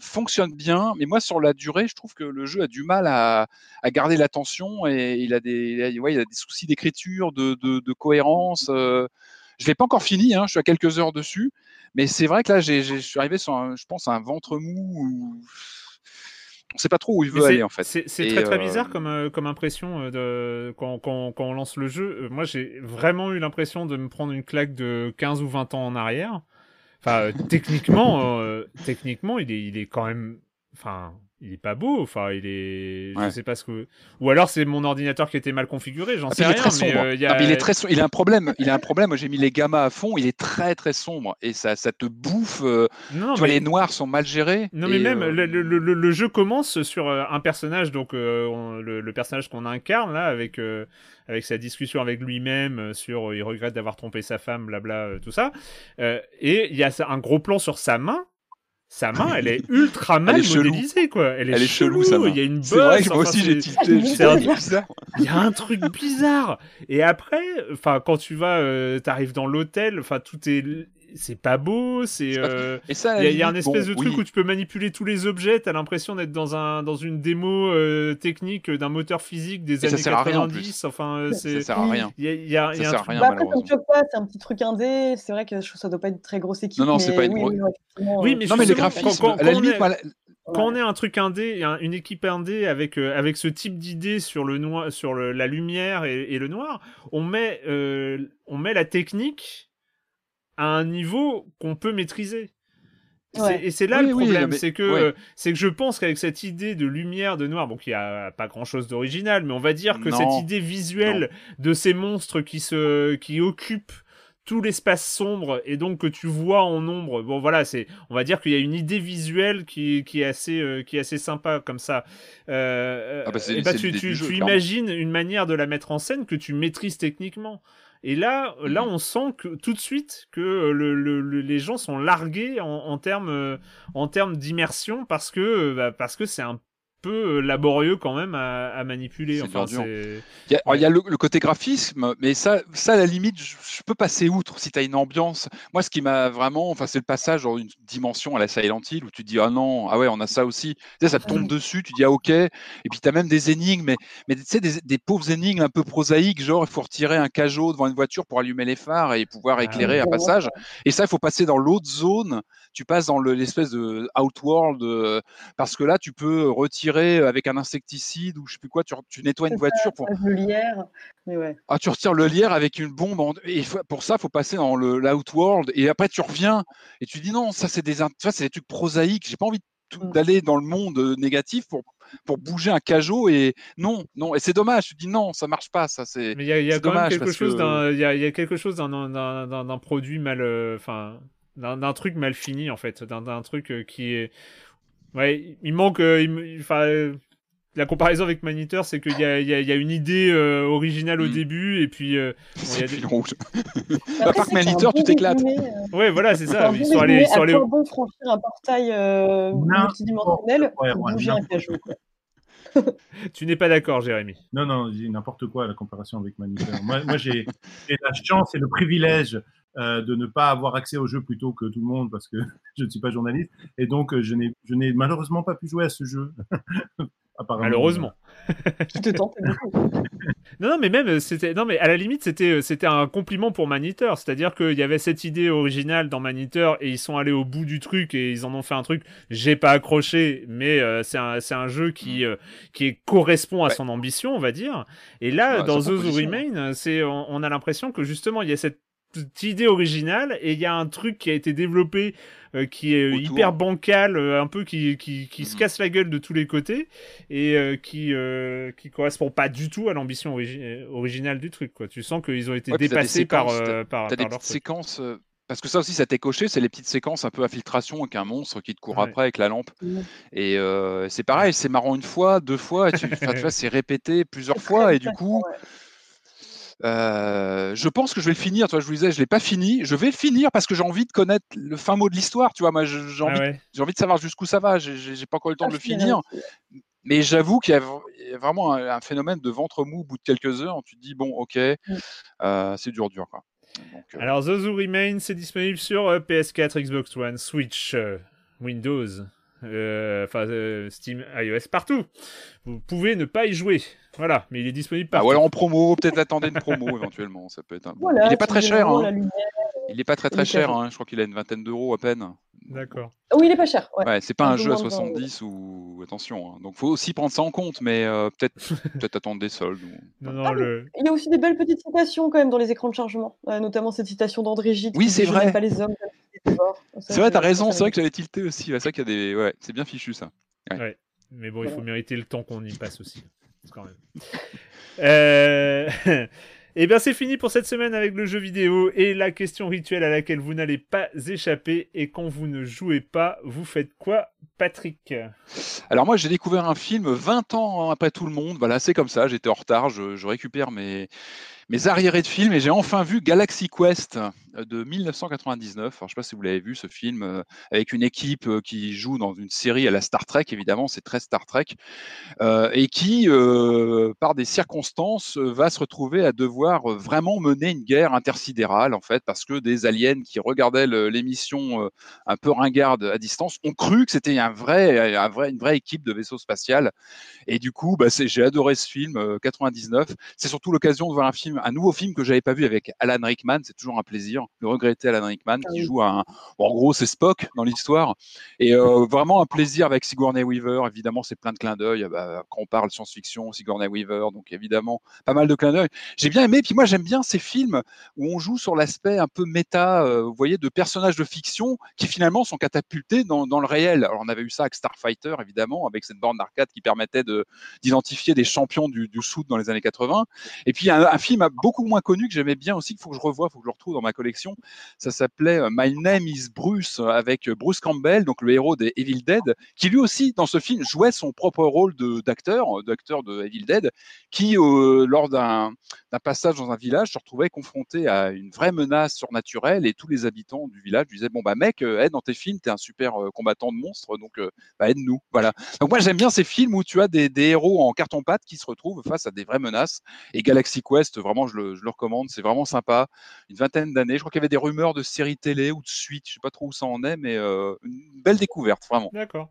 fonctionne bien. Mais moi, sur la durée, je trouve que le jeu a du mal à, garder l'attention et il a des, il a des soucis d'écriture, de, cohérence. Je l'ai pas encore fini, hein, je suis à quelques heures dessus, mais c'est vrai que là, je suis arrivé sur, je pense, un ventre mou. Où... On sait pas trop où il veut aller en fait. C'est très très bizarre euh, comme, euh, comme impression euh, de, quand, quand, quand, on lance le jeu. Moi, j'ai vraiment eu l'impression de me prendre une claque de 15 ou 20 ans en arrière. Enfin, techniquement, techniquement, il est, il est quand même enfin, il est pas beau. Enfin, il est, je Ouais. sais pas ce que. Ou alors c'est mon ordinateur qui était mal configuré. J'en Ah, sais il est rien. sombre. mais, euh, il y Ah, a- mais il est très so- il a un problème. Il a un problème. J'ai mis les gammas à fond. Il est très très sombre et ça, ça te bouffe. euh, Non, tu vois, mais- les noirs sont mal gérés. Non mais même euh, le, le- le- le jeu commence sur euh, un personnage donc on- le, personnage qu'on incarne là avec avec sa discussion avec lui-même sur il regrette d'avoir trompé sa femme blabla tout ça et il y a un gros plan sur sa main sa main elle est ultra mal est chelou. modélisée quoi elle est, Elle est chelou, main. il y a une bosse C'est vrai que moi enfin, aussi j'ai tilté. Je c'est un- dis, bizarre. il y a un truc bizarre. Et après, enfin, quand tu vas, euh, t'arrives dans l'hôtel, enfin, tout est, c'est pas beau, c'est. Euh, ça, Il y, a- il y a un espèce bon, de truc oui. où tu peux manipuler tous les objets. T'as l'impression d'être dans un dans une démo euh, technique d'un moteur physique des Et ça années sert à rien, en 90. Enfin, euh, Ça sert à rien. Il y a, il y a- il y Ça a un sert à truc- rien, Bah, après, ça pas, c'est un petit truc indé. C'est vrai que je trouve ça doit pas être une très grosse équipe. Non, non, c'est pas une oui, gros- oui, mais Non, mais le graphisme, quand- à la quand on limite, est- moi, la- quand on est un truc indé, un- une équipe indé avec euh, avec ce type d'idée sur le noir, sur le- la lumière et, et le noir, on met euh, on met la technique à un niveau qu'on peut maîtriser. Ouais. Et c'est là Oui, le problème, mais- c'est que ouais. euh, c'est que je pense qu'avec cette idée de lumière, de noir, bon, qu'il y a pas grand chose d'original, mais on va dire que Non. cette idée visuelle de ces monstres qui se qui occupent tout l'espace sombre et donc que tu vois en ombre. Bon voilà, c'est on va dire qu'il y a une idée visuelle qui, qui est assez euh, qui est assez sympa comme ça. Euh, Ah bah, et bah, tu, jeu, imagines une manière de la mettre en scène que tu maîtrises techniquement. Et là, là, Mhm. on sent que tout de suite que euh, le, le- le- les gens sont largués en, en termes euh, en termes d'immersion parce que euh, bah, parce que c'est un peu euh, laborieux quand même à, à manipuler. C'est Enfin, Il y a, alors, il y a le, le côté graphisme, mais ça, ça à la limite, je, je peux passer outre si tu as une ambiance. Moi, ce qui m'a vraiment, enfin, c'est le passage dans une dimension à la Silent Hill où tu te dis, ah non, ah ouais, on a ça aussi. Tu sais, ça te tombe dessus, tu dis, ah ok. Et puis, tu as même des énigmes, mais, mais tu sais, des, des pauvres énigmes un peu prosaïques, genre, il faut retirer un cajot devant une voiture pour allumer les phares et pouvoir Ah éclairer un passage. Et ça, il faut passer dans l'autre zone. Tu passes dans le- l'espèce de Outworld, euh, parce que là, tu peux retirer avec un insecticide ou je sais plus quoi, tu, tu nettoies une voiture pour, le lierre. Mais ouais. ah, tu retires le lierre avec une bombe. en- Et pour ça, il faut passer dans le l'outworld. Et après, tu reviens et tu dis non, ça, c'est des, c'est trucs prosaïques. J'ai pas envie de tout- Mm. d'aller dans le monde euh, négatif pour, pour bouger un cajot. Et non, non. Et c'est dommage. Tu dis non, ça marche pas. Ça, c'est. Mais il y a, y a quand même quelque chose que- d'un, il y a, il y a quelque chose d'un, d'un, d'un, d'un produit mal, euh, enfin, d'un, truc mal fini en fait, d'un, truc euh, qui est, ouais, il manque, euh, enfin, euh, la comparaison avec Maniteur, c'est qu'il y y y a une idée euh, originale au Mm. début et puis, euh, y a le des- rouge. Après, À part Maniteur, tu bon t'éclates. euh, ouais, voilà, c'est ça. un Ils bon sont allés, ils sont allés. bon franchir un portail euh, multidimensionnel pour ouais, bouger un cajou. Tu n'es pas d'accord, Jérémy. Non, non, n'importe quoi la comparaison avec Maniteur. moi, moi j'ai j'ai la chance et le privilège euh, de ne pas avoir accès au jeu plus tôt que tout le monde parce que <laughs> je ne suis pas journaliste. Et donc, euh, je n'ai je n'ai malheureusement pas pu jouer à ce jeu. <laughs> Apparemment. Malheureusement. Qui <laughs> te tente beaucoup. Non, non, mais même, euh, c'était, non, mais à la limite, c'était, c'était un compliment pour Maniteur. C'est-à-dire qu'il y avait cette idée originale dans Maniteur et ils sont allés au bout du truc et ils en ont fait un truc. J'ai pas accroché, mais euh, c'est un, c'est un jeu qui, euh, qui est- correspond à Ouais. son ambition, on va dire. Et là, Ouais, dans Those Who. Remain, c'est, on, on a l'impression que justement, il y a cette petite idée originale et il y a un truc qui a été développé euh, qui est euh, Autour. hyper bancal, euh, un peu qui, qui, qui se Mhm. casse la gueule de tous les côtés et euh, qui euh, qui correspond pas du tout à l'ambition origi- originale du truc quoi. Tu sens qu'ils ont été Ouais, dépassés par par, Tu as des leur séquences. Parce que ça aussi, ça t'est coché, c'est les petites séquences un peu infiltration avec un monstre qui te court Ouais. après avec la lampe. Et euh, c'est pareil, c'est marrant une fois, deux fois, et tu, vois, c'est répété plusieurs fois, et du coup, Ouais. Euh, je pense que je vais le finir. Tu vois, je vous disais, je l'ai pas fini. Je vais le finir parce que j'ai envie de connaître le fin mot de l'histoire. Tu vois, moi, j'ai Ah envie, ouais. j'ai envie de savoir jusqu'où ça va. J'ai- pas encore eu le temps de le Ah, je suis finir. Mais j'avoue qu'il y a y vraiment un, un phénomène de ventre mou au bout de quelques heures. Tu te dis, bon, ok, Mm. euh, c'est dur, dur. Quoi. Donc, euh, Alors Those Who Remain, c'est disponible sur euh, PS4, Xbox One, Switch, euh, Windows, enfin euh, Steam, iOS, partout. Vous pouvez ne pas y jouer. Voilà, mais il est disponible ah, partout. ou alors en promo, peut-être attendre une promo <laughs> éventuellement. Ça peut être un... Voilà, Il n'est pas très cher. hein. Il n'est pas très très cher. hein. Je crois qu'il a une vingtaine d'euros à peine. D'accord. Ah Oui, il est pas cher. Ouais. Ouais, c'est pas Un jeu à moins de 20 euros. 70 ou attention. Hein. Donc faut aussi prendre ça en compte, mais euh, peut-être <laughs> peut-être attendre des soldes. ou- Non, non, Ah le... Il y a aussi des belles petites citations quand même dans les écrans de chargement, euh, notamment cette citation d'André Gide. Oui, c'est vrai. pas les hommes. C'est vrai, t'as raison. C'est vrai que j'avais tilté aussi. C'est vrai qu'il y a des. Ouais, c'est bien fichu ça. Ouais. Mais bon, il faut mériter le temps qu'on y passe aussi, quand même. Euh... <laughs> Et bien c'est fini pour cette semaine avec le jeu vidéo et la question rituelle à laquelle vous n'allez pas échapper. Et quand vous ne jouez pas, vous faites quoi, Patrick? Alors moi j'ai découvert un film 20 ans après tout le monde. Voilà, c'est comme ça, j'étais en retard, je, je récupère mes, mes arriérés de films et j'ai enfin vu Galaxy Quest de 1999. Alors, je ne sais pas si vous l'avez vu, ce film, euh, avec une équipe euh, qui joue dans une série à la Star Trek, évidemment, c'est très Star Trek, et qui, par des circonstances, va se retrouver à devoir vraiment mener une guerre intersidérale, en fait, parce que des aliens qui regardaient l'émission un peu ringarde à distance ont cru que c'était une vraie équipe de vaisseau spatial. Et du coup, bah, j'ai adoré ce film, 99. C'est surtout l'occasion de voir un film, nouveau film que j'avais pas vu avec Alan Rickman. C'est toujours un plaisir le regretter Alan Rickman qui ah joue un. Bon, en gros, c'est Spock dans l'histoire. Et euh, vraiment un plaisir avec Sigourney Weaver. Évidemment, c'est plein de clins d'œil. Bah, quand on parle science-fiction, Sigourney Weaver, donc évidemment, pas mal de clins d'œil. J'ai bien aimé. Puis moi, j'aime bien ces films où on joue sur l'aspect un peu méta, euh, vous voyez, de personnages de fiction qui finalement sont catapultés dans, dans, le réel. Alors, on avait eu ça avec Starfighter, évidemment, avec cette borne d'arcade qui permettait d'identifier des champions du, du shoot dans les années 80. Et puis, un, un film beaucoup moins connu que j'aimais bien aussi, qu'il faut que je revoie, il faut que je le retrouve dans ma collection ça s'appelait euh, My Name is Bruce euh, avec euh, Bruce Campbell, donc le héros des Evil Dead, qui lui aussi dans ce film jouait son propre rôle d'acteur, d'acteur de Evil Dead, qui lors d'un passage dans un village se retrouvait confronté à une vraie menace surnaturelle et tous les habitants du village lui disaient bon bah mec, aide dans tes films, t'es un super combattant de monstres, donc bah, aide-nous. Voilà. Donc moi j'aime bien ces films où tu as des, héros en carton-pâte qui se retrouvent face à des vraies menaces. Et Galaxy Quest, vraiment je le, je le recommande, c'est vraiment sympa. Une vingtaine d'années, je crois qu'il y avait des rumeurs de séries télé ou de suite, je sais pas trop où ça en est, mais euh, une belle découverte, vraiment. D'accord.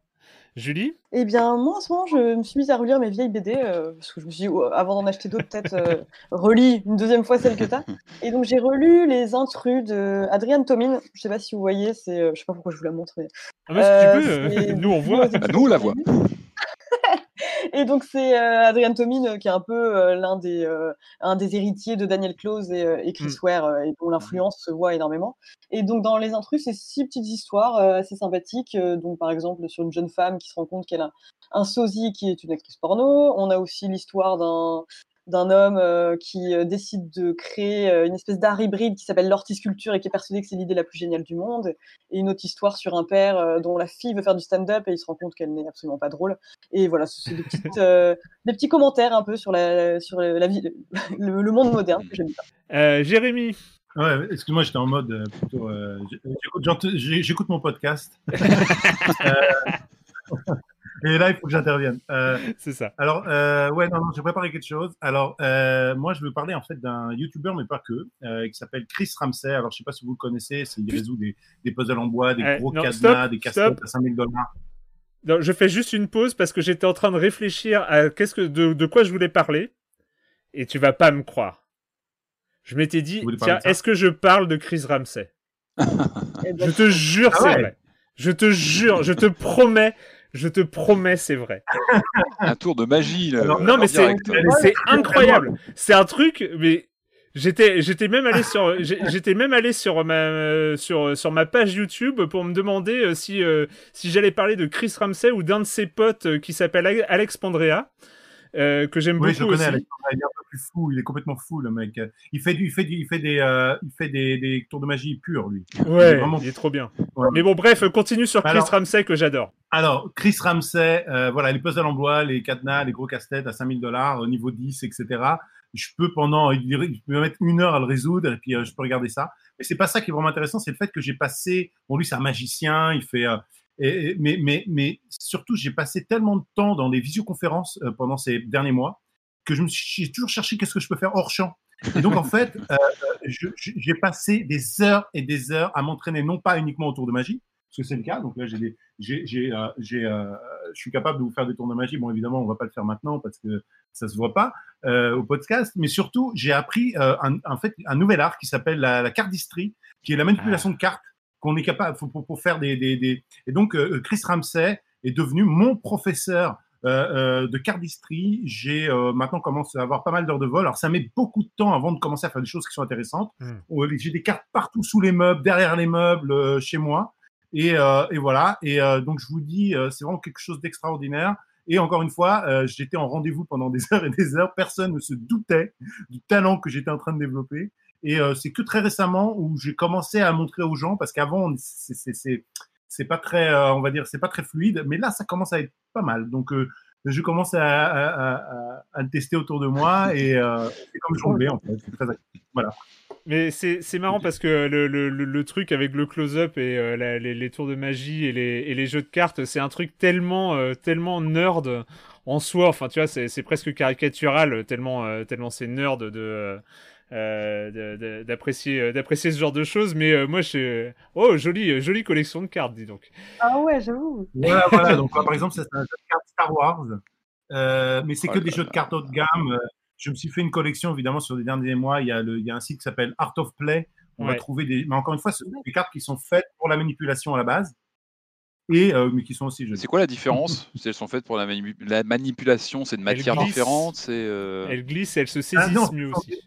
Julie? Eh bien, moi, en ce moment, je me suis mise à relire mes vieilles BD, euh, parce que je me suis dit, oh, avant d'en acheter d'autres, peut-être euh, <laughs> relis une deuxième fois celle que tu as. Et donc, j'ai relu Les Intrus de Adrienne Tomine. Je sais pas si vous voyez, c'est, je sais pas pourquoi je vous la montre. Mais... Ah bah, si tu peux, <laughs> nous on voit. Bah, nous on la voit. <laughs> et donc c'est euh, Adrian Tomine euh, qui est un peu euh, l'un des, un des héritiers de Daniel Close et, Chris mm. Ware et dont l'influence se voit énormément. Et donc dans Les Intrus, c'est six petites histoires assez sympathiques. donc par exemple sur une jeune femme qui se rend compte qu'elle a un sosie qui est une actrice porno. On a aussi l'histoire d'un d'un homme euh, qui euh, décide de créer euh, une espèce d'art hybride qui s'appelle l'hortisculture et qui est persuadé que c'est l'idée la plus géniale du monde. Et une autre histoire sur un père dont la fille veut faire du stand-up et il se rend compte qu'elle n'est absolument pas drôle. Et voilà, c'est des, petites, <laughs> des petits commentaires un peu sur la, sur la vie, <laughs> le, monde moderne que j'aime bien. Jérémy Ouais, excuse-moi, j'étais en mode plutôt. J'écoute mon podcast. <laughs> Et là, il faut que j'intervienne. Euh, c'est ça. Alors, euh, ouais, non, non, j'ai préparé quelque chose. Alors, euh, moi, je veux parler en fait d'un YouTuber, mais pas que, euh, qui s'appelle Chris Ramsey. Alors, je sais pas si vous le connaissez. Il résout des, des puzzles en bois, des gros cadenas, des casquettes à 5000 dollars. Non, je fais juste une pause parce que j'étais en train de réfléchir à qu'est-ce que de, de, quoi je voulais parler et tu vas pas me croire. Je m'étais dit, tiens, est-ce que je parle de Chris Ramsey? <laughs> Je te jure, ah c'est vrai. Je te jure, je te promets, je te promets, c'est vrai. <laughs> un tour de magie. Là, non, mais c'est incroyable. C'est un truc, mais J'étais, j'étais même allé sur, <laughs> j'étais même allé sur ma, sur, sur ma page YouTube pour me demander euh, si, euh, si j'allais parler de Chris Ramsey ou d'un de ses potes euh, qui s'appelle Alex Pandrea. Euh, que j'aime beaucoup. Je connais, aussi. il est un peu plus fou, il est complètement fou, le mec. Il fait, du, il fait, du, il fait, des, euh, il fait des, des, tours de magie purs, lui. Ouais, il est, trop bien. Mais bon, bref, continue sur Chris Ramsey que j'adore. Alors, Chris Ramsey, euh, voilà, les puzzles en bois, les cadenas, les gros casse-têtes à 5000 dollars, au niveau 10, etc. Je peux pendant, je peux mettre une heure à le résoudre et puis je peux regarder ça. Mais c'est pas ça qui est vraiment intéressant, c'est le fait que j'ai passé, bon, lui, c'est un magicien, il fait, mais, mais, mais surtout, j'ai passé tellement de temps dans des visioconférences euh, pendant ces derniers mois que je me suis j'ai toujours cherché qu'est-ce que je peux faire hors champ. Et donc, en <laughs> fait, euh, j'ai passé des heures et des heures à m'entraîner, non pas uniquement autour de magie, parce que c'est le cas. Donc là, j'ai j'ai, euh, euh, je suis capable de vous faire des tours de magie. Bon, évidemment, on va pas le faire maintenant parce que ça se voit pas euh, au podcast. Mais surtout, j'ai appris un, en fait un nouvel art qui s'appelle la, la cardistrie, qui est la manipulation de cartes qu'on est capable pour, pour, faire des, des, des... Et donc, euh, Chris Ramsey est devenu mon professeur euh, euh, de cardistrie. J'ai maintenant commencé à avoir pas mal d'heures de vol. Alors, ça met beaucoup de temps avant de commencer à faire des choses qui sont intéressantes. Hmm. J'ai des cartes partout sous les meubles, derrière les meubles, chez moi. Et, et voilà. Et donc, je vous dis, c'est vraiment quelque chose d'extraordinaire. Et encore une fois, j'étais en rendez-vous pendant des <laughs> heures et des heures. Personne ne se doutait du talent que j'étais en train de développer. Et euh, c'est que très récemment où j'ai commencé à montrer aux gens, parce qu'avant, c'est- pas très, euh, on va dire, c'est pas très fluide. Mais là, ça commence à être pas mal. Donc, euh, je commence à, à, le tester autour de moi et c'est comme jongler en fait. Voilà. Mais c'est marrant parce que le, le, le, truc avec le close-up et les, tours de magie et les, et les jeux de cartes, c'est un truc tellement, euh, tellement nerd en soi. Enfin, tu vois, c'est presque caricatural tellement, tellement c'est nerd de. Euh, d'apprécier euh, d'apprécier ce genre de choses mais euh, moi je oh jolie jolie collection de cartes dis donc Ah ouais, j'avoue. Voilà, voilà. Donc, par exemple, ça, c'est un jeu de cartes Star Wars. Euh, mais c'est Oh que là des jeux de cartes haut de gamme. Je me suis fait une collection, évidemment, sur les derniers mois. Il y a, le, il y a un site qui s'appelle Art of Play. On va trouver des. Mais encore une fois, ce sont des cartes qui sont faites pour la manipulation à la base. Et, euh, mais qui sont aussi. C'est quoi la différence? Si elles sont faites pour la, mani- la manipulation, c'est de Elles matière glissent. différente c'est, euh, elle glisse elle se Ah, saisissent non, mieux aussi.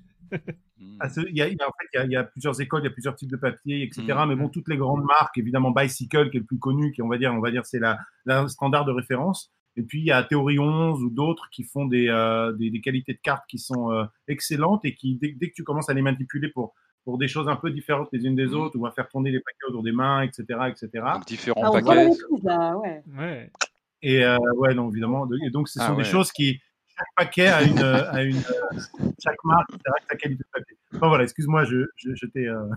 Ah, il y a, il y a- en fait, il y, a, il y a plusieurs écoles, il y a plusieurs types de papier, etc. Mhm. Mais bon, toutes les grandes marques, évidemment, Bicycle, qui est le plus connu, qui on va dire, on va dire, c'est la, la standard de référence. Et puis il y a Théorie 11 ou d'autres qui font des, euh, des, des qualités de cartes qui sont euh, excellentes et qui, dès, dès que tu commences à les manipuler pour pour des choses un peu différentes les unes des Mhm. autres, ou à faire tourner les paquets autour des mains, etc., etc. Donc différents Ah, paquets. maîtrise là, ouais. ouais Et euh, ouais, non, évidemment. de- Et donc, ce Ah sont ouais. des choses qui chaque paquet a une, a une chaque marque, a sa qualité de papier. Enfin voilà, excuse-moi, je, je, je t'ai. euh,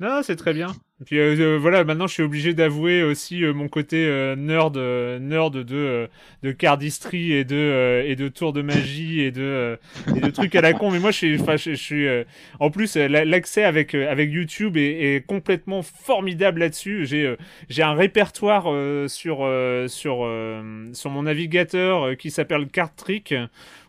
Non, c'est très bien. Et puis euh, euh, voilà, maintenant je suis obligé d'avouer aussi euh, mon côté euh, nerd, euh, nerd de euh, de cardistry et de et de tours de magie et de et de trucs à la con. Mais moi je suis, je, je suis. en plus, la- l'accès avec avec YouTube est, est complètement formidable là-dessus. J'ai j'ai un répertoire sur sur sur mon navigateur qui s'appelle Card Trick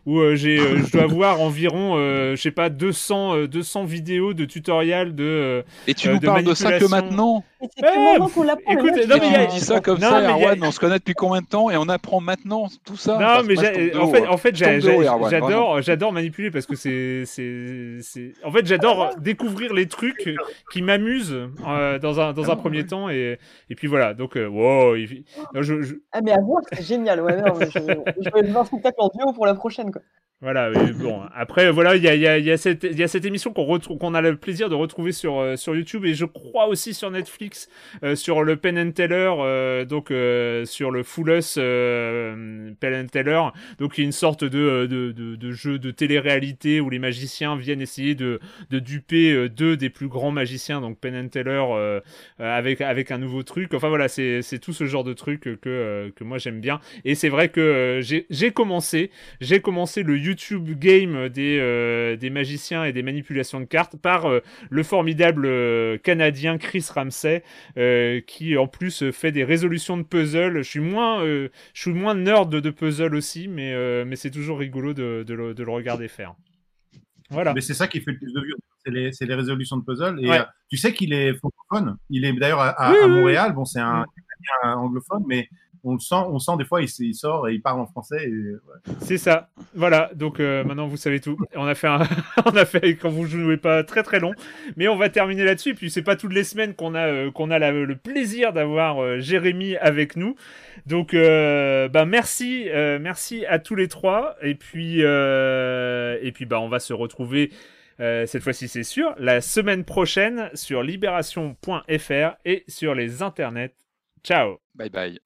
où euh, j'ai euh, je dois avoir environ euh, je sais pas 200 euh, 200 vidéos de tutoriels de euh, Et tu nous de parles de ça que maintenant? C'est qu'on l'apprend. écoute, non, mais il a- dis ça comme Non, ça, a- Erwan, on se connaît depuis combien de temps et on apprend maintenant tout ça? Non, mais en fait, hein. en fait, j'adore, j'adore manipuler parce que c'est, c'est, c'est. En fait, j'adore découvrir les trucs qui m'amusent euh, dans un dans un premier temps et et puis voilà. Donc, euh, wow, il- non, je, je- Ah, mais à voir, c'est génial. Ouais, non, je, je vais faire un spectacle en duo pour la prochaine. Quoi. Voilà. bon, après, voilà, il y a y a y a cette y a cette émission qu'on qu'on a le plaisir de retrouver sur euh, sur YouTube et je crois aussi sur Netflix euh, sur le Penn and Teller, euh, donc euh, sur le Full Us euh, Penn and Teller. Donc une sorte de, de, de, jeu de télé-réalité où les magiciens viennent essayer de, de duper deux des plus grands magiciens, donc Penn and Teller, avec, avec un nouveau truc. Enfin voilà, c'est tout ce genre de truc que, que moi j'aime bien. Et c'est vrai que j'ai commencé, j'ai commencé le YouTube game des, euh, des magiciens et des manipulations de cartes par euh, le formidable euh, Canadien Chris Ramsey, euh, qui en plus euh, fait des résolutions de puzzles. Je suis moins, euh, je suis moins nerd de, puzzle aussi, mais, euh, mais c'est toujours rigolo de, de le, de le regarder faire. Voilà. Mais c'est ça qui fait le plus de vues. C'est les, résolutions de puzzle. Et Ouais. euh, tu sais qu'il est francophone. Il est d'ailleurs à, à- Oui, à oui, oui. Montréal. Bon, c'est un Mm. Canadien anglophone, mais on le sent, on sent des fois, il, sort et il parle en français. Ouais. C'est ça. Voilà. Donc euh, maintenant vous savez tout. On a fait un, <laughs> on a fait quand vous jouez pas très très long, mais on va terminer là-dessus. Et puis c'est pas toutes les semaines qu'on a euh, qu'on a la- le plaisir d'avoir euh, Jérémy avec nous. Donc euh, bah merci, euh, merci à tous les trois. Et puis euh, et puis bah on va se retrouver. euh, cette fois-ci, c'est sûr, la semaine prochaine sur libération.fr et sur les internets. Ciao Bye bye.